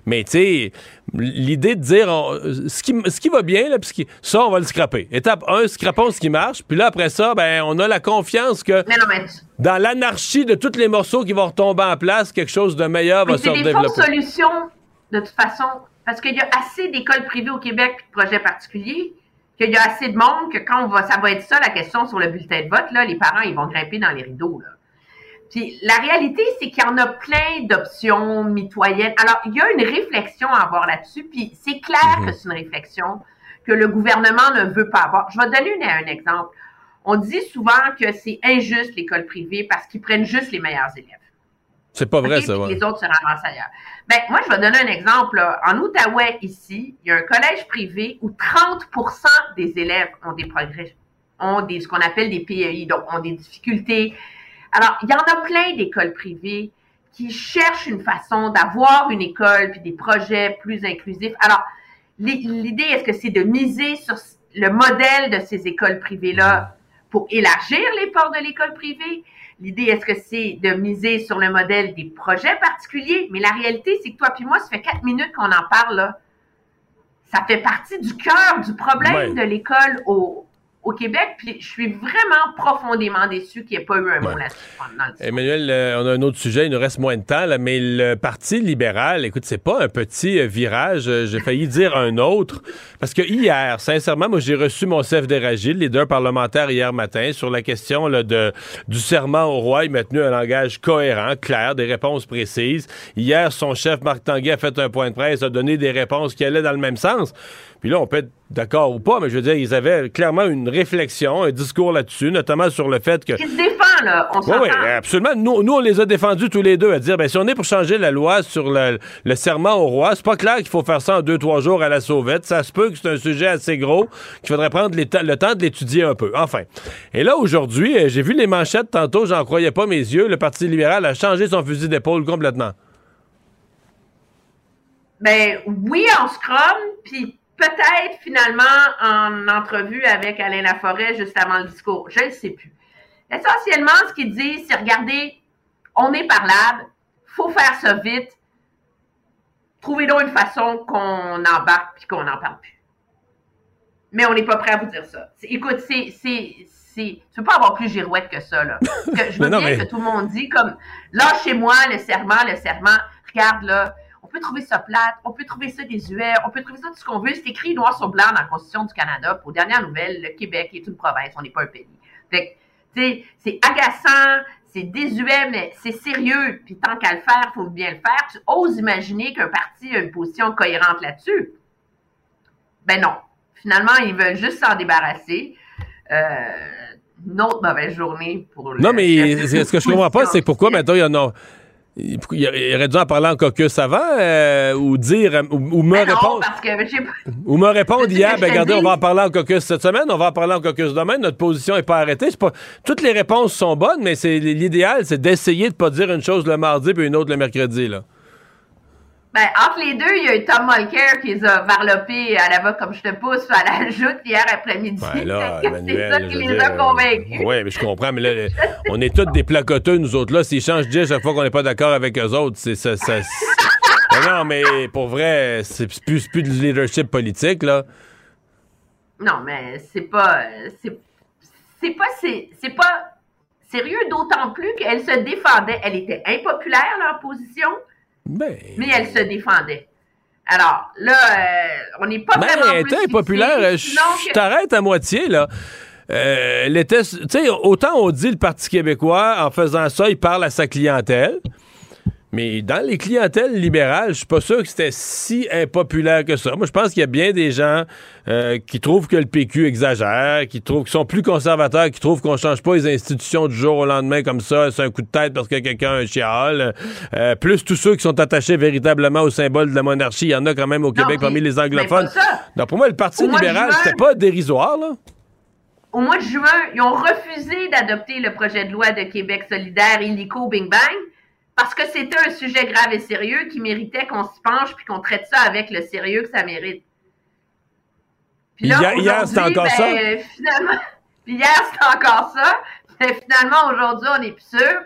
Mais tu sais, l'idée de dire ce, qui, ce qui va bien, là, ça, on va le scraper. Étape 1, scrapons ce qui marche. Puis là, après ça, ben, on a la confiance que dans l'anarchie de tous les morceaux qui vont retomber en place, quelque chose de meilleur va se développer. C'est des solutions, de toute façon, parce qu'il y a assez d'écoles privées au Québec et de projets particuliers qu'il y a assez de monde que quand on va, ça va être ça la question sur le bulletin de vote, là, les parents, ils vont grimper dans les rideaux. Là. Puis la réalité, c'est qu'il y en a plein d'options mitoyennes. Alors, il y a une réflexion à avoir là-dessus, puis c'est clair mhm. que c'est une réflexion que le gouvernement ne veut pas avoir. Je vais donner un exemple. On dit souvent que c'est injuste l'école privée parce qu'ils prennent juste les meilleurs élèves. C'est pas vrai, ça. Les autres se ramassent ailleurs. Ben, moi, je vais donner un exemple. En Outaouais, ici, il y a un collège privé où 30% des élèves ont des progrès, ont des, ce qu'on appelle des PEI, donc ont des difficultés alors, il y en a plein d'écoles privées qui cherchent une façon d'avoir une école puis des projets plus inclusifs. Alors, l'idée, est-ce que c'est de miser sur le modèle de ces écoles privées-là pour élargir les ports de l'école privée? L'idée, est-ce que c'est de miser sur le modèle des projets particuliers? Mais la réalité, c'est que toi puis moi, ça fait quatre minutes qu'on en parle, là. Ça fait partie du cœur du problème de l'école au, au Québec, puis je suis vraiment profondément déçu qu'il n'y ait pas eu un mot là-dessus Emmanuel, euh, on a un autre sujet, il nous reste moins de temps, là, mais le Parti libéral, écoute, c'est pas un petit euh, virage, euh, j'ai failli dire un autre, parce que hier, sincèrement, moi j'ai reçu mon chef d'Éragile, leader parlementaire hier matin, sur la question là, de, du serment au roi, il m'a tenu un langage cohérent, clair, des réponses précises. Hier, son chef, Marc Tanguay, a fait un point de presse, a donné des réponses qui allaient dans le même sens. Puis là, on peut être d'accord ou pas, mais je veux dire, ils avaient clairement une réflexion, un discours là-dessus, notamment sur le fait que. Qui se défend, là. On oui, oui, absolument. Nous, nous, on les a défendus tous les deux à dire, ben, si on est pour changer la loi sur le, serment au roi, c'est pas clair qu'il faut faire ça en deux, trois jours à la sauvette. Ça se peut que c'est un sujet assez gros, qu'il faudrait prendre le temps de l'étudier un peu. Enfin. Et là, aujourd'hui, euh, j'ai vu les manchettes tantôt, j'en croyais pas mes yeux. Le Parti libéral a changé son fusil d'épaule complètement. Ben oui, en scrum, puis peut-être finalement en entrevue avec Alain Laforêt juste avant le discours. Je ne sais plus. Essentiellement, ce qu'il dit, c'est regardez, on est parlable, faut faire ça vite. Trouvez donc une façon qu'on embarque puis qu'on n'en parle plus. Mais on n'est pas prêt à vous dire ça. Écoute, c'est, c'est, c'est, tu peux pas avoir plus girouette que ça, là. Que je veux bien que tout le monde dit comme, lâchez-moi le serment, le serment. Regarde, là, peut trouver ça plate, on peut trouver ça désuet, on peut trouver ça tout ce qu'on veut. C'est écrit noir sur blanc dans la Constitution du Canada. Pour dernière nouvelle, le Québec est une province, on n'est pas un pays. Fait tu sais, c'est agaçant, c'est désuet, mais c'est sérieux. Puis tant qu'à le faire, il faut bien le faire. Tu oses imaginer qu'un parti a une position cohérente là-dessus? Ben non. Finalement, ils veulent juste s'en débarrasser. Euh, une autre mauvaise journée pour le Non, mais ce que je comprends pas, c'est pourquoi maintenant il y en a il, aurait dû en parler en caucus avant euh, ou dire ou, me répondre. ou me répondre hier, ben regardez, on va en parler en caucus cette semaine, on va en parler en caucus demain, notre position n'est pas arrêtée. Pas, toutes les réponses sont bonnes, mais c'est l'idéal, c'est d'essayer de pas dire une chose le mardi puis une autre le mercredi. Là. Ben, entre les deux, il y a eu Tom Mulcair qui les a varlopés à la va comme je te pousse à la joute hier après-midi. c'est ça qui les a convaincus. Oui, mais je comprends, mais là, on est tous des placoteux, nous autres là. S'ils changent d'idée chaque fois qu'on n'est pas d'accord avec eux autres, c'est ça. ça non, mais pour vrai, c'est plus, plus du leadership politique, là. Non, mais c'est pas. C'est pas. C'est pas sérieux, d'autant plus qu'elle se défendait. Elle était impopulaire, leur position. Ben, mais elle se défendait. Alors, là, euh, on n'est pas ben, vraiment. Elle était populaire. Je t'arrête à moitié, là. Euh, elle était. Autant on dit le Parti québécois, en faisant ça, il parle à sa clientèle. Mais dans les clientèles libérales, je suis pas sûr que c'était si impopulaire que ça. Moi, je pense qu'il y a bien des gens euh, qui trouvent que le PQ exagère, qui trouvent qu'ils sont plus conservateurs, qui trouvent qu'on change pas les institutions du jour au lendemain comme ça, c'est un coup de tête parce que quelqu'un a un chial. Euh, plus tous ceux qui sont attachés véritablement au symbole de la monarchie, il y en a quand même au Québec parmi les anglophones. Donc pour moi, le Parti libéral, c'était pas dérisoire, là au mois de juin, ils ont refusé d'adopter le projet de loi de Québec solidaire illico Bing Bang parce que c'était un sujet grave et sérieux qui méritait qu'on s'y penche puis qu'on traite ça avec le sérieux que ça mérite. Puis là, hier, c'était encore ben, ça? Finalement, puis hier, c'était encore ça. Mais finalement, aujourd'hui, on n'est plus sûr.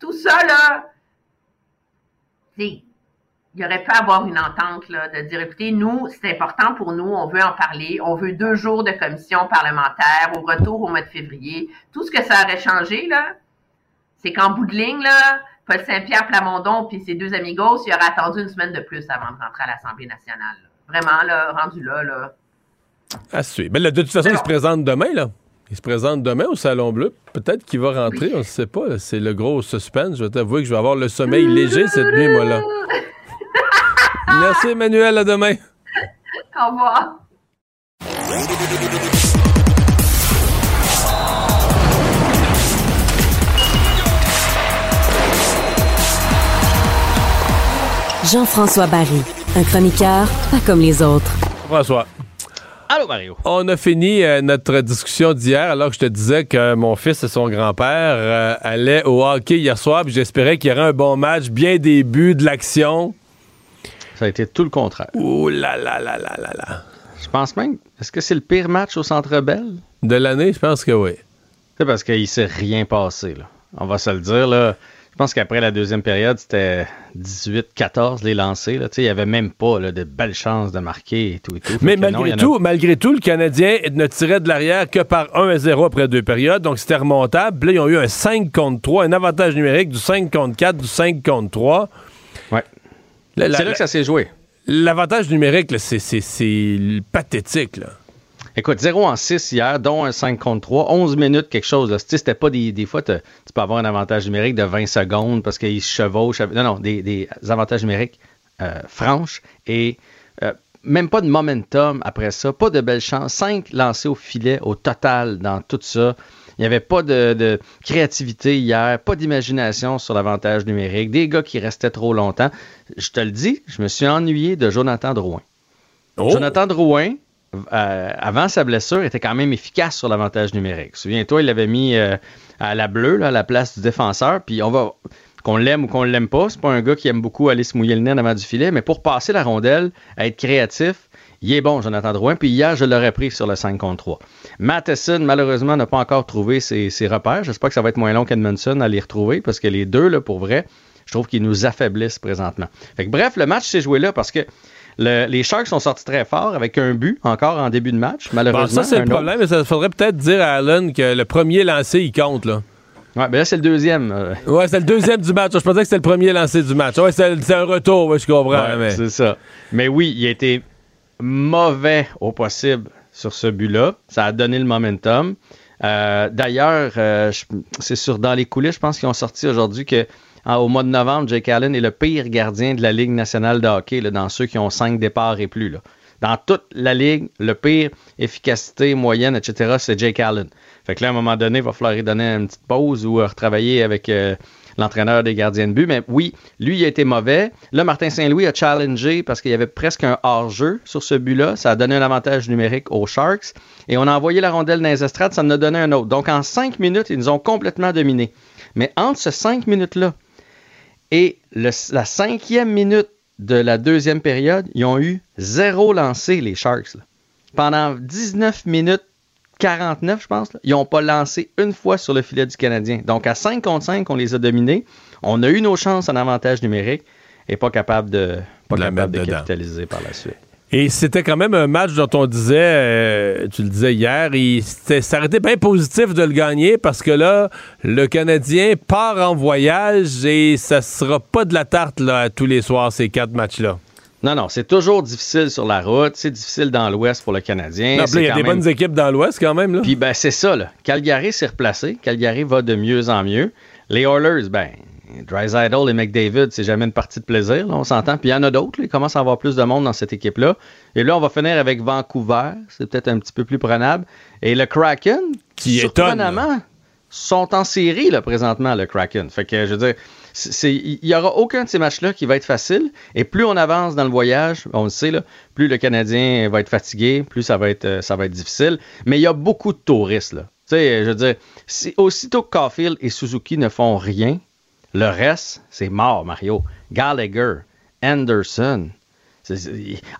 Tout ça, là, il y aurait pu avoir une entente là, de dire, écoutez, nous, c'est important pour nous, on veut en parler, on veut deux jours de commission parlementaire au retour au mois de février. Tout ce que ça aurait changé, là, c'est qu'en bout de ligne, là, Paul Saint-Pierre Plamondon puis ses deux amigos, il aurait attendu une semaine de plus avant de rentrer à l'Assemblée nationale. Vraiment, là, rendu là, là. À suivre. Mais là, de toute façon, il se présente demain, là. Il se présente demain au Salon Bleu. Peut-être qu'il va rentrer, on ne sait pas. C'est le gros suspense. Je vais t'avouer que je vais avoir le sommeil léger cette nuit, moi, là. Merci, Emmanuel. À demain. Au revoir. Jean-François Barry, un chroniqueur pas comme les autres. François. Allô, Mario. On a fini euh, notre discussion d'hier alors que je te disais que mon fils et son grand-père euh, allaient au hockey hier soir. puis J'espérais qu'il y aurait un bon match, bien début de l'action. Ça a été tout le contraire. Ouh là là là là là là. Je pense même. Est-ce que c'est le pire match au Centre Bell? De l'année, je pense que oui. C'est parce qu'il s'est rien passé, là. On va se le dire, là. Je pense qu'après la deuxième période, c'était 18-14 les lancés. Là. Il n'y avait même pas là, de belles chances de marquer et tout. Et tout. Mais malgré, non, a- tout, malgré tout, le Canadien ne tirait de l'arrière que par 1 à 0 après deux périodes, donc c'était remontable. Puis là, ils ont eu un 5 contre 3, un avantage numérique du 5 contre 4, du 5 contre 3. Ouais. C'est là que ça s'est joué. L'avantage numérique, c'est pathétique. Là. Écoute, 0 en 6 hier, dont un 5 contre 3, 11 minutes, quelque chose. C'était pas des, des fois, tu peux avoir un avantage numérique de 20 secondes parce qu'ils se chevauchent. Non, non, des, des avantages numériques euh, franches et euh, même pas de momentum après ça, pas de belle chance. 5 lancés au filet au total dans tout ça. Il n'y avait pas de, de créativité hier, pas d'imagination sur l'avantage numérique, des gars qui restaient trop longtemps. Je te le dis, je me suis ennuyé de Jonathan Drouin. Jonathan Drouin, euh, avant sa blessure, était quand même efficace sur l'avantage numérique. Souviens-toi, il l'avait mis euh, à la bleue, à la place du défenseur. Puis on va, qu'on l'aime ou qu'on l'aime pas, c'est pas un gars qui aime beaucoup aller se mouiller le nez avant du filet, mais pour passer la rondelle, être créatif, il est bon, Jonathan Drouin. Puis hier, je l'aurais pris sur le 5 contre 3. Matheson, malheureusement, n'a pas encore trouvé ses, repères. J'espère que ça va être moins long qu'Edmondson à les retrouver, parce que les deux, là, pour vrai, je trouve qu'ils nous affaiblissent présentement. Bref, le match s'est joué là parce que le- les Sharks sont sortis très fort avec un but encore en début de match, Bon, malheureusement. ça, c'est le autre. problème, mais ça faudrait peut-être dire à Allen que le premier lancé, il compte. Là. Ouais, ben là, c'est le deuxième. euh. Ouais, c'est le deuxième du match. Je pensais que c'était le premier lancé du match. Ouais, c'est un retour, ouais, je comprends. Ouais, mais... C'est ça. Mais oui, il a été mauvais au possible sur ce but-là. Ça a donné le momentum. Euh, D'ailleurs, euh, c'est sur dans les coulisses, je pense qu'ils ont sorti aujourd'hui que en- au mois de novembre, Jake Allen est le pire gardien de la Ligue nationale de hockey, là, dans ceux qui ont cinq départs et plus. Là. Dans toute la Ligue, le pire efficacité moyenne, etc., c'est Jake Allen. Fait que là, à un moment donné, il va falloir lui donner une petite pause ou euh, retravailler avec euh, l'entraîneur des gardiens de but. Mais oui, lui, il a été mauvais. Là, Martin Saint-Louis a challengé parce qu'il y avait presque un hors-jeu sur ce but-là. Ça a donné un avantage numérique aux Sharks. Et on a envoyé la rondelle dans les estrades, ça en a donné un autre. Donc, en cinq minutes, ils nous ont complètement dominés. Mais entre ces cinq minutes-là et le- la cinquième minute de la deuxième période, ils ont eu zéro lancé, les Sharks. là. Pendant 19 minutes 49, je pense, là, ils n'ont pas lancé une fois sur le filet du Canadien. Donc, à 5 contre 5, on les a dominés. On a eu nos chances en avantage numérique et pas capable de, pas De la capable de capitaliser par la suite. Et c'était quand même un match dont on disait, euh, tu le disais hier, il, ça aurait été bien positif de le gagner parce que là, le Canadien part en voyage et ça sera pas de la tarte là, tous les soirs, ces quatre matchs-là. Non, non, c'est toujours difficile sur la route, c'est difficile dans l'Ouest pour le Canadien. Non, il y a des même- bonnes équipes dans l'Ouest quand même. Là. Puis ben c'est ça, là. Calgary s'est replacé. Calgary va de mieux en mieux. Les Oilers, ben, Dreisaitl et McDavid, c'est jamais une partie de plaisir, là, on s'entend. Puis il y en a d'autres, il commence à avoir plus de monde dans cette équipe-là. Et là, on va finir avec Vancouver, c'est peut-être un petit peu plus prenable. Et le Kraken, Qui surprenamment, sont en série, là, présentement, le Kraken. Fait que, je veux dire, il n'y aura aucun de ces matchs-là qui va être facile. Et plus on avance dans le voyage, on le sait, là, plus le Canadien va être fatigué, plus ça va être, euh, ça va être difficile. Mais il y a beaucoup de touristes, là. Tu sais, je veux dire, si, aussitôt que Caulfield et Suzuki ne font rien, Le reste, c'est mort, Mario. Gallagher, Anderson,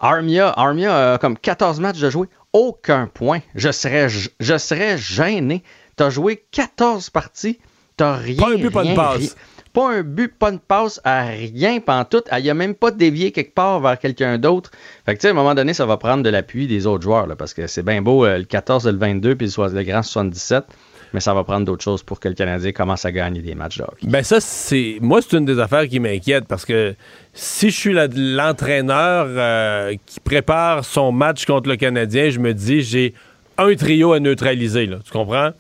Armia, Armia a comme 14 matchs de jouer, aucun point. Je serais, je serais gêné. T'as joué 14 parties, t'as rien. Pas un but, pas de rien, passe. rien. Pas un but, pas de passe à rien pantoute. Il n'y a même pas dévié quelque part vers quelqu'un d'autre. Fait que, tu sais, à un moment donné, ça va prendre de l'appui des autres joueurs, là, parce que c'est bien beau euh, le 14 et le 22, puis le le grand 77, mais ça va prendre d'autres choses pour que le Canadien commence à gagner des matchs de hockey. Ben ça, c'est. Moi, c'est une des affaires qui m'inquiète parce que si je suis l'entraîneur euh, qui prépare son match contre le Canadien, je me dis j'ai un trio à neutraliser, là, tu comprends?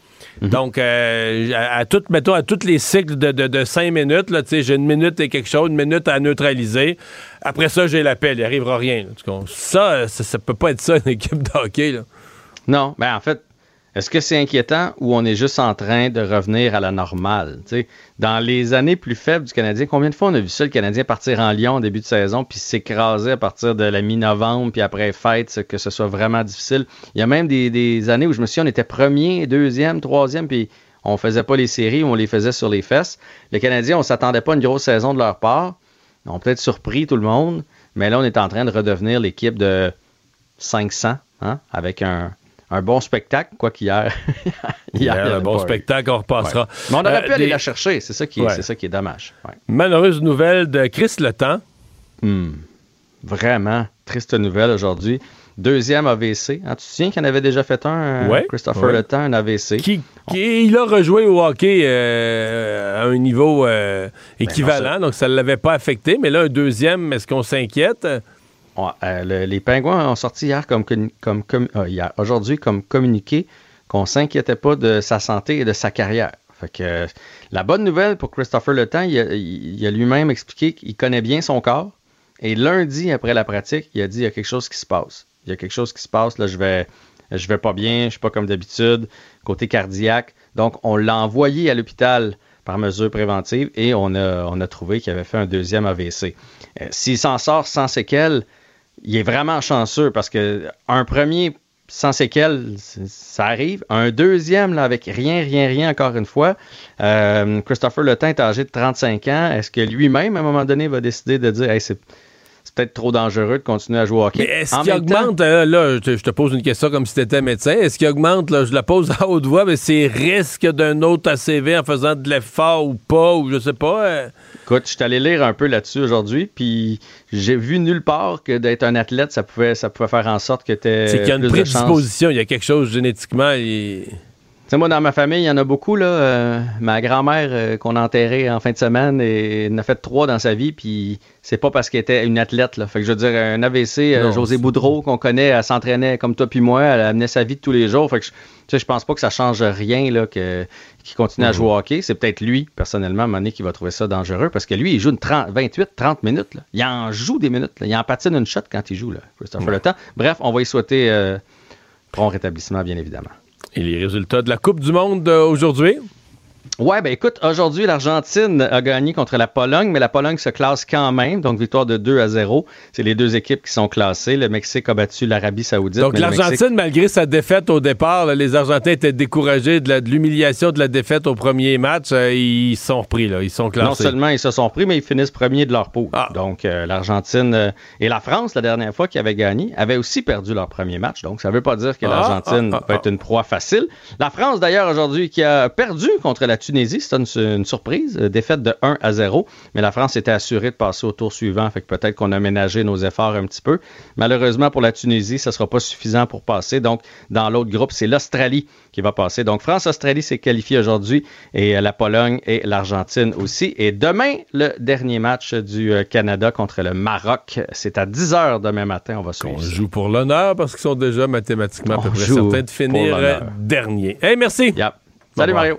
Donc, euh, à, mettons, à tous les cycles de, de, de cinq minutes, là, tu sais, j'ai une minute et quelque chose, une minute à neutraliser. Après ça, j'ai l'appel, il arrivera rien. là, ça, ça, ça peut pas être ça, une équipe de hockey. Là. Non, ben en fait, est-ce que c'est inquiétant ou on est juste en train de revenir à la normale? Dans les années plus faibles du Canadien, combien de fois on a vu ça, le Canadien partir en Lyon au début de saison, puis s'écraser à partir de la mi-novembre, puis après fête, que ce soit vraiment difficile? Il y a même des, années où je me suis dit, on était premier, deuxième, troisième, puis on faisait pas les séries, on les faisait sur les fesses. Le Canadien, on s'attendait pas à une grosse saison de leur part. Ont peut-être surpris tout le monde, mais là, on est en train de redevenir l'équipe de 500, hein, avec un, un bon spectacle, quoi qu'hier. hier, un bon spectacle, on repassera. Ouais. Mais on aurait Euh, pu aller des- la chercher, c'est ça qui est, Ouais. ça qui est dommage. Ouais. Malheureuse nouvelle de Chris Le Temps. Hmm. Vraiment, triste nouvelle aujourd'hui. Deuxième AVC. Hein, tu te souviens qu'il en avait déjà fait un, euh, Christopher. Le Temps, un AVC. Qui, qui- il a rejoué au hockey euh, à un niveau euh, équivalent, donc ça ne l'avait pas affecté. Mais là, un deuxième, est-ce qu'on s'inquiète? Euh, le- les Pingouins ont sorti hier comme, comme, euh, aujourd'hui comme communiqué qu'on s'inquiétait pas de sa santé et de sa carrière. Fait que euh, la bonne nouvelle pour Christopher Le Temps, il a, lui-même expliqué qu'il connaît bien son corps. Et lundi, après la pratique, il a dit il y a quelque chose qui se passe. Il y a quelque chose qui se passe, là, je vais, je vais pas bien, je suis pas comme d'habitude, côté cardiaque. Donc, on l'a envoyé à l'hôpital par mesure préventive et on a, on a trouvé qu'il avait fait un deuxième AVC. S'il s'en sort sans séquelles, il est vraiment chanceux parce que un premier sans séquelles, ça arrive. Un deuxième, là, avec rien, rien, rien, encore une fois. Euh, Christopher Le Temps est âgé de 35 ans. Est-ce que lui-même, à un moment donné, va décider de dire Hey, c'est peut-être trop dangereux de continuer à jouer au hockey? Est-ce qu'il temps- augmente, euh, là, je te, je te pose une question comme si tu étais médecin, est-ce qu'il augmente, là, je la pose à haute voix, mais c'est risque d'un autre ACV en faisant de l'effort ou pas, ou je sais pas. euh, Écoute, je suis allé lire un peu là-dessus aujourd'hui, puis j'ai vu nulle part que d'être un athlète, ça pouvait, ça pouvait faire en sorte que tu c'est qu'il y a une prédisposition, il y a quelque chose génétiquement. Tu sais, moi, dans ma famille, il y en a beaucoup. Là. Euh, ma grand-mère, euh, qu'on a enterrée en fin de semaine, et, en a fait trois dans sa vie, puis c'est pas parce qu'elle était une athlète. Là. Fait que je veux dire, un AVC, euh, Non, José Boudreau, qu'on connaît, elle s'entraînait comme toi puis moi, elle amenait sa vie de tous les jours. Fait que je, tu sais, je pense pas que ça change rien là, que, qu'il continue à Mhm. jouer au hockey. C'est peut-être lui, personnellement, à un moment donné, qui va trouver ça dangereux, parce que lui, il joue une 30, 28, 30 minutes. Là. Il en joue des minutes. là. Il en patine une shot quand il joue, là, Christopher Le Temps. Bref, on va y souhaiter euh, prompt rétablissement, bien évidemment. Et les résultats de la Coupe du Monde aujourd'hui? Ouais, ben écoute, aujourd'hui, l'Argentine a gagné contre la Pologne, mais la Pologne se classe quand même, donc victoire de 2 à 0. C'est les deux équipes qui sont classées. Le Mexique a battu l'Arabie Saoudite. Donc l'Argentine, Mexique- malgré sa défaite au départ, là, les Argentins étaient découragés de l'humiliation de la défaite au premier match. euh, ils sont repris, là, ils sont classés. Non seulement ils se sont pris, mais ils finissent premiers de leur poule. Ah. Donc euh, l'Argentine euh, et la France, la dernière fois qui avait gagné, avaient aussi perdu leur premier match. Donc ça ne veut pas dire que Ah, l'Argentine ah, ah, va être une proie facile. La France, d'ailleurs, aujourd'hui, qui a perdu contre la Tunisie, c'est une, une surprise, euh, défaite de 1 à 0. Mais la France était assurée de passer au tour suivant, fait que peut-être qu'on a ménagé nos efforts un petit peu. Malheureusement pour la Tunisie, ça ne sera pas suffisant pour passer. Donc dans l'autre groupe, c'est l'Australie qui va passer. Donc France-Australie s'est qualifiée aujourd'hui et euh, la Pologne et l'Argentine aussi. Et demain, le dernier match du euh, Canada contre le Maroc. C'est à 10h demain matin. On va suivre. On ça. joue pour l'honneur parce qu'ils sont déjà mathématiquement à peu près certains de finir dernier. Hey, merci. Yep. Salut. Mario.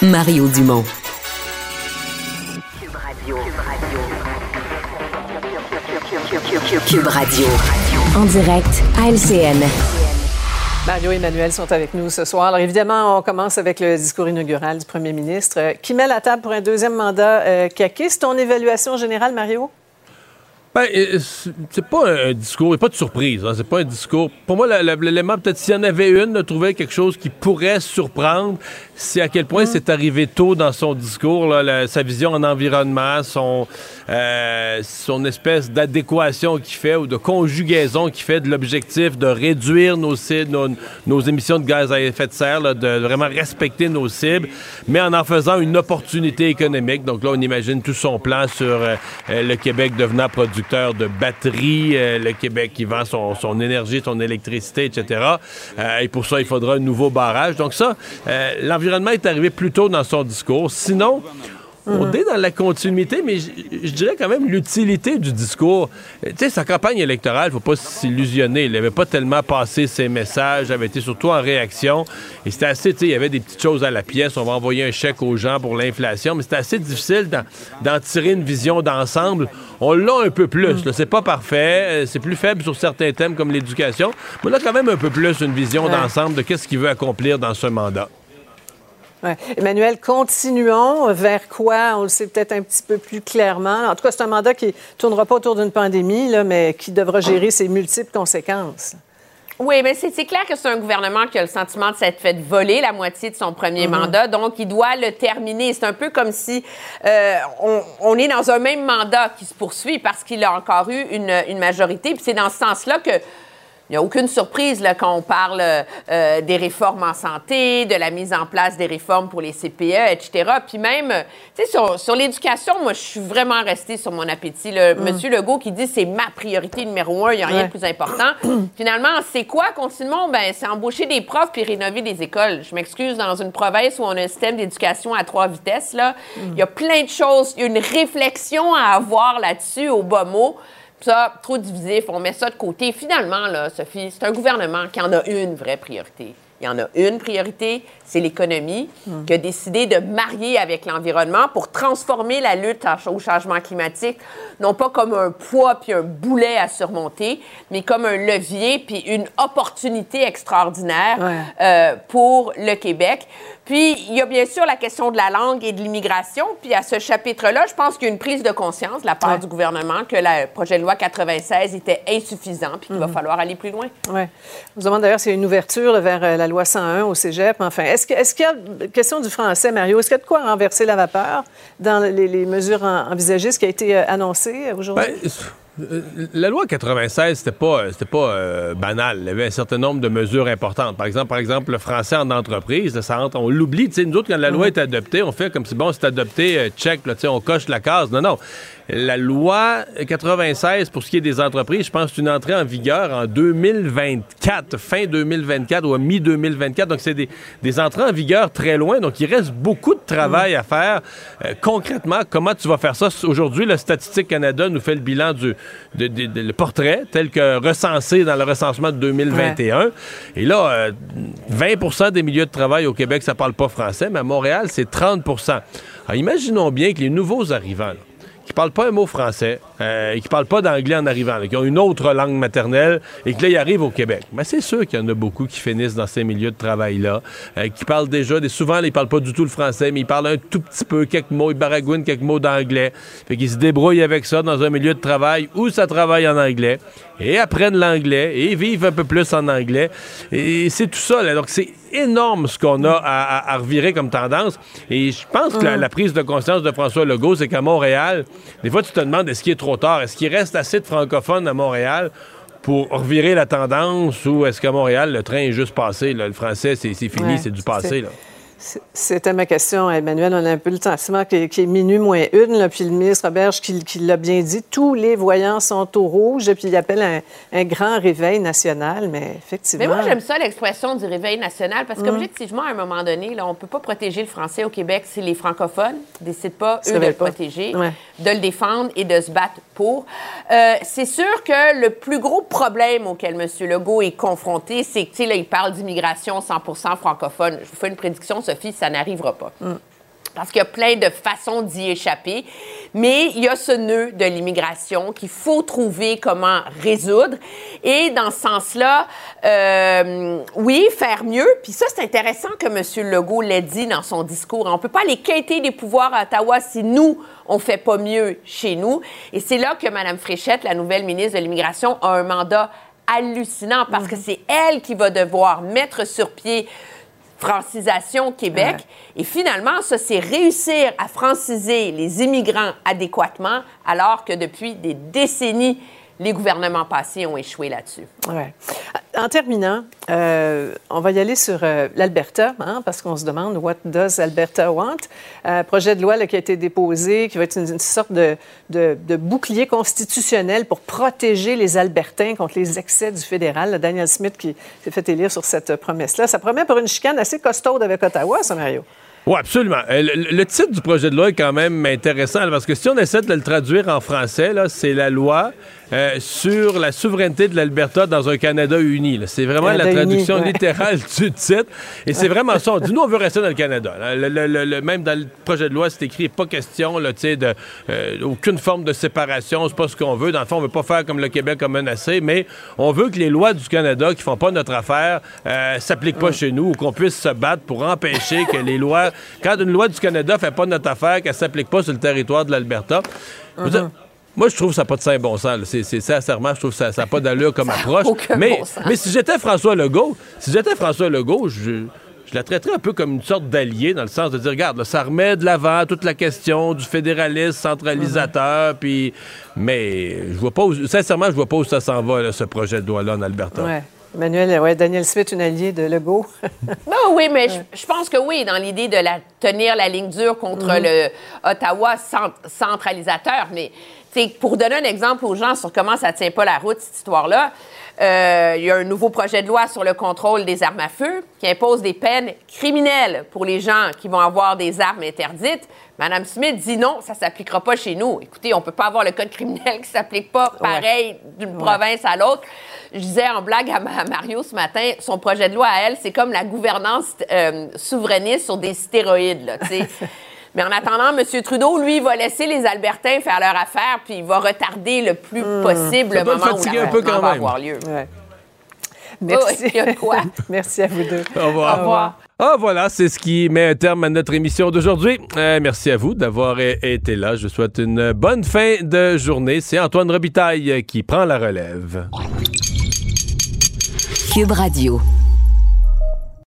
Mario Dumont. Cube Radio. En direct à LCN. Mario et Emmanuel sont avec nous ce soir. Alors évidemment, on commence avec le discours inaugural du premier ministre euh, qui met la table pour un deuxième mandat euh, C'est ton évaluation générale, Mario? Ben, euh, c'est pas un discours, a pas de surprise. Hein, c'est pas un discours. Pour moi, l'élément, peut-être s'il y en avait une, de trouver quelque chose qui pourrait surprendre, c'est à quel point mm. c'est arrivé tôt dans son discours, sa vision en environnement, son, euh, son espèce d'adéquation qu'il fait ou de conjugaison qu'il fait de l'objectif de réduire nos, nos, nos, émissions de gaz à effet de serre, de vraiment respecter nos cibles, mais en en faisant une opportunité économique. Donc là, on imagine tout son plan sur euh, le Québec devenant de batteries, euh, le Québec qui vend son, énergie, son électricité, etc. et pour ça, il faudra un nouveau barrage. Donc ça, l'environnement l'environnement est arrivé plus tôt dans son discours. Sinon, on mhm. est dans la continuité, mais je dirais quand même l'utilité du discours. Tu sais, sa campagne électorale, faut pas s'illusionner. Il n'avait pas tellement passé ses messages, avait été surtout en réaction. Et c'était assez, tu sais, il y avait des petites choses à la pièce. On va envoyer un chèque aux gens pour l'inflation, mais c'était assez difficile d'en tirer une vision d'ensemble. On l'a un peu plus. Mhm. C'est pas parfait. C'est plus faible sur certains thèmes comme l'éducation. Mais on a quand même un peu plus une vision d'ensemble de qu'est-ce qu'il veut accomplir dans ce mandat. Emmanuel, continuons vers quoi? On le sait peut-être un petit peu plus clairement. En tout cas, c'est un mandat qui ne tournera pas autour d'une pandémie, là, mais qui devra gérer ses multiples conséquences. Oui, mais c'est clair que c'est un gouvernement qui a le sentiment de s'être fait voler la moitié de son premier mm-hmm. mandat, donc il doit le terminer. C'est un peu comme si euh, on, est dans un même mandat qui se poursuit parce qu'il a encore eu une, une majorité. Puis c'est dans ce sens-là que il n'y a aucune surprise là, quand on parle euh, des réformes en santé, de la mise en place des réformes pour les CPE, etc. Puis même, tu sais, sur, sur l'éducation, moi, je suis vraiment restée sur mon appétit. Mm. Monsieur Legault qui dit c'est ma priorité numéro un, il n'y a rien de plus important. Finalement, c'est quoi, continuons? Ben, c'est embaucher des profs puis rénover des écoles. Je m'excuse, dans une province où on a un système d'éducation à trois vitesses, là, mm. il y a plein de choses, il y a une réflexion à avoir là-dessus au bas mot. Ça, trop divisif, on met ça de côté. Finalement, là, Sophie, c'est un gouvernement qui en a une vraie priorité. Il y en a une priorité, c'est l'économie, hmm. qui a décidé de marier avec l'environnement pour transformer la lutte au changement climatique, non pas comme un poids puis un boulet à surmonter, mais comme un levier puis une opportunité extraordinaire euh, pour le Québec. Puis, il y a bien sûr la question de la langue et de l'immigration. Puis, à ce chapitre-là, je pense qu'il y a une prise de conscience de la part du gouvernement que le projet de loi 96 était insuffisant puis qu'il va mhm. falloir aller plus loin. Oui. Je vous demande d'ailleurs s'il y a une ouverture vers euh, la loi 101 au cégep. Enfin, est-ce qu'il y a, question du français, Mario, est-ce qu'il y a de quoi renverser la vapeur dans les, mesures envisagées, ce qui a été euh, annoncé aujourd'hui? Ben, la loi 96, c'était pas, c'était pas euh, banal. Il y avait un certain nombre de mesures importantes. Par exemple, par exemple, le français en entreprise, ça rentre, on l'oublie. Nous autres, quand la loi mhm. est adoptée, on fait comme si, bon, c'est adopté, euh, check, là, on coche la case. Non, non. La loi 96, pour ce qui est des entreprises, je pense que c'est une entrée en vigueur en 2024, fin 2024 ou mi-2024. Donc, c'est des, des, entrées en vigueur très loin. Donc, il reste beaucoup de travail à faire. Euh, concrètement, comment tu vas faire ça? Aujourd'hui, le Statistique Canada nous fait le bilan du le portrait tel que recensé dans le recensement de 2021. Et là, 20% euh, des milieux de travail au Québec, ça parle pas français, mais à Montréal, c'est 30% Alors, imaginons bien que les nouveaux arrivants, qui parlent pas un mot français, euh, et qui parlent pas d'anglais en arrivant, qui ont une autre langue maternelle, et que là, ils arrivent au Québec. Mais c'est sûr qu'il y en a beaucoup qui finissent dans ces milieux de travail-là, euh, qui parlent déjà, des, souvent, ils parlent pas du tout le français, mais ils parlent un tout petit peu, quelques mots, ils baragouinent quelques mots d'anglais. Fait qu'ils se débrouillent avec ça dans un milieu de travail où ça travaille en anglais, et apprennent l'anglais, et vivent un peu plus en anglais. Et c'est tout ça, là. Donc, c'est énorme ce qu'on a à, revirer comme tendance. Et je pense que la, la, prise de conscience de François Legault, c'est qu'à Montréal, des fois, tu te demandes est-ce qu'il est trop tard? Est-ce qu'il reste assez de francophones à Montréal pour revirer la tendance ou est-ce qu'à Montréal, le train est juste passé? Le français, c'est fini, c'est du passé. Là. C'était ma question, Emmanuel. On a un peu le sentiment qui est, minuit moins une, là, puis le ministre Roberge qui, l'a bien dit, tous les voyants sont au rouge, puis il appelle un, grand réveil national, mais effectivement... Mais moi, j'aime ça, l'expression du réveil national, parce qu'objectivement, à un moment donné, là, on ne peut pas protéger le français au Québec si les francophones ne décident pas, eux, de le protéger, de le défendre et de se battre pour. Euh, c'est sûr que le plus gros problème auquel M. Legault est confronté, c'est que, là, il parle d'immigration 100 francophone. Je vous fais une prédiction Sophie, ça n'arrivera pas. Mm. Parce qu'il y a plein de façons d'y échapper. Mais il y a ce nœud de l'immigration qu'il faut trouver comment résoudre. Et dans ce sens-là, euh, oui, faire mieux. Puis ça, c'est intéressant que M. Legault l'ait dit dans son discours. On ne peut pas aller quêter des pouvoirs à Ottawa si nous, on ne fait pas mieux chez nous. Et c'est là que Mme Fréchette, la nouvelle ministre de l'Immigration, a un mandat hallucinant parce que c'est elle qui va devoir mettre sur pied francisation Québec. Et finalement, ça, c'est réussir à franciser les immigrants adéquatement, alors que depuis des décennies, les gouvernements passés ont échoué là-dessus. Ouais. En terminant, euh, on va y aller sur euh, l'Alberta, hein, parce qu'on se demande What does Alberta want? Euh, projet de loi là, qui a été déposé, qui va être une, sorte de, de, bouclier constitutionnel pour protéger les Albertains contre les excès du fédéral. Daniel Smith qui s'est fait élire sur cette promesse-là. Ça promet pour une chicane assez costaude avec Ottawa, ça, Mario. Oui, absolument. Le, titre du projet de loi est quand même intéressant parce que si on essaie de le traduire en français, c'est la loi euh, sur la souveraineté de l'Alberta dans un Canada uni. C'est vraiment la traduction littérale du titre. Et c'est vraiment ça. On dit, nous, on veut rester dans le Canada. Le, même dans le projet de loi, c'est écrit pas question là, de euh, aucune forme de séparation. C'est pas ce qu'on veut. Dans le fond, on veut pas faire comme le Québec a menacé, mais on veut que les lois du Canada qui font pas notre affaire euh, s'appliquent pas chez nous ou qu'on puisse se battre pour empêcher que les lois... Quand une loi du Canada fait pas notre affaire, qu'elle s'applique pas sur le territoire de l'Alberta... Moi, je trouve que ça n'a pas de saint bon sens. C'est, sincèrement, je trouve que ça n'a pas d'allure comme approche. Mais, mais si j'étais François Legault, si j'étais François Legault, je, je la traiterais un peu comme une sorte d'allié, dans le sens de dire, regarde, ça remet de l'avant toute la question du fédéralisme centralisateur, mhm. puis... Mais je vois pas sincèrement, je vois pas où ça s'en va, ce projet de loi-là en Alberta. Ouais. Emmanuel, ouais, Daniel Smith, une alliée de Legault? ben oui, mais je, pense que oui, dans l'idée de la, tenir la ligne dure contre mhm. le Ottawa centralisateur. Mais pour donner un exemple aux gens sur comment ça tient pas la route, cette histoire-là, euh, il y a un nouveau projet de loi sur le contrôle des armes à feu qui impose des peines criminelles pour les gens qui vont avoir des armes interdites. Madame Smith dit non, ça s'appliquera pas chez nous. Écoutez, on peut pas avoir le code criminel qui s'applique pas pareil d'une province à l'autre. Je disais en blague à, Mario ce matin, son projet de loi à elle, c'est comme la gouvernance euh, souverainiste sur des stéroïdes. Là, Mais en attendant, M. Trudeau, lui, va laisser les Albertains faire leur affaire, puis il va retarder le plus hmm. possible le moment où la va avoir lieu. Merci. Merci à vous deux. Au revoir. Au revoir. Ah voilà, c'est ce qui met un terme à notre émission d'aujourd'hui. Euh, merci à vous d'avoir été là. Je vous souhaite une bonne fin de journée. C'est Antoine Robitaille qui prend la relève. Cube Radio.